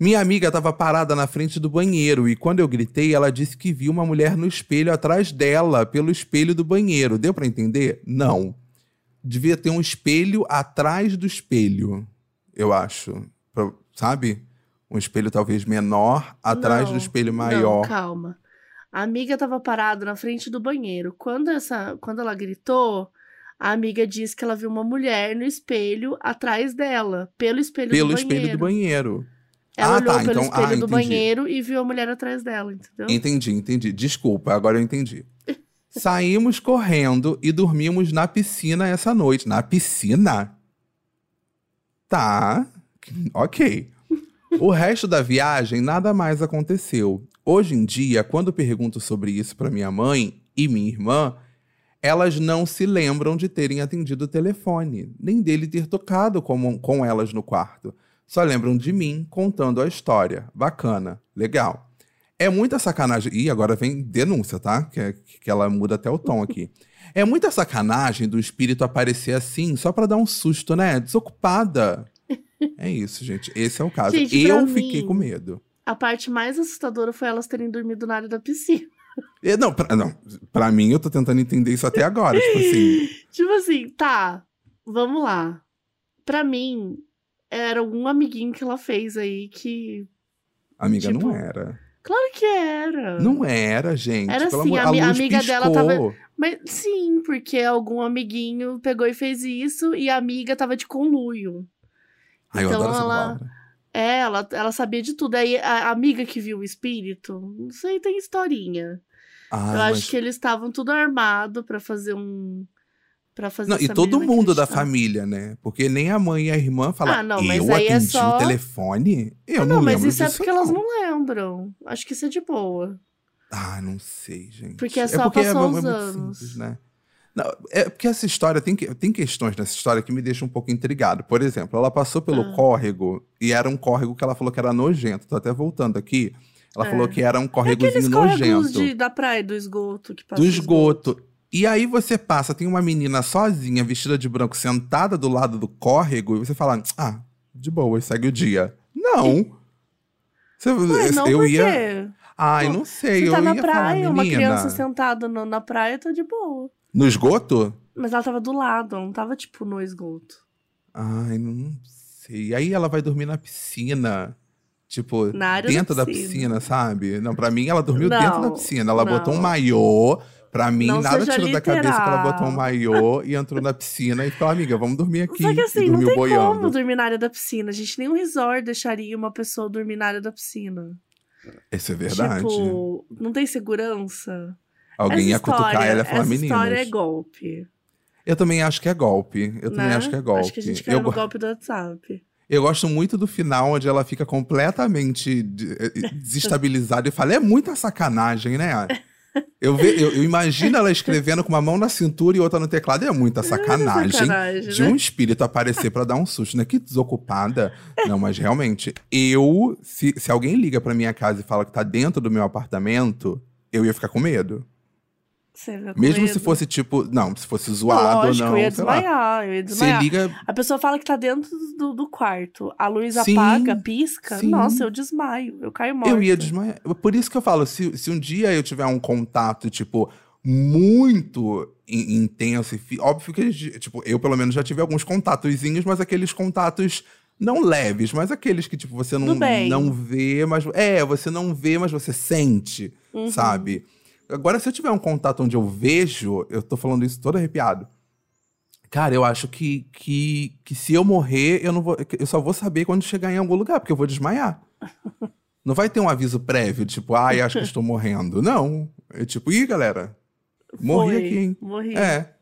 Minha amiga estava parada na frente do banheiro e quando eu gritei, ela disse que viu uma mulher no espelho atrás dela, pelo espelho do banheiro. Deu para entender? Não. Devia ter um espelho atrás do espelho, eu acho. Pra- sabe? Um espelho talvez menor atrás Não, do espelho Não, maior. calma. A amiga tava parada na frente do banheiro. Quando, essa, quando ela gritou, a amiga disse que ela viu uma mulher no espelho atrás dela, pelo espelho pelo do espelho banheiro. do banheiro. Ela Ah, olhou tá, pelo então- espelho ah, do entendi. banheiro e viu a mulher atrás dela, entendeu? Entendi, entendi. Desculpa, agora eu entendi. Saímos correndo e dormimos na piscina essa noite. Na piscina? Tá, ok. O resto da viagem nada mais aconteceu. Hoje em dia, quando pergunto sobre isso para minha mãe e minha irmã, elas não se lembram de terem atendido o telefone, nem dele ter tocado com, com elas no quarto. Só lembram de mim contando a história. Bacana, legal. É muita sacanagem. Ih, agora vem denúncia, tá? Que, é- que ela muda até o tom aqui. É muita sacanagem do espírito aparecer assim, só pra dar um susto, né? Desocupada. É isso, gente. Esse é o caso. Gente, eu mim- fiquei com medo. A parte mais assustadora foi elas terem dormido na área da piscina. E, não, pra, não, pra mim, eu tô tentando entender isso até agora. tipo assim. Tipo assim, tá, vamos lá. Pra mim, era algum amiguinho que ela fez aí que. Amiga, Tipo, não era. Claro que era. Não era, gente. Era Pelo sim, amor- a luz amiga dela piscou. tava- Mas sim, porque algum amiguinho pegou e fez isso e a amiga tava de conluio. Ai, eu Então ela-. É, ela, ela sabia de tudo. Aí a amiga que viu o espírito, não sei, tem historinha. Ah, Eu mas- acho que eles estavam tudo armado pra fazer um. Pra fazer Não, e todo mundo da família, né? Porque nem a mãe e a irmã falam, Ah, não, mas eu aí é atendi só- o telefone? Eu Ah, não, não, mas isso é porque elas não lembram. Acho que isso é de boa. Ah, não sei, gente. Porque é só porque passou é, os muito anos. simples, né? Não, é porque essa história tem, tem questões nessa história que me deixam um pouco intrigado. Por exemplo, ela passou pelo Ah. córrego e era um córrego que ela falou que era nojento. Tô até voltando aqui. Ela É. falou que era um É córregozinho córregos nojento. de, da praia, do esgoto que passa do esgoto. E aí você passa, tem uma menina sozinha, vestida de branco, sentada do lado do córrego, e você fala, ah, de boa, segue o dia. Não. Você- Ué, não, eu ia. Ai, não sei. Você eu tá na ia falar, praia, uma criança sentada na praia, tá de boa. No esgoto? Mas ela tava do lado, ela não tava, tipo, no esgoto. Ai, não sei. Aí ela vai dormir na piscina. Tipo, área da dentro da piscina. piscina, sabe? Não, pra mim ela dormiu Não, dentro da piscina. Ela botou um não. maiô. Pra mim, Não nada tirou da cabeça que ela botou um maiô e entrou na piscina e falou, amiga, vamos dormir aqui. Só que assim, não tem boiando. como dormir na área da piscina. Gente, nenhum resort deixaria uma pessoa dormir na área da piscina. Isso é verdade. Tipo, não tem segurança. Alguém Essa ia cutucar história- ela e falar, essa meninas. história é golpe. Eu também acho que é golpe. Eu também né? acho que é golpe. Acho que a gente eu, caiu no go- golpe do WhatsApp. eu gosto muito do final, onde ela fica completamente de- eh, desestabilizada e fala: é muita sacanagem, né? Eu, ve- eu, eu imagino ela escrevendo com uma mão na cintura e outra no teclado. É muita sacanagem, sacanagem, de né? um espírito aparecer pra dar um susto, né? Que desocupada. Não, mas realmente, eu. Se, se alguém liga pra minha casa e fala que tá dentro do meu apartamento, eu ia ficar com medo. Você Mesmo se fosse tipo. Não, se fosse zoado Lógico, ou não. eu ia desmaiar, eu ia Você desmaiar. liga. A pessoa fala que tá dentro do, do quarto. A luz Sim, apaga, pisca. sim. Nossa, eu desmaio. Eu caio morta. Eu ia desmaiar. Por isso que eu falo, se, se um dia eu tiver um contato, tipo, muito in- intenso, e óbvio que, tipo, eu pelo menos já tive alguns contatozinhos, mas aqueles contatos não leves, mas aqueles que, tipo, você não, não vê, mas. É, você não vê, mas você sente, Uhum. sabe? Agora, se eu tiver um contato onde eu vejo, eu tô falando isso todo arrepiado. Cara, eu acho que, que, que se eu morrer, eu não vou. Eu só vou saber quando chegar em algum lugar, porque eu vou desmaiar. Não vai ter um aviso prévio, tipo, ai, acho que estou morrendo. Não. É tipo, ih, galera, morri Foi, aqui, hein? Morri. É.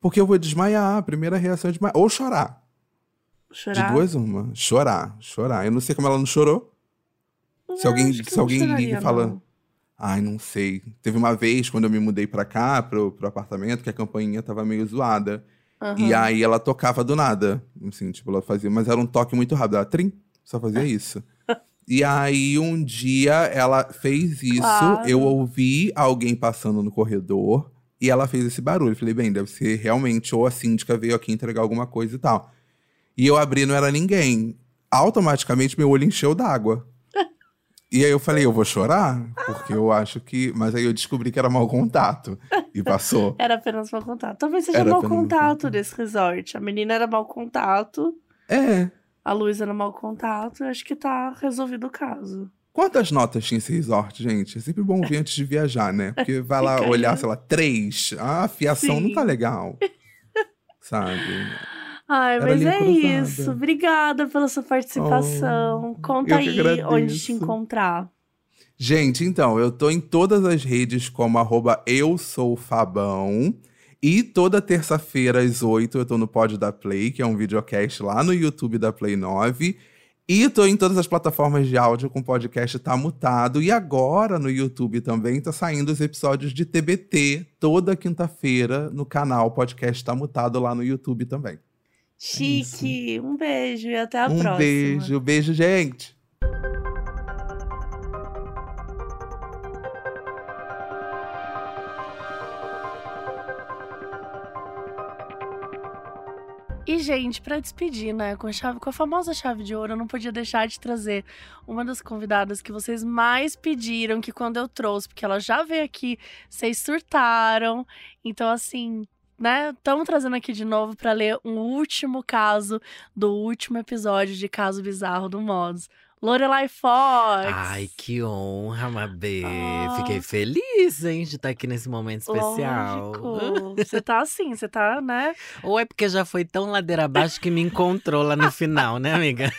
Porque eu vou desmaiar. A primeira reação é desmaiar. Ou chorar. Chorar. De duas, uma. Chorar, chorar. Eu não sei como ela não chorou. Se Eu alguém, se não alguém liga e fala. não. Ai, não sei. Teve uma vez, quando eu me mudei pra cá, pro, pro apartamento, que a campainha tava meio zoada. E Aham. aí ela tocava do nada. Assim, tipo, ela fazia. Mas era um toque muito rápido. Ela trim, só fazia isso. e aí um dia ela fez isso. Claro. Eu ouvi alguém passando no corredor. e ela fez esse barulho. Eu falei, bem, deve ser realmente, ou a síndica veio aqui entregar alguma coisa e tal. E eu abri, não era ninguém. Automaticamente meu olho encheu d'água. E aí eu falei, eu vou chorar? Porque eu acho que. Mas aí eu descobri que era mau contato. E passou. Era apenas mau contato. Talvez seja Era mau contato desse resort. A menina era mau contato, É. a Luísa era mau contato. Eu acho que tá resolvido o caso. Quantas notas tinha esse resort, gente? É sempre bom ver antes de viajar, né? Porque vai lá olhar, sei lá, três. Ah, a fiação não Sim. tá legal. Sabe? Ai, mas é cruzada. isso. Obrigada pela sua participação. Conta eu que aí onde agradeço. te encontrar. Gente, então, eu tô em todas as redes como arroba eu sou Fabão. E toda terça-feira às 8 eu tô no Pod da Play, que é um videocast lá no YouTube da Play 9. E tô em todas as plataformas de áudio com podcast Tá Mutado. E agora no YouTube também tá saindo os episódios de TBT toda quinta-feira no canal Podcast Tá Mutado lá no YouTube também. Chique. Um beijo e até a um próxima. beijo, beijo, gente. E, gente, pra despedir, né, com a, chave, com a famosa chave de ouro, eu não podia deixar de trazer uma das convidadas que vocês mais pediram, que quando eu trouxe, porque ela já veio aqui, vocês surtaram. Então, assim, né, estamos trazendo aqui de novo pra ler um último caso do último episódio de Caso Bizarro do Modos. Lorelai Fox! Ai, que honra, Mabê. Ah. Fiquei feliz, hein, de estar aqui nesse momento especial. Lógico. Você tá assim, você tá, né? Ou é porque já foi tão ladeira abaixo que me encontrou lá no final, né, amiga?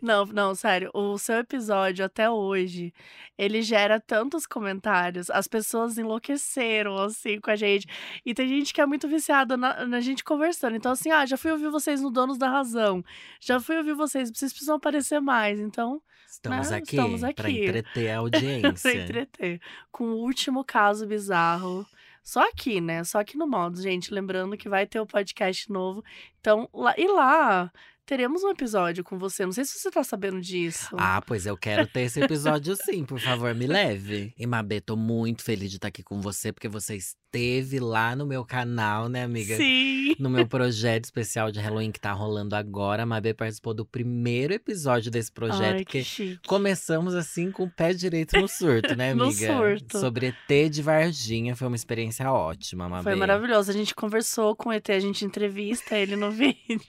Não, não, sério. O seu episódio até hoje, ele gera tantos comentários. As pessoas enlouqueceram, assim, com a gente. E tem gente que é muito viciada na, na gente conversando. Então, assim, ah, já fui ouvir vocês no Donos da Razão. Já fui ouvir vocês, vocês precisam aparecer mais. Então, Estamos né, aqui, estamos pra aqui. entreter a pra audiência. entreter. Com o último caso bizarro. Só aqui, né? Só aqui no Modos, gente. Lembrando que vai ter o podcast novo. Então, lá, e lá teremos um episódio com você. Não sei se você tá sabendo disso. Ah, pois eu quero ter esse episódio sim, por favor, me leve. E Mabê, tô muito feliz de estar aqui com você, porque você esteve lá no meu canal, né, amiga? Sim. No meu projeto especial de Halloween que tá rolando agora. A Mabê participou do primeiro episódio desse projeto, Ai, que chique. começamos assim com o pé direito no surto, né, No amiga? surto. Sobre ET de Varginha, foi uma experiência ótima, Mabê. Foi maravilhoso. A gente conversou com o ET, a gente entrevista ele no vídeo.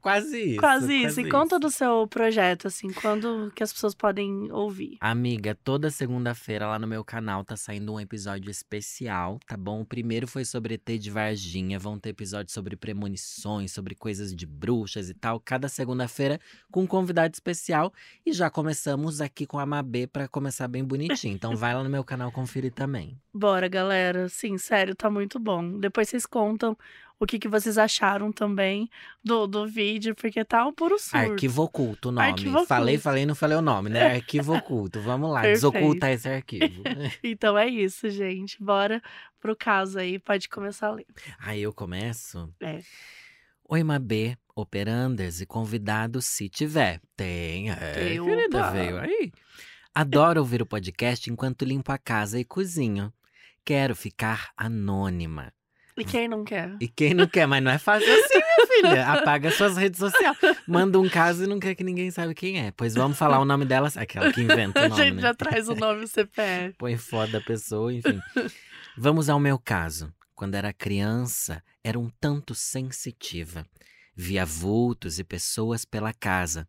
quase isso. quase isso. E conta do seu projeto, assim, quando que as pessoas podem ouvir. Amiga, toda segunda-feira lá no meu canal tá saindo um episódio especial, tá bom? O primeiro foi sobre ET de Varginha, vão ter episódios sobre premonições, sobre coisas de bruxas e tal, cada segunda-feira com um convidado especial. E já começamos aqui com a Mabê pra começar bem bonitinho. Então vai lá no meu canal conferir também. Bora, galera. Sim, sério, tá muito bom. Depois vocês contam o que, que vocês acharam também do, do vídeo, porque tá um puro surto. Arquivo Oculto o nome. Arquivo Falei, Oculto. falei, não falei o nome, né? Arquivo Oculto. Vamos lá, Perfeito. desocultar esse arquivo. Então é isso, gente. Bora pro caso aí, pode começar a ler. Aí eu começo. É. Oi, Mabê, operandas e convidados se tiver. Tem, é, Tem, querida, veio aí. Adoro ouvir o podcast enquanto limpo a casa e cozinho. Quero ficar anônima. E quem não quer? E quem não quer, mas não é fácil assim, minha filha. Apaga suas redes sociais. Manda um caso e não quer que ninguém saiba quem é. Pois vamos falar o nome dela. Aquela que inventa o A nome, gente né? já traz o nome e o CPF. Põe foto da pessoa, enfim. Vamos ao meu caso. Quando era criança, era um tanto sensitiva. Via vultos e pessoas pela casa.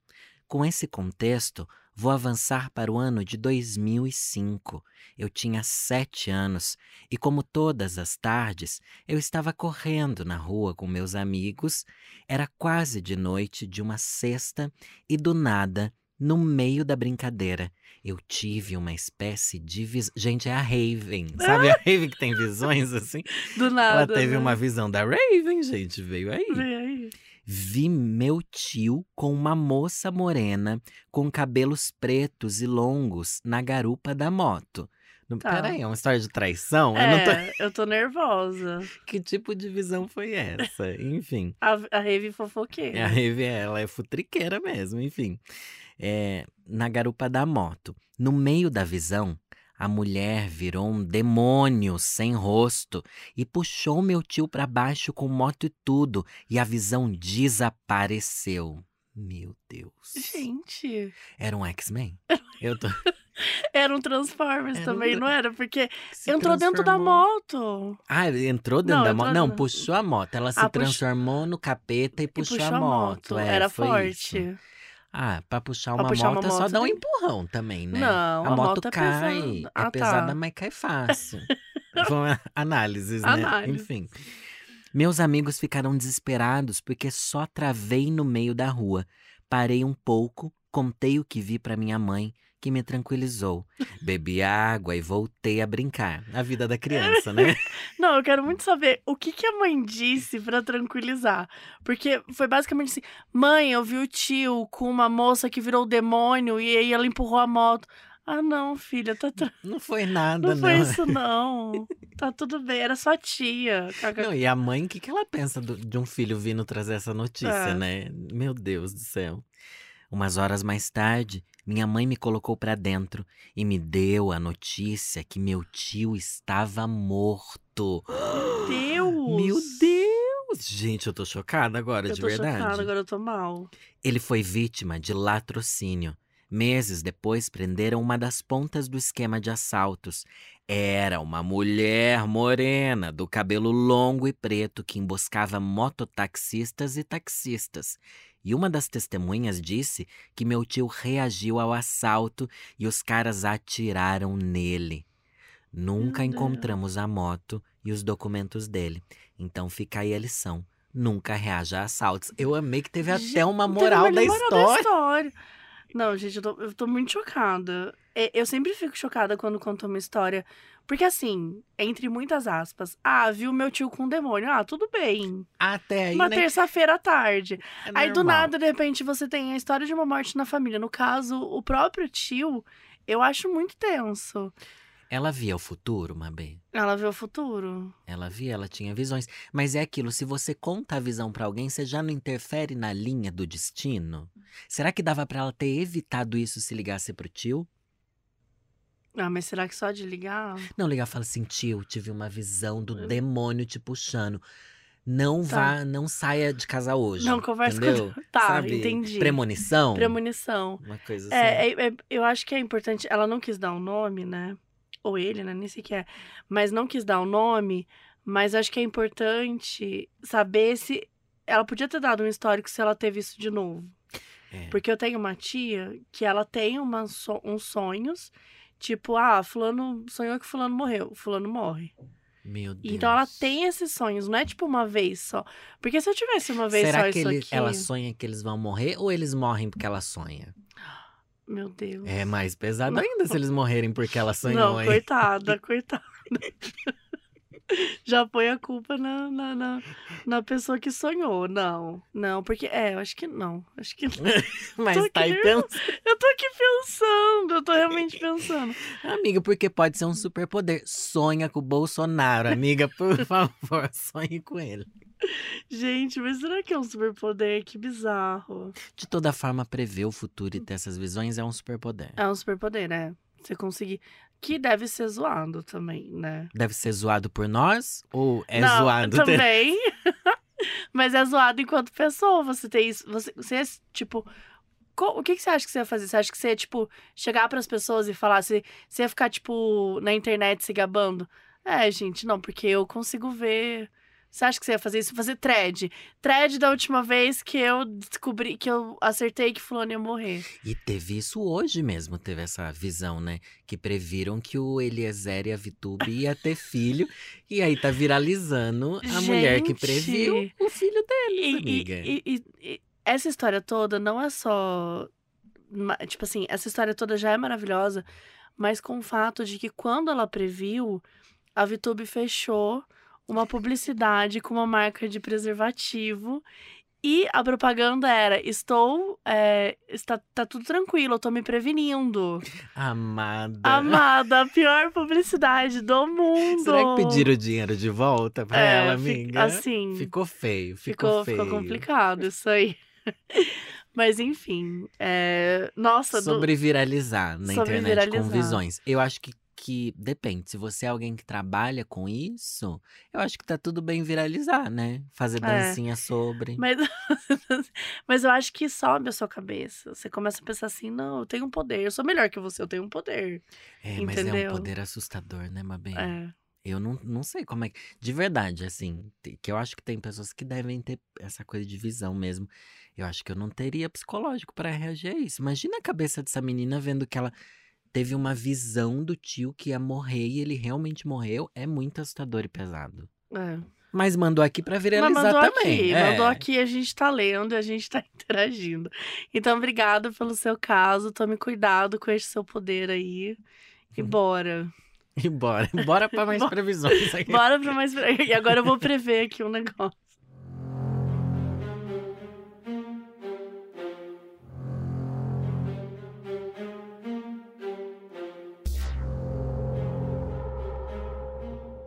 Com esse contexto, vou avançar para o ano de 2005. Eu tinha sete anos e, como todas as tardes, eu estava correndo na rua com meus amigos. Era quase de noite de uma sexta e, do nada, no meio da brincadeira, eu tive uma espécie de visão. Gente, é a Raven. Sabe a Raven que tem visões assim? Do nada. Ela teve né? uma visão da Raven, gente. Veio aí. Vem aí. Vi meu tio com uma moça morena com cabelos pretos e longos na garupa da moto. Não, Tá. Peraí, é uma história de traição? Eu não tô... É, eu tô nervosa. Que tipo de visão foi essa? Enfim. A, a Rave fofoqueira. É, A Rave, ela é futriqueira mesmo, enfim. É, na garupa da moto. No meio da visão, A mulher virou um demônio sem rosto e puxou meu tio para baixo com moto e tudo, e a visão desapareceu. Meu Deus. Gente. Era um X-Men? Eu tô. Era um Transformers Era um também, tra- não era? Porque Se entrou dentro da moto. Ah, entrou dentro Não, da moto? Não, puxou a moto. Ela se Ah, transformou no capeta e E puxou, a moto. É, Era forte. isso. Ah, pra puxar Pra uma puxar uma moto é só moto dar um empurrão também, né? Não, a, a moto, moto é cai. pesada. É Ah, tá. pesada, mas cai fácil. Foram análises, né? Análise. Enfim. Meus amigos ficaram desesperados porque só travei no meio da rua. Parei um pouco, contei o que vi pra minha mãe, que me tranquilizou. Bebi água e voltei a brincar. A vida da criança, né? Não, eu quero muito saber o que, que a mãe disse pra tranquilizar. Porque foi basicamente assim: mãe, eu vi o tio com uma moça que virou demônio e aí ela empurrou a moto. Ah, não, filha, tá tra- Não foi nada, não não. foi isso, não. Tá tudo bem, era sua tia. Não, e a mãe, o que, que ela pensa do- de um filho vindo trazer essa notícia, É. né? Meu Deus do céu. Umas horas mais tarde, minha mãe me colocou pra dentro e me deu a notícia que meu tio estava morto. Deus! Meu Deus! Gente, eu tô chocada agora, Eu de tô verdade. chocada, agora eu tô mal. Ele foi vítima de latrocínio. Meses depois, prenderam uma das pontas do esquema de assaltos. Era uma mulher morena, do cabelo longo e preto, que emboscava mototaxistas e taxistas. E uma das testemunhas disse que meu tio reagiu ao assalto e os caras atiraram nele. Nunca encontramos a moto e os documentos dele. Então fica aí a lição. Nunca reaja a assaltos. Eu amei que teve até uma moral, da, moral história. história. Não, gente, eu tô, eu tô muito chocada. É, Eu sempre fico chocada quando conto uma história. Porque, assim, entre muitas aspas, ah, viu meu tio com um demônio. Ah, tudo bem. Até aí, uma né? terça-feira à tarde. É aí, do nada, de repente, você tem a história de uma morte na família. No caso, o próprio tio, eu acho muito tenso. Ela via o futuro, Mabê. Ela vê o futuro. Ela via, ela tinha visões. Mas é aquilo, se você conta a visão pra alguém, você já não interfere na linha do destino? Será que dava pra ela ter evitado isso se ligasse pro tio? Ah, mas será que só de ligar? Não ligar e falar assim, tio, tive uma visão do demônio te puxando. Não vá, não saia de casa hoje. Não conversa com- entendeu? Tá, Sabe? entendi. Premonição? Premonição. Uma coisa assim. É, é, é, eu acho que é importante. Ela não quis dar o nome, né? Ou ele, né? Nem sequer. Mas não quis dar o nome. Mas acho que é importante saber se. Ela podia ter dado um histórico se ela teve isso de novo. É. Porque eu tenho uma tia que ela tem uma, so- uns sonhos. Tipo, ah, fulano sonhou que fulano morreu. Fulano morre. Meu Deus. Então ela tem esses sonhos, não é tipo uma vez só. Porque se eu tivesse uma vez Será só que isso ele- aqui. ela sonha que eles vão morrer ou eles morrem porque ela sonha? Meu Deus. É mais pesado Não. ainda se eles morrerem porque ela sonhou, Não, hein? coitada, coitada. Já põe a culpa na, na, na, na pessoa que sonhou. Não, não, porque. É, eu acho que não. Acho que. Mas Tô tá aí pensando. Eu tô aqui pensando, eu tô realmente pensando. Amiga, porque pode ser um superpoder. Sonha com o Bolsonaro, amiga, por favor, sonhe com ele. Gente, mas será que é um superpoder? Que bizarro. De toda forma, prever o futuro e ter essas visões é um superpoder. É um superpoder, né? Você conseguir. Que deve ser zoado também, né? Deve ser zoado por nós ou é Não, zoado? Também. Mas é zoado enquanto pessoa. Você tem isso. Você, você é, tipo. O que, que você acha que você ia fazer? Você acha que você ia, tipo, chegar pras pessoas e falar? Você, você ia ficar, tipo, na internet se gabando? É, gente, não, porque eu consigo ver. Você acha que você ia fazer isso? Fazer thread. Thread da última vez que eu descobri, que eu acertei que fulano ia morrer. E teve isso hoje mesmo, teve essa visão, né? Que previram que o Eliezer e a Vitube ia ter filho. e aí tá viralizando a mulher que Gente. previu o filho deles, E- amiga. E, e- e essa história toda não é só. Tipo assim, essa história toda já é maravilhosa, mas com o fato de que quando ela previu, a Vitube fechou uma publicidade com uma marca de preservativo. E a propaganda era: Estou. é, está, tá tudo tranquilo, eu tô me prevenindo. Amada. Amada, a pior publicidade do mundo. Será que pediram o dinheiro de volta pra É, ela, amiga? assim, Ficou feio, ficou, Ficou, feio. ficou complicado isso aí. Mas enfim, é... nossa, do- Sobre viralizar na Sobre internet com viralizar. visões. Eu acho que que depende. Se você é alguém que trabalha com isso, eu acho que tá tudo bem viralizar, né? Fazer É. dancinha sobre. Mas, mas eu acho que sobe a sua cabeça. Você começa a pensar assim: não, eu tenho um poder. Eu sou melhor que você, eu tenho um poder. É, mas é entendeu? um poder assustador, né, Mabê? É. Eu não, não sei como é que. De verdade, assim, que eu acho que tem pessoas que devem ter essa coisa de visão mesmo. Eu acho que eu não teria psicológico pra reagir a isso. Imagina a cabeça dessa menina vendo que ela teve uma visão do tio que ia morrer e ele realmente morreu. É muito assustador e pesado. É. Mas mandou aqui pra Mas viralizar mandou também. aqui, é. mandou aqui, a gente tá lendo e a gente tá interagindo. Então, obrigada pelo seu caso. Tome cuidado com esse seu poder aí. E Uhum. bora. E bora, bora pra mais previsões aqui. Bora pra mais. E agora eu vou prever aqui um negócio.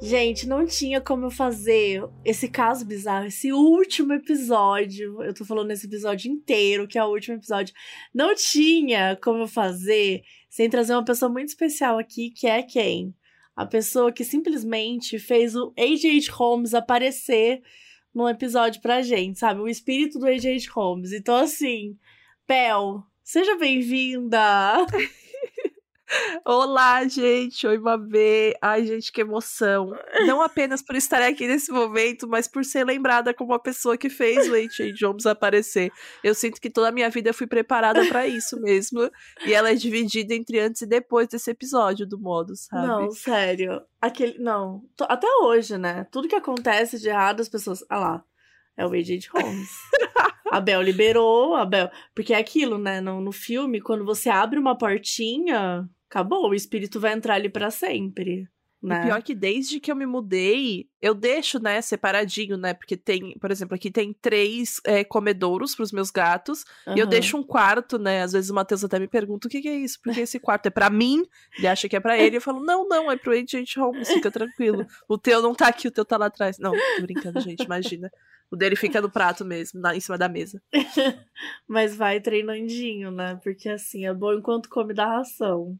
Gente, não tinha como eu fazer esse caso bizarro, esse último episódio. Eu tô falando esse episódio inteiro, que é o último episódio. Não tinha como eu fazer sem trazer uma pessoa muito especial aqui, que é quem? A pessoa que simplesmente fez o H.H. Holmes aparecer num episódio pra gente, sabe? O espírito do H.H. Holmes. Então, assim, Pel, seja bem-vinda! Olá, gente. Oi, Mabê. Ai, gente, que emoção. Não apenas por estar aqui nesse momento, mas por ser lembrada como a pessoa que fez o H.A. Jones aparecer. Eu sinto que toda a minha vida eu fui preparada pra isso mesmo. E ela é dividida entre antes e depois desse episódio do modo, sabe? Não, sério. Aquele. Não. Até hoje, né? Tudo que acontece de errado, as pessoas. Ah lá. É o Agent Holmes. a Bel liberou, a Bel. Porque é aquilo, né? No, no filme, quando você abre uma portinha, acabou. O espírito vai entrar ali pra sempre. Né? O pior é que desde que eu me mudei, eu deixo, né, separadinho, né? Porque tem, por exemplo, aqui tem três é, comedouros pros meus gatos. E eu deixo um quarto, né? Às vezes o Matheus até me pergunta o que, que é isso, porque esse quarto é pra mim, ele acha que é pra ele. Eu falo, não, não, é pro Agent Holmes, fica tranquilo. O teu não tá aqui, o teu tá lá atrás. Não, tô brincando, gente, imagina. O dele fica no prato mesmo, na, em cima da mesa. Mas vai treinandinho, né? Porque assim, é bom enquanto come da ração.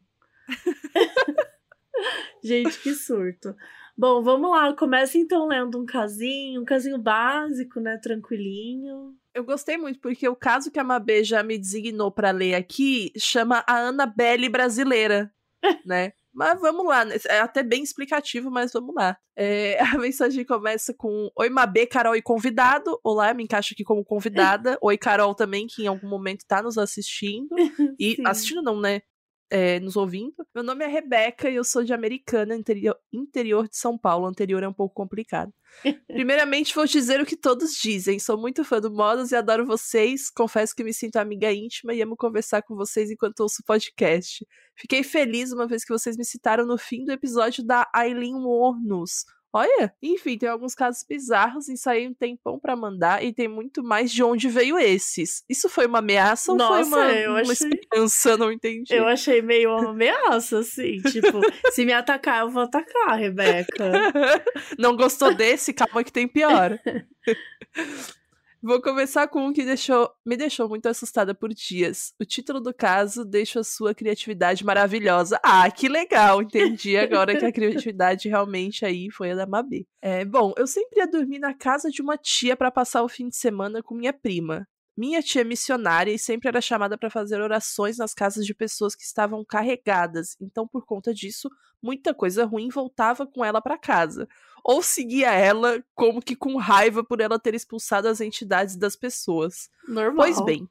Gente, que surto. Bom, vamos lá. Começa então lendo um casinho, um casinho básico, né? Tranquilinho. Eu gostei muito, porque o caso que a Mabê já me designou pra ler aqui chama a Annabelle brasileira, né? Mas vamos lá, né? é até bem explicativo, mas vamos lá. É, a mensagem começa com Oi Mabê, Carol e convidado. Olá, me encaixo aqui como convidada. Oi Carol também, que em algum momento tá nos assistindo. E Sim. assistindo não, né? É, nos ouvindo. Meu nome é Rebeca e eu sou de Americana, interior, interior de São Paulo. Anterior é um pouco complicado. Primeiramente, vou dizer o que todos dizem. Sou muito fã do Modas e adoro vocês. Confesso que me sinto amiga íntima e amo conversar com vocês enquanto ouço o podcast. Fiquei feliz uma vez que vocês me citaram no fim do episódio da Aileen Warnos. Olha, enfim, tem alguns casos bizarros, ensaiei um tempão pra mandar e tem muito mais de onde veio esses. Isso foi uma ameaça ou foi Nossa, uma, eu uma achei- esperança? Não entendi. Eu achei meio uma ameaça, assim. Tipo, se me atacar, eu vou atacar, Rebeca. Não gostou desse? Calma que tem pior. Vou começar com um que deixou, me deixou muito assustada por dias. O título do caso deixa a sua criatividade maravilhosa. Ah, que legal! Entendi agora que a criatividade realmente aí foi a da Mabê. É, bom, eu sempre ia dormir na casa de uma tia para passar o fim de semana com minha prima. Minha tia é missionária e sempre era chamada para fazer orações nas casas de pessoas que estavam carregadas. Então, por conta disso, muita coisa ruim voltava com ela para casa. Ou seguia ela como que com raiva por ela ter expulsado as entidades das pessoas. Normal. Pois bem.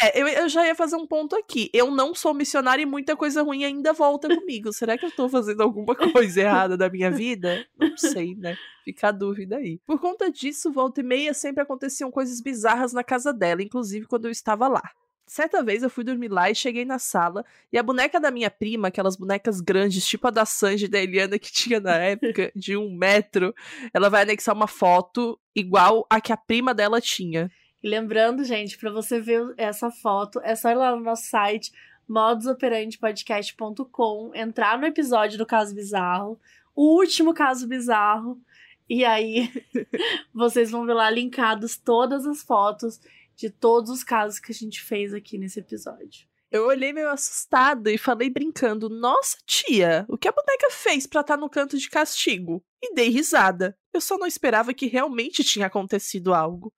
É, eu, eu já ia fazer um ponto aqui. Eu não sou missionária e muita coisa ruim ainda volta comigo. Será que eu tô fazendo alguma coisa errada da minha vida? Não sei, né? Fica a dúvida aí. Por conta disso, volta e meia sempre aconteciam coisas bizarras na casa dela, inclusive quando eu estava lá. Certa vez eu fui dormir lá e cheguei na sala, e a boneca da minha prima, aquelas bonecas grandes, tipo a da Sanji e da Eliana que tinha na época, de um metro, ela vai anexar uma foto igual a que a prima dela tinha. E lembrando, gente, pra você ver essa foto, é só ir lá no nosso site, modusoperandepodcast.com, entrar no episódio do caso bizarro, o último caso bizarro, e aí vocês vão ver lá linkados todas as fotos de todos os casos que a gente fez aqui nesse episódio. Eu olhei meio assustada e falei brincando: Nossa, tia, o que a boneca fez pra estar no canto de castigo? E dei risada. Eu só não esperava que realmente tinha acontecido algo.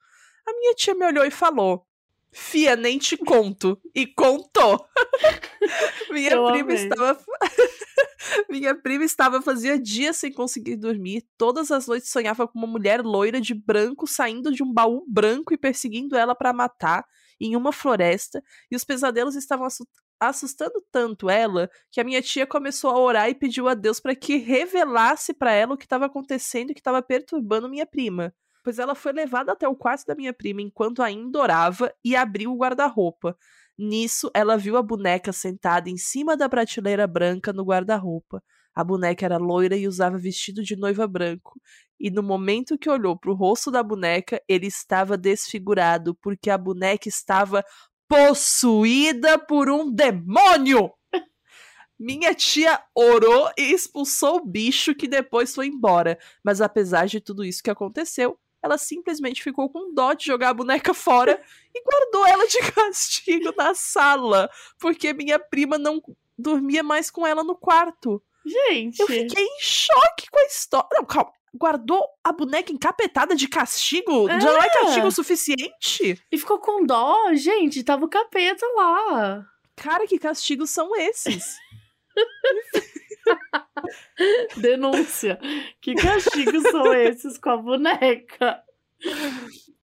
A minha tia me olhou e falou: Fia, nem te conto. E contou. minha Eu prima amei. estava. minha prima estava fazia dias sem conseguir dormir. Todas as noites sonhava com uma mulher loira de branco saindo de um baú branco e perseguindo ela para matar em uma floresta. E os pesadelos estavam assu- assustando tanto ela que a minha tia começou a orar e pediu a Deus para que revelasse para ela o que estava acontecendo e que estava perturbando minha prima pois ela foi levada até o quarto da minha prima enquanto ainda orava e abriu o guarda-roupa. Nisso, ela viu a boneca sentada em cima da prateleira branca no guarda-roupa. A boneca era loira e usava vestido de noiva branco. E no momento que olhou para o rosto da boneca, ele estava desfigurado, porque a boneca estava possuída por um demônio! Minha tia orou e expulsou o bicho que depois foi embora. Mas apesar de tudo isso que aconteceu, ela simplesmente ficou com dó de jogar a boneca fora e guardou ela de castigo na sala, porque minha prima não dormia mais com ela no quarto. Gente. Eu fiquei em choque com a história. Não, calma. Guardou a boneca encapetada de castigo? Já não é É. castigo o suficiente? E ficou com dó, gente. Tava o capeta lá. Cara, que castigos são esses? Denúncia. Que castigos são esses com a boneca?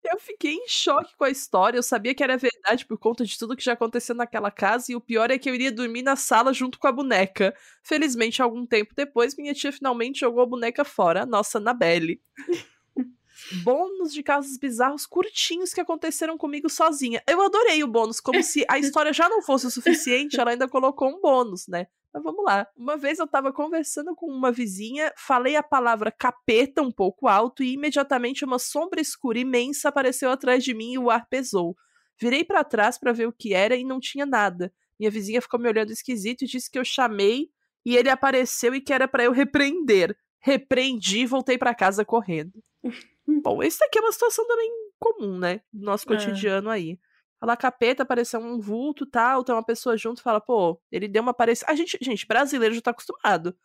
Eu fiquei em choque com a história. Eu sabia que era verdade por conta de tudo que já aconteceu naquela casa. E o pior é que eu iria dormir na sala junto com a boneca. Felizmente, algum tempo depois, minha tia finalmente jogou a boneca fora, a nossa Anabelle. Bônus de casos bizarros curtinhos que aconteceram comigo sozinha. Eu adorei o bônus, como se a história já não fosse o suficiente, ela ainda colocou um bônus, né? Mas vamos lá. Uma vez eu tava conversando com uma vizinha, falei a palavra capeta um pouco alto e imediatamente uma sombra escura imensa apareceu atrás de mim e o ar pesou. Virei pra trás pra ver o que era e não tinha nada. Minha vizinha ficou me olhando esquisito e disse que eu chamei e ele apareceu e que era pra eu repreender. Repreendi e voltei pra casa correndo. Bom, isso aqui é uma situação também comum, né? Do nosso É. cotidiano aí. Fala capeta, apareceu um vulto tal, tem uma pessoa junto, fala, pô, ele deu uma aparência. A gente, gente, brasileiro já tá acostumado,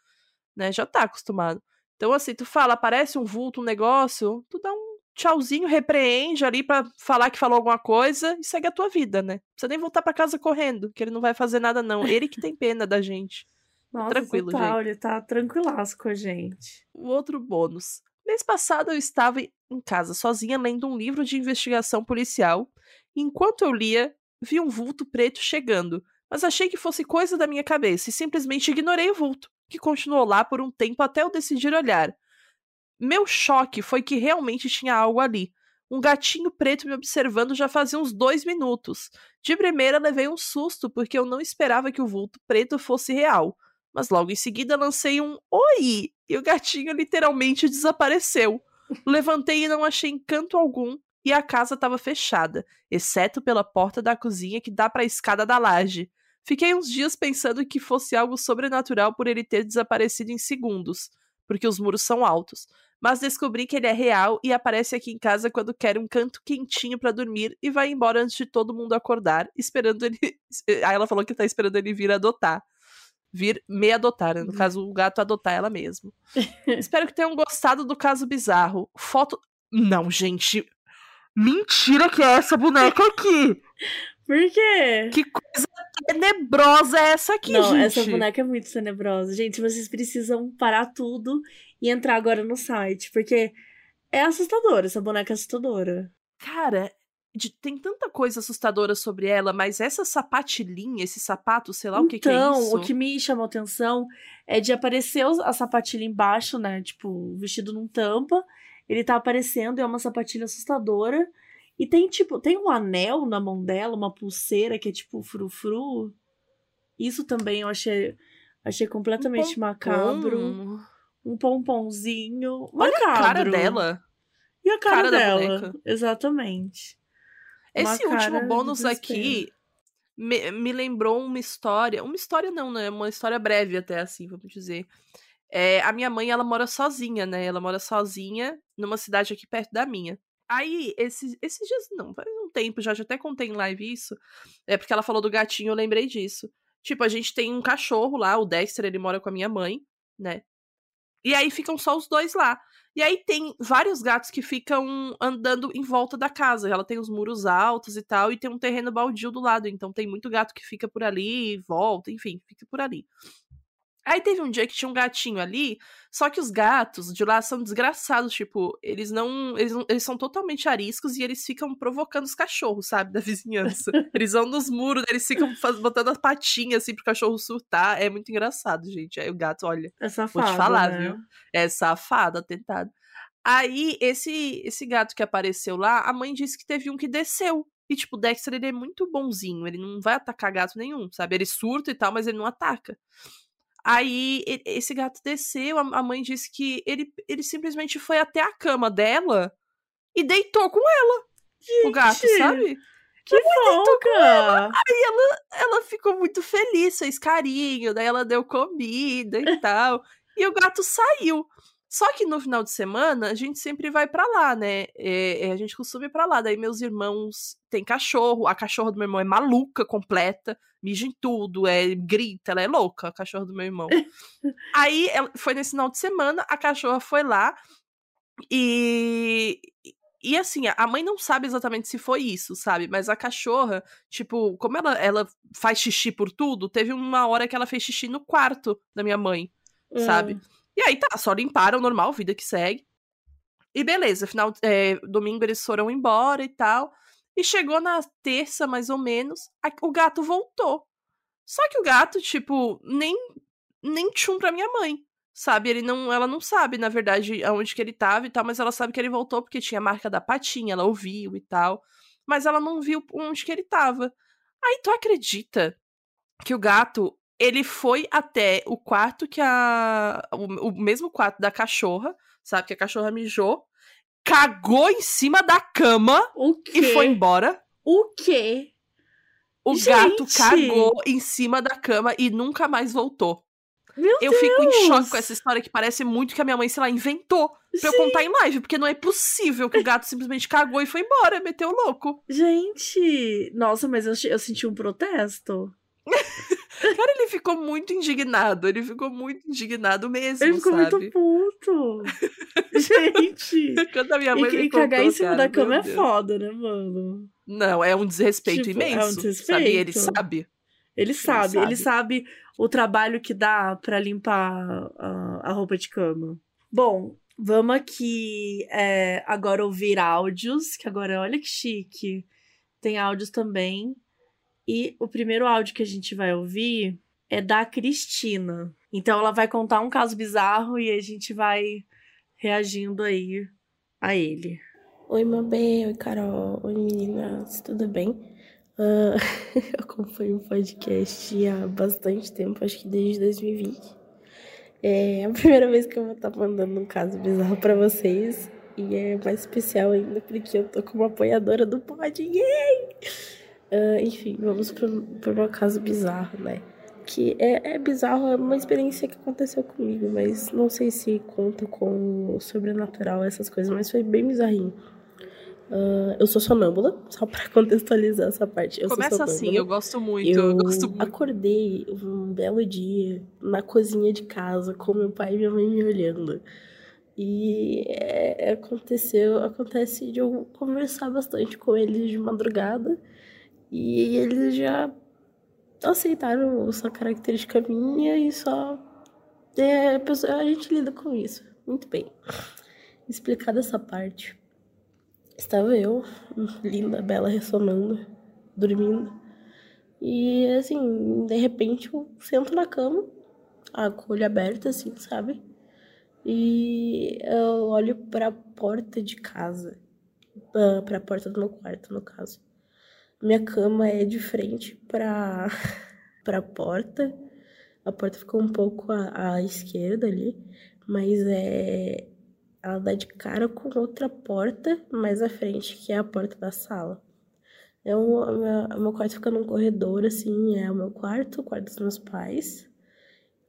né? Já tá acostumado. Então, assim, tu fala, aparece um vulto, um negócio, tu dá um tchauzinho, repreende ali pra falar que falou alguma coisa e segue a tua vida, né? Não precisa nem voltar pra casa correndo, que ele não vai fazer nada, não. Ele que tem pena da gente. Nossa, Tranquilo, total, gente. ele tá tranquilaço com a gente. O outro bônus. Mês passado eu estava em casa sozinha lendo um livro de investigação policial. E enquanto eu lia, vi um vulto preto chegando, mas achei que fosse coisa da minha cabeça e simplesmente ignorei o vulto, que continuou lá por um tempo até eu decidir olhar. Meu choque foi que realmente tinha algo ali. Um gatinho preto me observando já fazia uns dois minutos. De primeira levei um susto porque eu não esperava que o vulto preto fosse real. Mas logo em seguida lancei um oi e o gatinho literalmente desapareceu. Levantei e não achei encanto algum e a casa estava fechada, exceto pela porta da cozinha que dá para a escada da laje. Fiquei uns dias pensando que fosse algo sobrenatural por ele ter desaparecido em segundos, porque os muros são altos. Mas descobri que ele é real e aparece aqui em casa quando quer um canto quentinho para dormir e vai embora antes de todo mundo acordar, esperando ele. Aí ela falou que tá esperando ele vir adotar. Vir me adotar, né? no caso, o gato adotar ela mesmo. Espero que tenham gostado do caso bizarro. Foto. Não, gente. Mentira que é essa boneca aqui! Por quê? Que coisa tenebrosa é essa aqui, Não, gente? essa boneca é muito tenebrosa. Gente, vocês precisam parar tudo e entrar agora no site, porque é assustadora, essa boneca é assustadora. Cara, de- tem tanta coisa assustadora sobre ela, mas essa sapatilhinha, esse sapato, sei lá o que, que é então, isso. o que me chamou atenção é de aparecer a sapatilha embaixo, né? Tipo, o vestido não tampa. Ele tá aparecendo, é uma sapatilha assustadora. E tem, tipo, tem um anel na mão dela, uma pulseira que é tipo frufru. Isso também eu achei, achei completamente macabro. Pompom. Um pomponzinho. Olha a cara macabro. dela. E a cara, Cara dela. Exatamente. Esse Uma último bônus aqui me, me lembrou uma história. Uma história não, né? Uma história breve até, assim, vamos dizer. É, a minha mãe, ela mora sozinha, né? Ela mora sozinha numa cidade aqui perto da minha. Aí, esses, esses dias, não, faz um tempo, já, já até contei em live isso. É porque ela falou do gatinho, eu lembrei disso. Tipo, a gente tem um cachorro lá, o Dexter, ele mora com a minha mãe, né? E aí ficam só os dois lá. E aí tem vários gatos que ficam andando em volta da casa. Ela tem os muros altos e tal, e tem um terreno baldio do lado. Então tem muito gato que fica por ali, volta, enfim, fica por ali. Aí teve um dia que tinha um gatinho ali, só que os gatos de lá são desgraçados, tipo, eles não. Eles, não, eles são totalmente ariscos e eles ficam provocando os cachorros, sabe, da vizinhança. eles vão nos muros, eles ficam faz, botando as patinhas assim pro cachorro surtar. É muito engraçado, gente. Aí o gato, olha. É safado, Vou te falar, né? viu? É safado, atentado. Aí, esse, esse gato que apareceu lá, a mãe disse que teve um que desceu. E, tipo, o Dexter, ele é muito bonzinho. Ele não vai atacar gato nenhum, sabe? Ele surta e tal, mas ele não ataca. Aí, esse gato desceu, a mãe disse que ele, ele simplesmente foi até a cama dela e deitou com ela. o gato, Gente, sabe? Que A mãe deitou com ela. fofa! Aí ela, ela ficou muito feliz, fez carinho, daí ela deu comida e tal. E o gato saiu. Só que no final de semana, a gente sempre vai pra lá, né? É, é, a gente costuma ir pra lá. Daí meus irmãos têm cachorro. A cachorra do meu irmão é maluca, completa. Mija em tudo, é, grita, ela é louca, a cachorra do meu irmão. Aí foi nesse final de semana, a cachorra foi lá e. E assim, a mãe não sabe exatamente se foi isso, sabe? Mas a cachorra, tipo, como ela, ela faz xixi por tudo, teve uma hora que ela fez xixi no quarto da minha mãe, sabe? E aí tá, só limparam, normal, vida que segue. E beleza, final, é, domingo eles foram embora e tal. E chegou na terça, mais ou menos, a- o gato voltou. Só que o gato, tipo, nem, nem tchum pra minha mãe. Sabe, ele não, ela não sabe, na verdade, aonde que ele tava e tal, mas ela sabe que ele voltou porque tinha a marca da patinha, ela ouviu e tal. Mas ela não viu onde que ele tava. Aí tu acredita que o gato, ele foi até o quarto que a. O, o mesmo quarto da cachorra, sabe? Que a cachorra mijou, cagou em cima da cama e foi embora. O quê? O gato Gente! cagou em cima da cama e nunca mais voltou. Meu eu fico em choque Deus! com essa história que parece muito que a minha mãe, sei lá, inventou pra eu contar em live, porque não é possível que o gato simplesmente cagou e foi embora, meteu o louco. Gente, nossa, mas eu, eu senti um protesto. Cara, ele ficou muito indignado, ele ficou muito indignado mesmo, Ele ficou sabe? muito puto. Gente. Quando a minha E, mãe e me cagar contou, em cima cara, da cama é Deus. foda, né, mano? Não, é um desrespeito Tipo, é um imenso, sabe? E ele desrespeito. sabe. Ele sabe, sabe. ele sabe o trabalho que dá pra limpar a, a roupa de cama. Bom, vamos aqui é, agora ouvir áudios, que agora olha que chique. Tem áudios também. E o primeiro áudio que a gente vai ouvir é da Cristina. Então ela vai contar um caso bizarro e a gente vai reagindo aí a ele. Oi, Mabê. Oi, Carol. Oi, meninas. Tudo bem? Ah, eu acompanho o podcast há bastante tempo, acho que desde 2020. É a primeira vez que eu vou estar mandando um caso bizarro pra vocês. E é mais especial ainda porque eu tô como apoiadora do pod. Yay! Ah, enfim, vamos pro meu caso bizarro, né? Que é, é bizarro, é uma experiência que aconteceu comigo, mas não sei se conta com o sobrenatural, essas coisas, mas foi bem bizarrinho. Ah, eu sou sonâmbula, só pra contextualizar essa parte. Eu Começa assim, eu gosto muito, eu, gosto muito. acordei um belo dia na cozinha de casa com meu pai e minha mãe me olhando. E é, aconteceu, acontece de eu conversar bastante com eles de madrugada e eles já aceitaram essa característica minha e só é, a, pessoa- a gente lida com isso. Muito bem. Explicada essa parte, estava eu, linda, bela, ressonando, dormindo. E assim, de repente eu sento na cama, a olho aberto, assim, sabe? E eu olho pra porta de casa, ah, pra porta do meu quarto, no caso. Minha cama é de frente pra, pra porta. A porta ficou um pouco à, à esquerda ali, mas é. Ela dá de cara com outra porta mais à frente, que é a porta da sala. É a o meu quarto fica num corredor, assim, é o meu quarto, o quarto dos meus pais.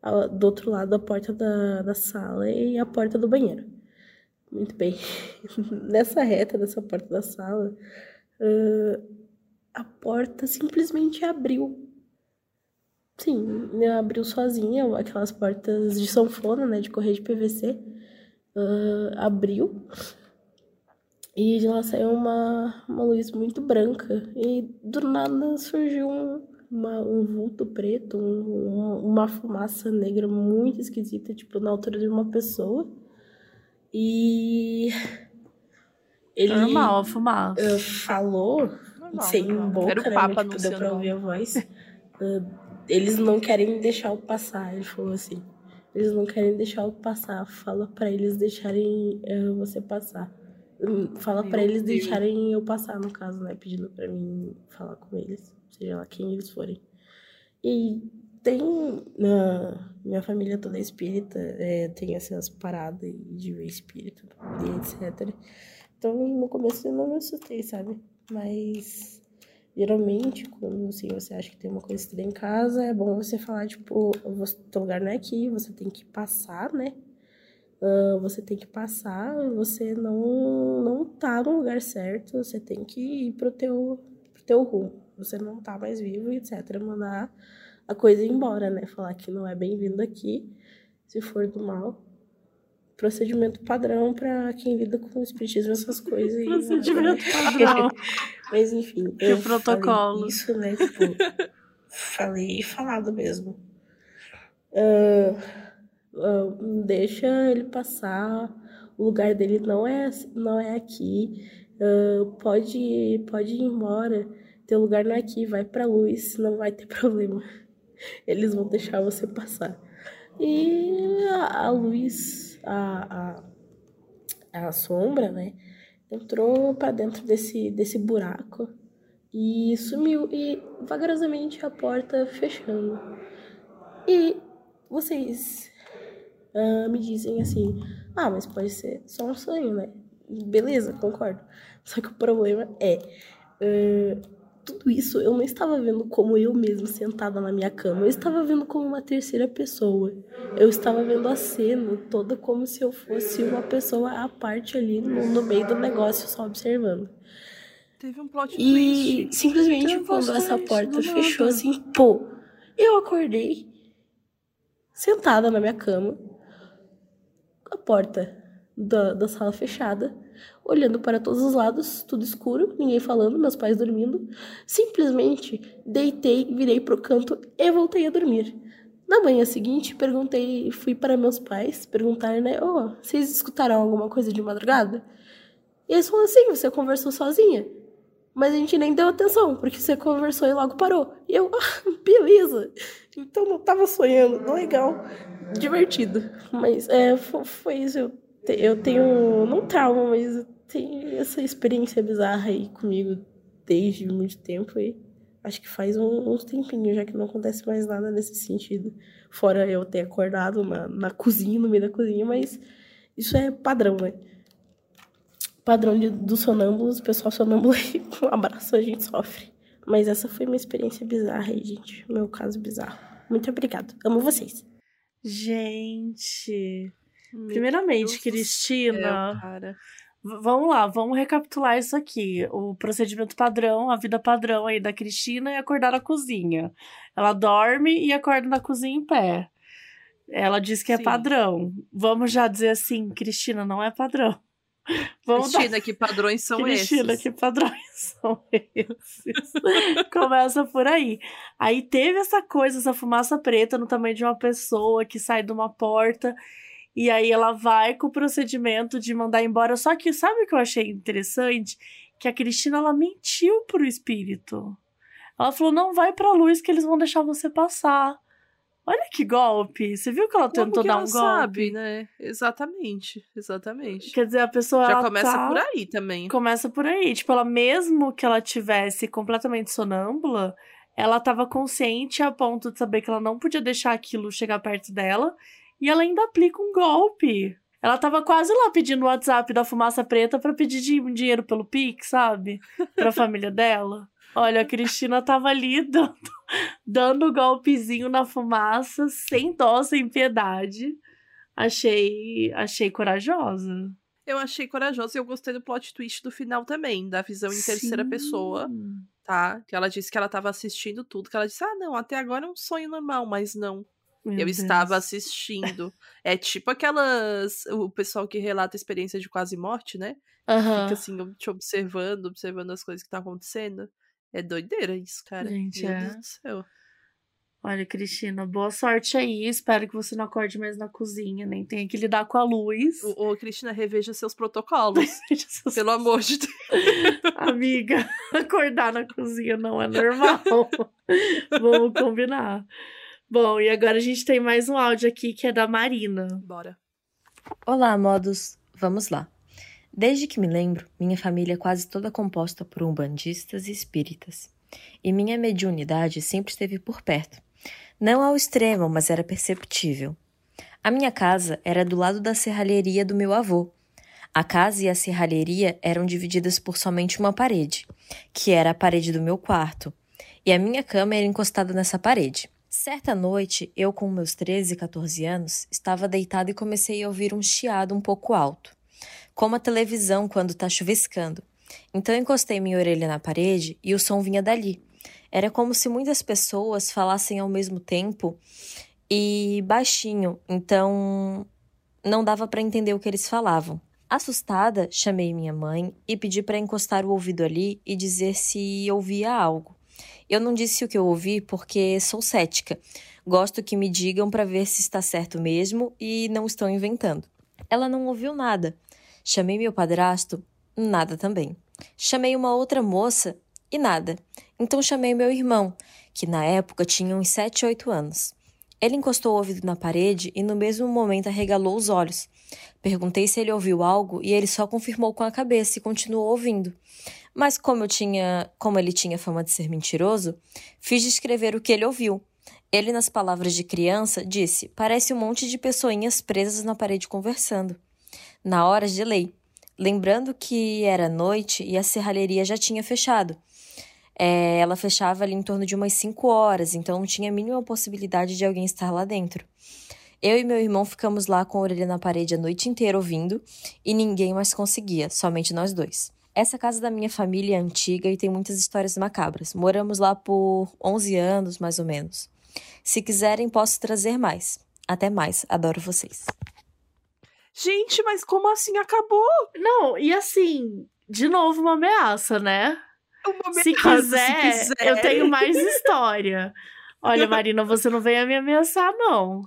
A- Do outro lado, a porta da, da sala e a porta do banheiro. Muito bem. Nessa reta, nessa porta da sala, uh, a porta simplesmente abriu. Sim, né, abriu sozinha, aquelas portas de sanfona, né, de correio de PVC. Uh, abriu. E de lá saiu uma, uma luz muito branca. E do nada surgiu um, uma, um vulto preto, um, uma fumaça negra muito esquisita, tipo, na altura de uma pessoa. E. Ele Normal, a fumaça. uh, falou, Normal, sem normal. boca, Era o né, Papa mas, tipo, deu pra ouvir a voz. Uh, eles não querem deixar eu passar, ele falou assim. Eles não querem deixar eu passar. Fala pra eles deixarem eh, você passar. Hum, Fala pra Meu eles Deus. deixarem eu passar, no caso, né? Pedindo pra mim falar com eles, seja lá quem eles forem. E tem na minha família toda é espírita, é, tem essas paradas de ver espírito e etc. Então no começo eu não me assustei, sabe? Mas geralmente, quando assim, você acha que tem uma coisa estranha em casa, é bom você falar, tipo, teu lugar não é aqui, você tem que passar, né? Ah, você tem que passar, você não, não tá no lugar certo, você tem que ir pro teu, pro teu rumo. Você não tá mais vivo, etc. Mandar a coisa embora, né? Falar que não é bem-vindo aqui, se for do mal. Procedimento padrão pra quem lida com espiritismo, essas coisas. aí, né? Procedimento padrão. Mas enfim, eu protocolo. falei isso, né? Tipo, falei falado mesmo. Ah, ah, deixa ele passar. O lugar dele não é, não é aqui. Ah, pode, pode ir embora. Teu lugar não é aqui. Vai pra luz, não vai ter problema. Eles vão deixar você passar. E a, a luz, a, a, a sombra, né? Entrou pra dentro desse, desse buraco e sumiu. E vagarosamente a porta fechando. E vocês ah, me dizem assim: ah, mas pode ser só um sonho, né? Beleza, concordo. Só que o problema é. ah, tudo isso eu não estava vendo como eu mesmo sentada na minha cama. Eu estava vendo como uma terceira pessoa. Eu estava vendo a cena toda como se eu fosse uma pessoa à parte ali no, no meio do negócio, só observando. Teve um plot E twist. simplesmente Teve um quando essa porta fechou nada. assim, pô, eu acordei sentada na minha cama, a porta da, da sala fechada, olhando para todos os lados, tudo escuro, ninguém falando, meus pais dormindo. Simplesmente deitei, virei pro canto e voltei a dormir. Na manhã seguinte, perguntei, fui para meus pais perguntar, né, ô, vocês escutaram alguma coisa de madrugada? E eles falaram assim, você conversou sozinha. Mas a gente nem deu atenção, porque você conversou e logo parou. E eu, ah, beleza. Então não tava sonhando. Legal. Divertido. Mas é, fo- foi, isso. Eu tenho, não trauma, mas tenho essa experiência bizarra aí comigo desde muito tempo. E acho que faz um- uns tempinhos já que não acontece mais nada nesse sentido. Fora eu ter acordado na, na cozinha, no meio da cozinha, mas isso é padrão, né? padrão de, dos sonâmbulos, o pessoal sonâmbulo aí, com um abraço a gente sofre. Mas essa foi minha experiência bizarra aí, gente. Meu caso bizarro. Muito obrigado. Amo vocês. Gente. Meu Primeiramente, Deus Cristina. céu, Vamos lá, vamos recapitular isso aqui. O procedimento padrão, a vida padrão aí da Cristina é acordar na cozinha. Ela dorme e acorda na cozinha em pé. Ela diz que é Sim. padrão. Vamos já dizer assim, Cristina, não é padrão. Vamos dar- Cristina, que padrões são Cristina, esses? que padrões são esses? Começa por aí. Aí teve essa coisa, essa fumaça preta no tamanho de uma pessoa que sai de uma porta. E aí ela vai com o procedimento de mandar embora. Só que sabe o que eu achei interessante? Que a Cristina ela mentiu pro espírito. Ela falou: não vai pra luz que eles vão deixar você passar. Olha que golpe. Você viu que ela tentou dar um golpe? sabe, né? Exatamente, exatamente. Quer dizer, a pessoa. Já começa tá- por aí também. Começa por aí. Tipo, ela mesmo que ela tivesse completamente sonâmbula, ela tava consciente a ponto de saber que ela não podia deixar aquilo chegar perto dela. E ela ainda aplica um golpe. Ela tava quase lá pedindo o WhatsApp da fumaça preta pra pedir di- dinheiro pelo Pix, sabe? Pra família dela. Olha, a Cristina tava ali dando, dando golpezinho na fumaça, sem dó, sem piedade. Achei, achei corajosa. Eu achei corajoso e eu gostei do plot twist do final também, da visão em terceira pessoa, tá? Que ela disse que ela tava assistindo tudo, que ela disse: "Ah, não, até agora é um sonho normal, mas não. Meu eu Deus. estava assistindo. é tipo aquelas o pessoal que relata a experiência de quase morte, né? Aham. Fica assim, te observando, observando as coisas que tá acontecendo. É doideira isso, cara. Gente, Meu é. Deus do céu. Olha, Cristina, boa sorte aí. Espero que você não acorde mais na cozinha, nem tenha que lidar com a luz. Ô, ô, Cristina, reveja seus protocolos. Pelo amor de Deus. Amiga, acordar na cozinha não é normal. Vamos combinar. Bom, e agora a gente tem mais um áudio aqui que é da Marina. Bora. Olá, modos. Vamos lá. Desde que me lembro, minha família é quase toda composta por umbandistas e espíritas. E minha mediunidade sempre esteve por perto. Não ao extremo, mas era perceptível. A minha casa era do lado da serralheria do meu avô. A casa e a serralheria eram divididas por somente uma parede, que era a parede do meu quarto, e a minha cama era encostada nessa parede. Certa noite, eu com meus 13 e 14 anos, estava deitada e comecei a ouvir um chiado um pouco alto, como a televisão quando está chuviscando. Então encostei minha orelha na parede e o som vinha dali. Era como se muitas pessoas falassem ao mesmo tempo e baixinho, então não dava para entender o que eles falavam. Assustada, chamei minha mãe e pedi para encostar o ouvido ali e dizer se ouvia algo. Eu não disse o que eu ouvi porque sou cética. Gosto que me digam para ver se está certo mesmo e não estão inventando. Ela não ouviu nada. Chamei meu padrasto, nada também. Chamei uma outra moça e nada. Então chamei meu irmão, que na época tinha uns 7, 8 anos. Ele encostou o ouvido na parede e no mesmo momento arregalou os olhos. Perguntei se ele ouviu algo e ele só confirmou com a cabeça e continuou ouvindo. Mas como eu tinha, como ele tinha fama de ser mentiroso, fiz descrever o que ele ouviu. Ele, nas palavras de criança, disse: "Parece um monte de pessoinhas presas na parede conversando". Na hora gelei, lembrando que era noite e a serralheria já tinha fechado. É, ela fechava ali em torno de umas 5 horas, então não tinha a mínima possibilidade de alguém estar lá dentro. Eu e meu irmão ficamos lá com a orelha na parede a noite inteira ouvindo e ninguém mais conseguia, somente nós dois. Essa casa da minha família é antiga e tem muitas histórias macabras. Moramos lá por 11 anos, mais ou menos. Se quiserem, posso trazer mais. Até mais, adoro vocês. Gente, mas como assim acabou? Não, e assim, de novo uma ameaça, né? Uma Se ameaça, quiser, se quiser. eu tenho mais história. Olha, Marina, você não venha me ameaçar, não.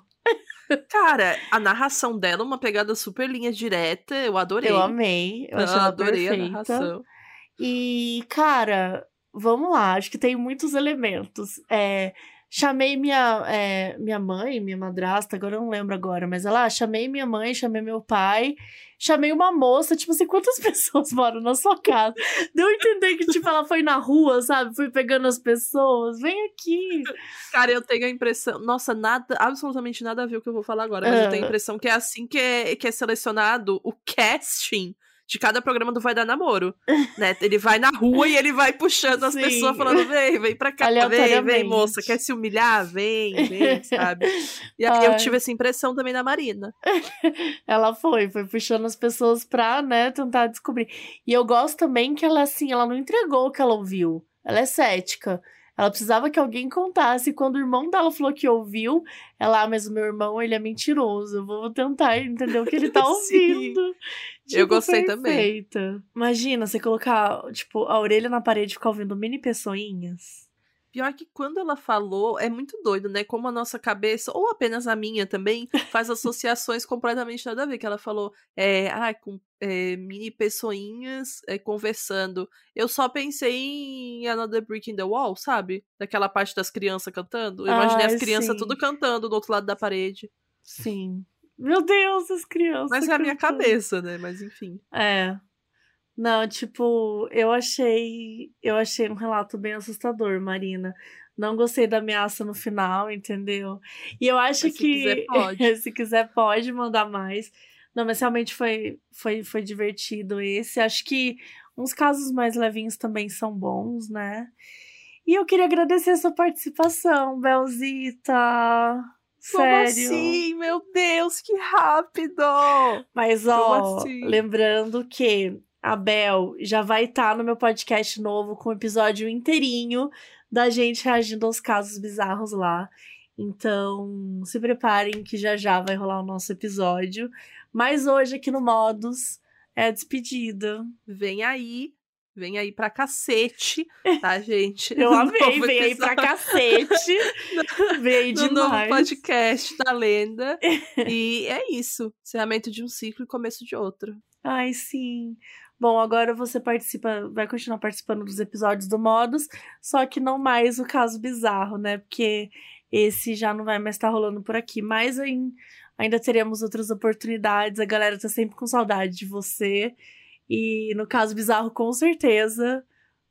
Cara, a narração dela, uma pegada super linha direta, eu adorei. Eu amei, eu adorei a perfeita. narração. E, cara, vamos lá, acho que tem muitos elementos. É, chamei minha, é, minha mãe, minha madrasta, agora eu não lembro agora, mas ela, ah, chamei minha mãe, chamei meu pai, chamei uma moça, tipo assim, quantas pessoas moram na sua casa? Deu a entender que, tipo, ela foi na rua, sabe? Foi pegando as pessoas, vem aqui. Cara, eu tenho a impressão. Nossa, nada, absolutamente nada a ver o que eu vou falar agora, mas eu tenho a impressão que é assim que é, que é selecionado o casting de cada programa do Vai Dar Namoro. né? Ele vai na rua e ele vai puxando as Sim. pessoas, falando: vem, vem pra cá, vem, vem, moça, quer se humilhar? Vem, vem, sabe? E eu tive essa impressão também na Marina. Ela foi, foi puxando as pessoas pra, né, tentar descobrir. E eu gosto também que ela, assim, ela não entregou o que ela ouviu. Ela é cética. Ela precisava que alguém contasse. E quando o irmão dela falou que ouviu, ela, ah, mas o meu irmão, ele é mentiroso. Eu vou tentar entender o que ele tá ouvindo. Eu gostei também. perfeita. Imagina você colocar, tipo, a orelha na parede e ficar ouvindo mini pessoinhas. Pior que quando ela falou, é muito doido, né? Como a nossa cabeça, ou apenas a minha também, faz associações completamente nada a ver. Que ela falou, é, ah, com é, mini pessoinhas é, conversando. Eu só pensei em Another Brick in the Wall, sabe? Daquela parte das crianças cantando. Eu imaginei Ai, as crianças sim. tudo cantando do outro lado da parede. Sim. Meu Deus, as crianças. Mas é a minha cantando. cabeça, né? Mas enfim. É. Não, tipo, eu achei, eu achei um relato bem assustador, Marina. Não gostei da ameaça no final, entendeu? E eu acho Mas se que quiser, pode. se quiser pode mandar mais. Não, mas realmente foi, foi, foi divertido esse. Acho que uns casos mais levinhos também são bons, né? E eu queria agradecer a sua participação, Belzita. Como Sério? assim? Meu Deus, que rápido! Mas, ó, assim? lembrando que a Bel já vai estar no meu podcast novo com um episódio inteirinho da gente reagindo aos casos bizarros lá. Então, se preparem que já já vai rolar o nosso episódio. Mas hoje aqui no Modus é despedida. Vem aí. Vem aí pra cacete, tá, gente? Eu amei, vem aí pra cacete. Vem aí no novo podcast da lenda. E é isso. Encerramento de um ciclo e começo de outro. Ai, sim. Bom, agora você participa, vai continuar participando dos episódios do Modus, só que não mais o caso bizarro, né? Porque esse já não vai mais estar rolando por aqui. Mas ain- ainda teremos outras oportunidades. A galera tá sempre com saudade de você. E no caso bizarro, com certeza,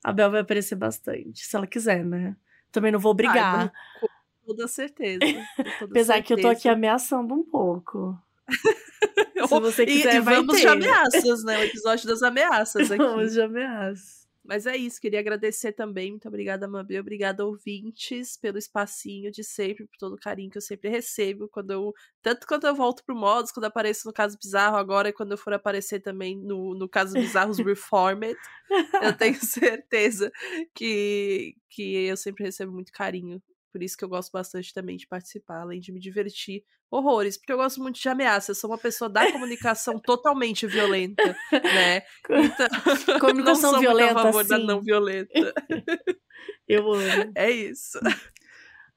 a Bel vai aparecer bastante, se ela quiser, né? Também não vou obrigar. Ai, com toda certeza. com toda Apesar que eu tô aqui certeza. ameaçando um pouco. Se você E- quiser, e, vai vamos ter. de ameaças, né? O episódio das ameaças aqui. Vamos de ameaças. Mas é isso, queria agradecer também. Muito obrigada, Mabel. Obrigada, ouvintes, pelo espacinho de sempre, por todo o carinho que eu sempre recebo. Quando eu. Tanto quando eu volto pro Modus, quando apareço no Caso Bizarro, agora e quando eu for aparecer também no, no Caso Bizarros Reformed, eu tenho certeza que, que eu sempre recebo muito carinho. Por isso que eu gosto bastante também de participar, além de me divertir horrores, porque eu gosto muito de ameaças. Eu sou uma pessoa da comunicação totalmente violenta, né? Então, Comunicação não sou violenta, a favor da não violenta. Eu amo. É isso.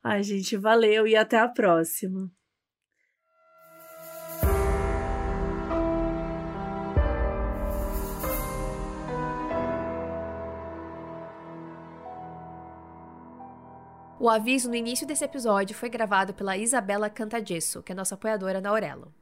Ai, gente, valeu e até a próxima. O aviso no início desse episódio foi gravado pela Isabela Cantagesso, que é nossa apoiadora na Aurelo.